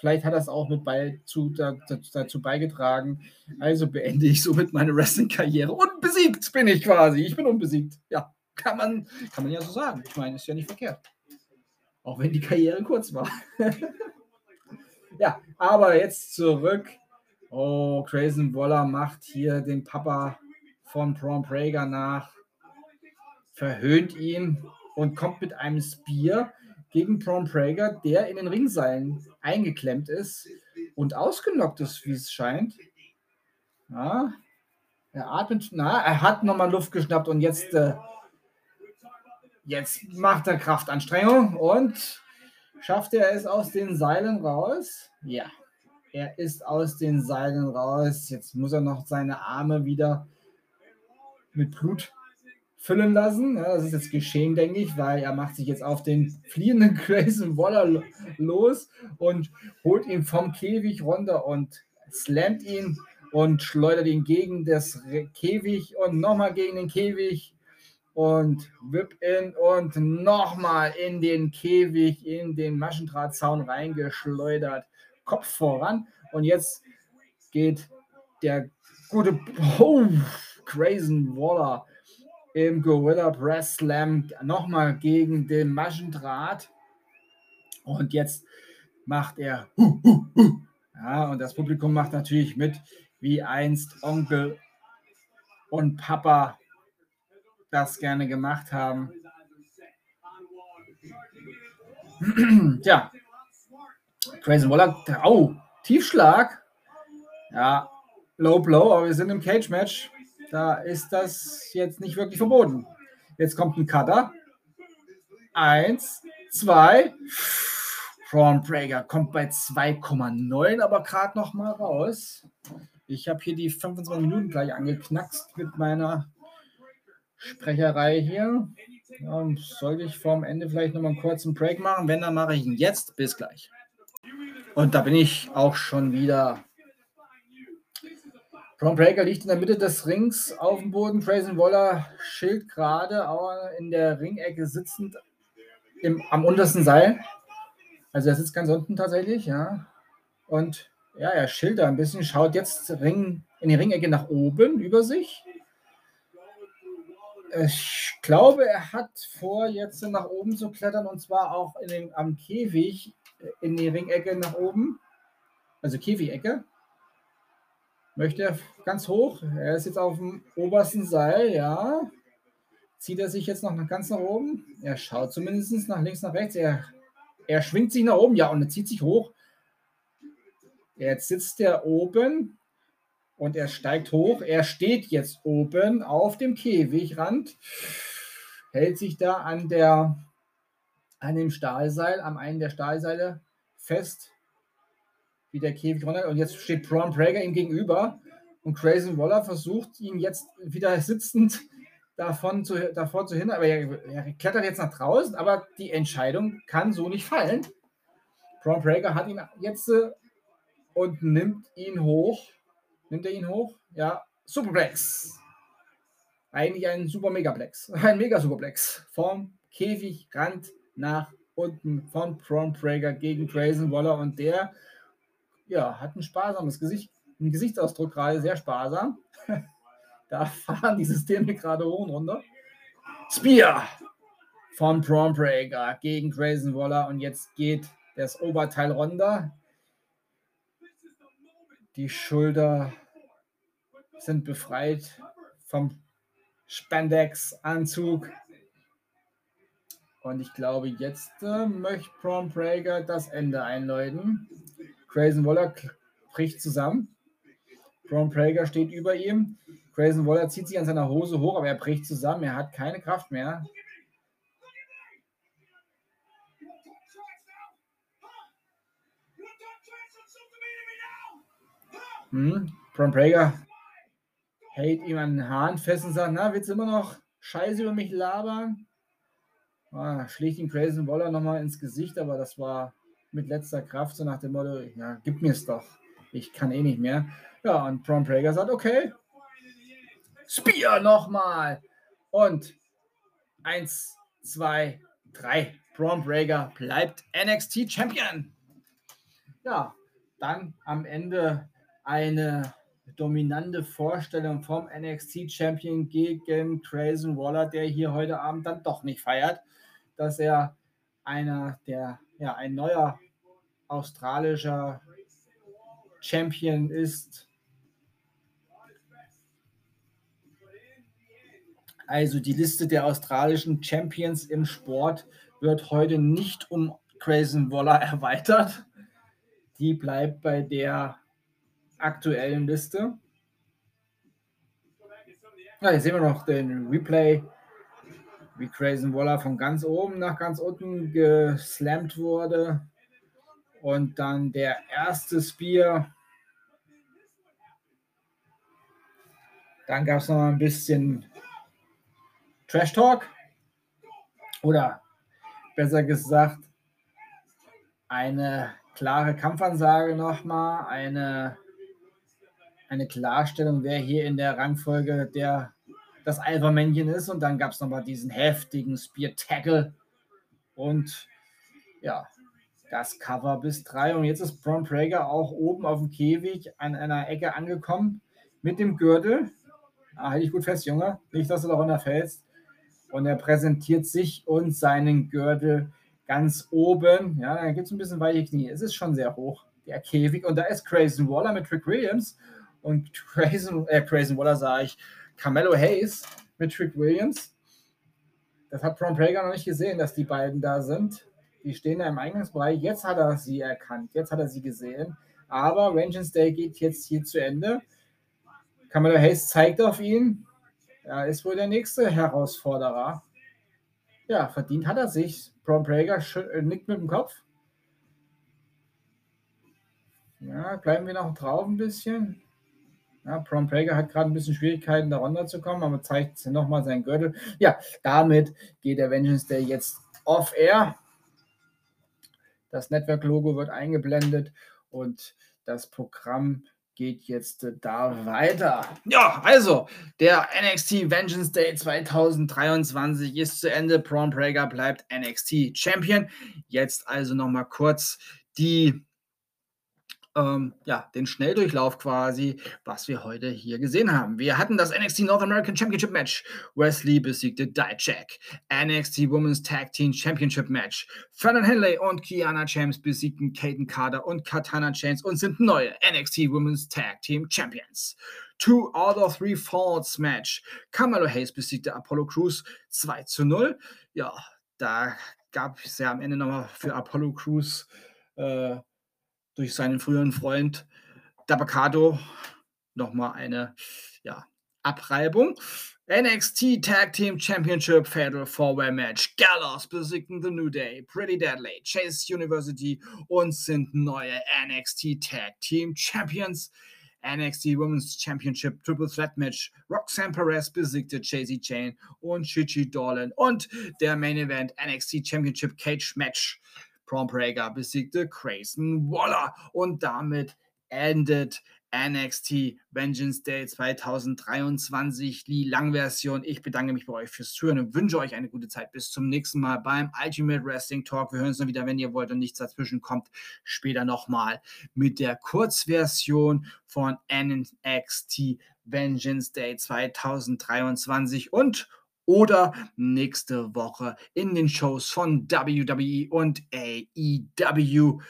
vielleicht hat das auch mit bei, zu, dazu, dazu beigetragen. Also beende ich somit meine Wrestling-Karriere. Unbesiegt bin ich quasi. Ich bin unbesiegt. Ja, kann man, kann man ja so sagen. Ich meine, ist ja nicht verkehrt. Auch wenn die Karriere kurz war. *laughs* ja, aber jetzt zurück. Oh, Grayson Waller macht hier den Papa von Braun Prager nach, verhöhnt ihn und kommt mit einem Spear gegen Braun Prager, der in den Ringseilen eingeklemmt ist und ausgenockt ist, wie es scheint. Ja, er atmet, na, er hat nochmal Luft geschnappt und jetzt äh, Jetzt macht er Kraftanstrengung und schafft er es aus den Seilen raus? Ja, er ist aus den Seilen raus. Jetzt muss er noch seine Arme wieder mit Blut füllen lassen. Ja, das ist jetzt geschehen, denke ich, weil er macht sich jetzt auf den fliehenden *laughs* Grayson Waller los und holt ihn vom Käfig runter und slammt ihn und schleudert ihn gegen das Käfig und nochmal gegen den Käfig und Whip in und nochmal in den Käfig, in den Maschendrahtzaun reingeschleudert. Kopf voran. Und jetzt geht der gute oh, Grayson Waller im Gorilla Press Slam nochmal gegen den Maschendraht. Und jetzt macht er. Ja, und das Publikum macht natürlich mit, wie einst Onkel und Papa das gerne gemacht haben. *clears throat* Tja, Grayson Waller, oh, Tiefschlag. Ja, Low Blow, aber wir sind im Cage-Match. Da ist das jetzt nicht wirklich verboten. Jetzt kommt ein Cutter. Eins, zwei. Braun Prager kommt bei 2,9, aber gerade noch mal raus. Ich habe hier die 25 Minuten gleich angeknackst mit meiner Sprecherei hier. Und sollte ich vorm Ende vielleicht nochmal einen kurzen Break machen? Wenn, dann mache ich ihn jetzt. Bis gleich. Und da bin ich auch schon wieder. Braun Breaker liegt in der Mitte des Rings auf dem Boden. Grayson Waller schild gerade, aber in der Ringecke sitzend im, am untersten Seil. Also er sitzt ganz unten tatsächlich, ja. Und ja, er schildert ein bisschen, schaut jetzt Ring, in die Ringecke nach oben über sich ich glaube, er hat vor, jetzt nach oben zu klettern und zwar auch in den, am Käfig äh, in die Ringecke nach oben. Also Käfigecke. Möchte er ganz hoch. Er ist jetzt auf dem obersten Seil, ja. Zieht er sich jetzt noch ganz nach oben? Er schaut zumindest nach links, nach rechts. Er, er schwingt sich nach oben, ja, und er zieht sich hoch. Jetzt sitzt er oben und er steigt hoch. Er steht jetzt oben auf dem Käfigrand, hält sich da an, der, an dem Stahlseil, am einen der Stahlseile fest, wie der Käfig runter. Und jetzt steht Braun Prager ihm gegenüber und Grayson Waller versucht, ihn jetzt wieder sitzend davon zu, davor zu hindern. Aber er, er klettert jetzt nach draußen, aber die Entscheidung kann so nicht fallen. Braun Prager hat ihn jetzt äh, und nimmt ihn hoch Nimmt er ihn hoch? Ja, Superplex. Eigentlich ein Super Megaplex. *laughs* Ein Mega Superplex. Vom Käfigrand nach unten von Prawn Prager gegen Grayson Waller und der ja, hat ein sparsames Gesicht, einen Gesichtsausdruck gerade, sehr sparsam. *laughs* da fahren die Systeme gerade hoch und runter. Spear von Prager gegen Grayson Waller und jetzt geht das Oberteil runter. Die Schulter sind befreit vom Spandex-Anzug. Und ich glaube, jetzt äh, möchte Breaker das Ende einläuten. Grayson Waller bricht zusammen. Braun Breaker steht über ihm. Grayson Waller zieht sich an seiner Hose hoch, aber er bricht zusammen. Er hat keine Kraft mehr. Hm. Braun Breaker hält ihm an den Haaren fest und sagt, na, willst du immer noch Scheiße über mich labern? Ah, schlägt ihn Grayson Waller nochmal ins Gesicht, aber das war mit letzter Kraft, so nach dem Motto, ja, gib mir es doch. Ich kann eh nicht mehr. Ja, und Braun Breaker sagt, okay. Spear nochmal. Und eins, zwei, drei. Braun Breaker bleibt NXT Champion. Ja, dann am Ende eine dominante Vorstellung vom NXT Champion gegen Grayson Waller, der hier heute Abend dann doch nicht feiert dass er einer der, ja, ein neuer australischer Champion ist. Also die Liste der australischen Champions im Sport wird heute nicht um Grayson Waller *laughs* erweitert. Die bleibt bei der aktuellen Liste. Ja, hier sehen wir noch den Replay wie Grayson Waller von ganz oben nach ganz unten geslammt wurde. Und dann der erste Spear. Dann gab es noch ein bisschen Trash Talk. Oder besser gesagt, eine klare Kampfansage nochmal, eine, eine Klarstellung, wer hier in der Rangfolge der das Alpha-Männchen ist. Und dann gab es nochmal diesen heftigen Spear-Tackle. Und ja, das Cover bis drei. Und jetzt ist Braun Prager auch oben auf dem Käfig an einer Ecke angekommen mit dem Gürtel. Ah, halte ich gut fest, Junge. Nicht, dass du da runterfällst. Und er präsentiert sich und seinen Gürtel ganz oben. Ja, da gibt es ein bisschen weiche Knie. Es ist schon sehr hoch, der Käfig. Und da ist Grayson Waller mit Rick Williams. Und Grayson, äh, Grayson Waller sage ich, Carmelo Hayes mit Trick Williams. Das hat Braun Prager noch nicht gesehen, dass die beiden da sind. Die stehen da im Eingangsbereich. Jetzt hat er sie erkannt. Jetzt hat er sie gesehen. Aber Vengeance Day geht jetzt hier zu Ende. Carmelo Hayes zeigt auf ihn. Er ist wohl der nächste Herausforderer. Ja, verdient hat er sich. Braun Prager äh, nickt mit dem Kopf. Ja, bleiben wir noch drauf ein bisschen. Ja, Prom Prager hat gerade ein bisschen Schwierigkeiten, da runterzukommen, aber zeigt nochmal seinen Gürtel. Ja, damit geht der Vengeance Day jetzt off-air. Das Network-Logo wird eingeblendet und das Programm geht jetzt da weiter. Ja, also der NXT Vengeance Day 2023 ist zu Ende. Braun Prager bleibt NXT Champion. Jetzt also nochmal kurz die ähm, ja, den Schnelldurchlauf quasi, was wir heute hier gesehen haben. Wir hatten das NXT North American Championship Match. Wesley besiegte Dijak. NXT Women's Tag Team Championship Match. Fernand Henley und Kiana James besiegten Caden Carter und Katana Chains und sind neue NXT Women's Tag Team Champions. Two out of three falls Match. Camelo Hayes besiegte Apollo Crews 2 zu 0. Ja, da gab es ja am Ende nochmal für Apollo Crews äh, durch seinen früheren Freund Dabakato nochmal eine ja, Abreibung. NXT Tag Team Championship Fatal Four-Way Match. Gallows besiegten The New Day, Pretty Deadly, Chase University und sind neue NXT Tag Team Champions. NXT Women's Championship Triple Threat Match. Roxanne Perez besiegte Chasey Chain und Chichi Dolan. Und der Main Event NXT Championship Cage Match. Braun besiegte Grayson Waller und damit endet NXT Vengeance Day 2023, die Langversion. Ich bedanke mich bei euch fürs Zuhören und wünsche euch eine gute Zeit. Bis zum nächsten Mal beim Ultimate Wrestling Talk. Wir hören uns dann wieder, wenn ihr wollt und nichts dazwischen kommt. Später nochmal mit der Kurzversion von NXT Vengeance Day 2023 und oder nächste Woche in den Shows von WWE und AEW.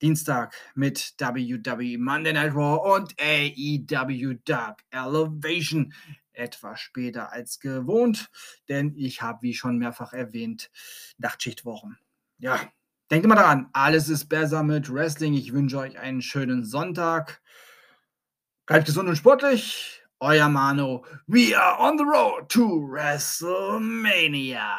Dienstag mit WWE Monday Night Raw und AEW Dark Elevation. etwas später als gewohnt, denn ich habe, wie schon mehrfach erwähnt, Nachtschichtwochen. Ja, denkt immer daran, alles ist besser mit Wrestling. Ich wünsche euch einen schönen Sonntag. Bleibt gesund und sportlich. Euer Mano. We are on the road to WrestleMania.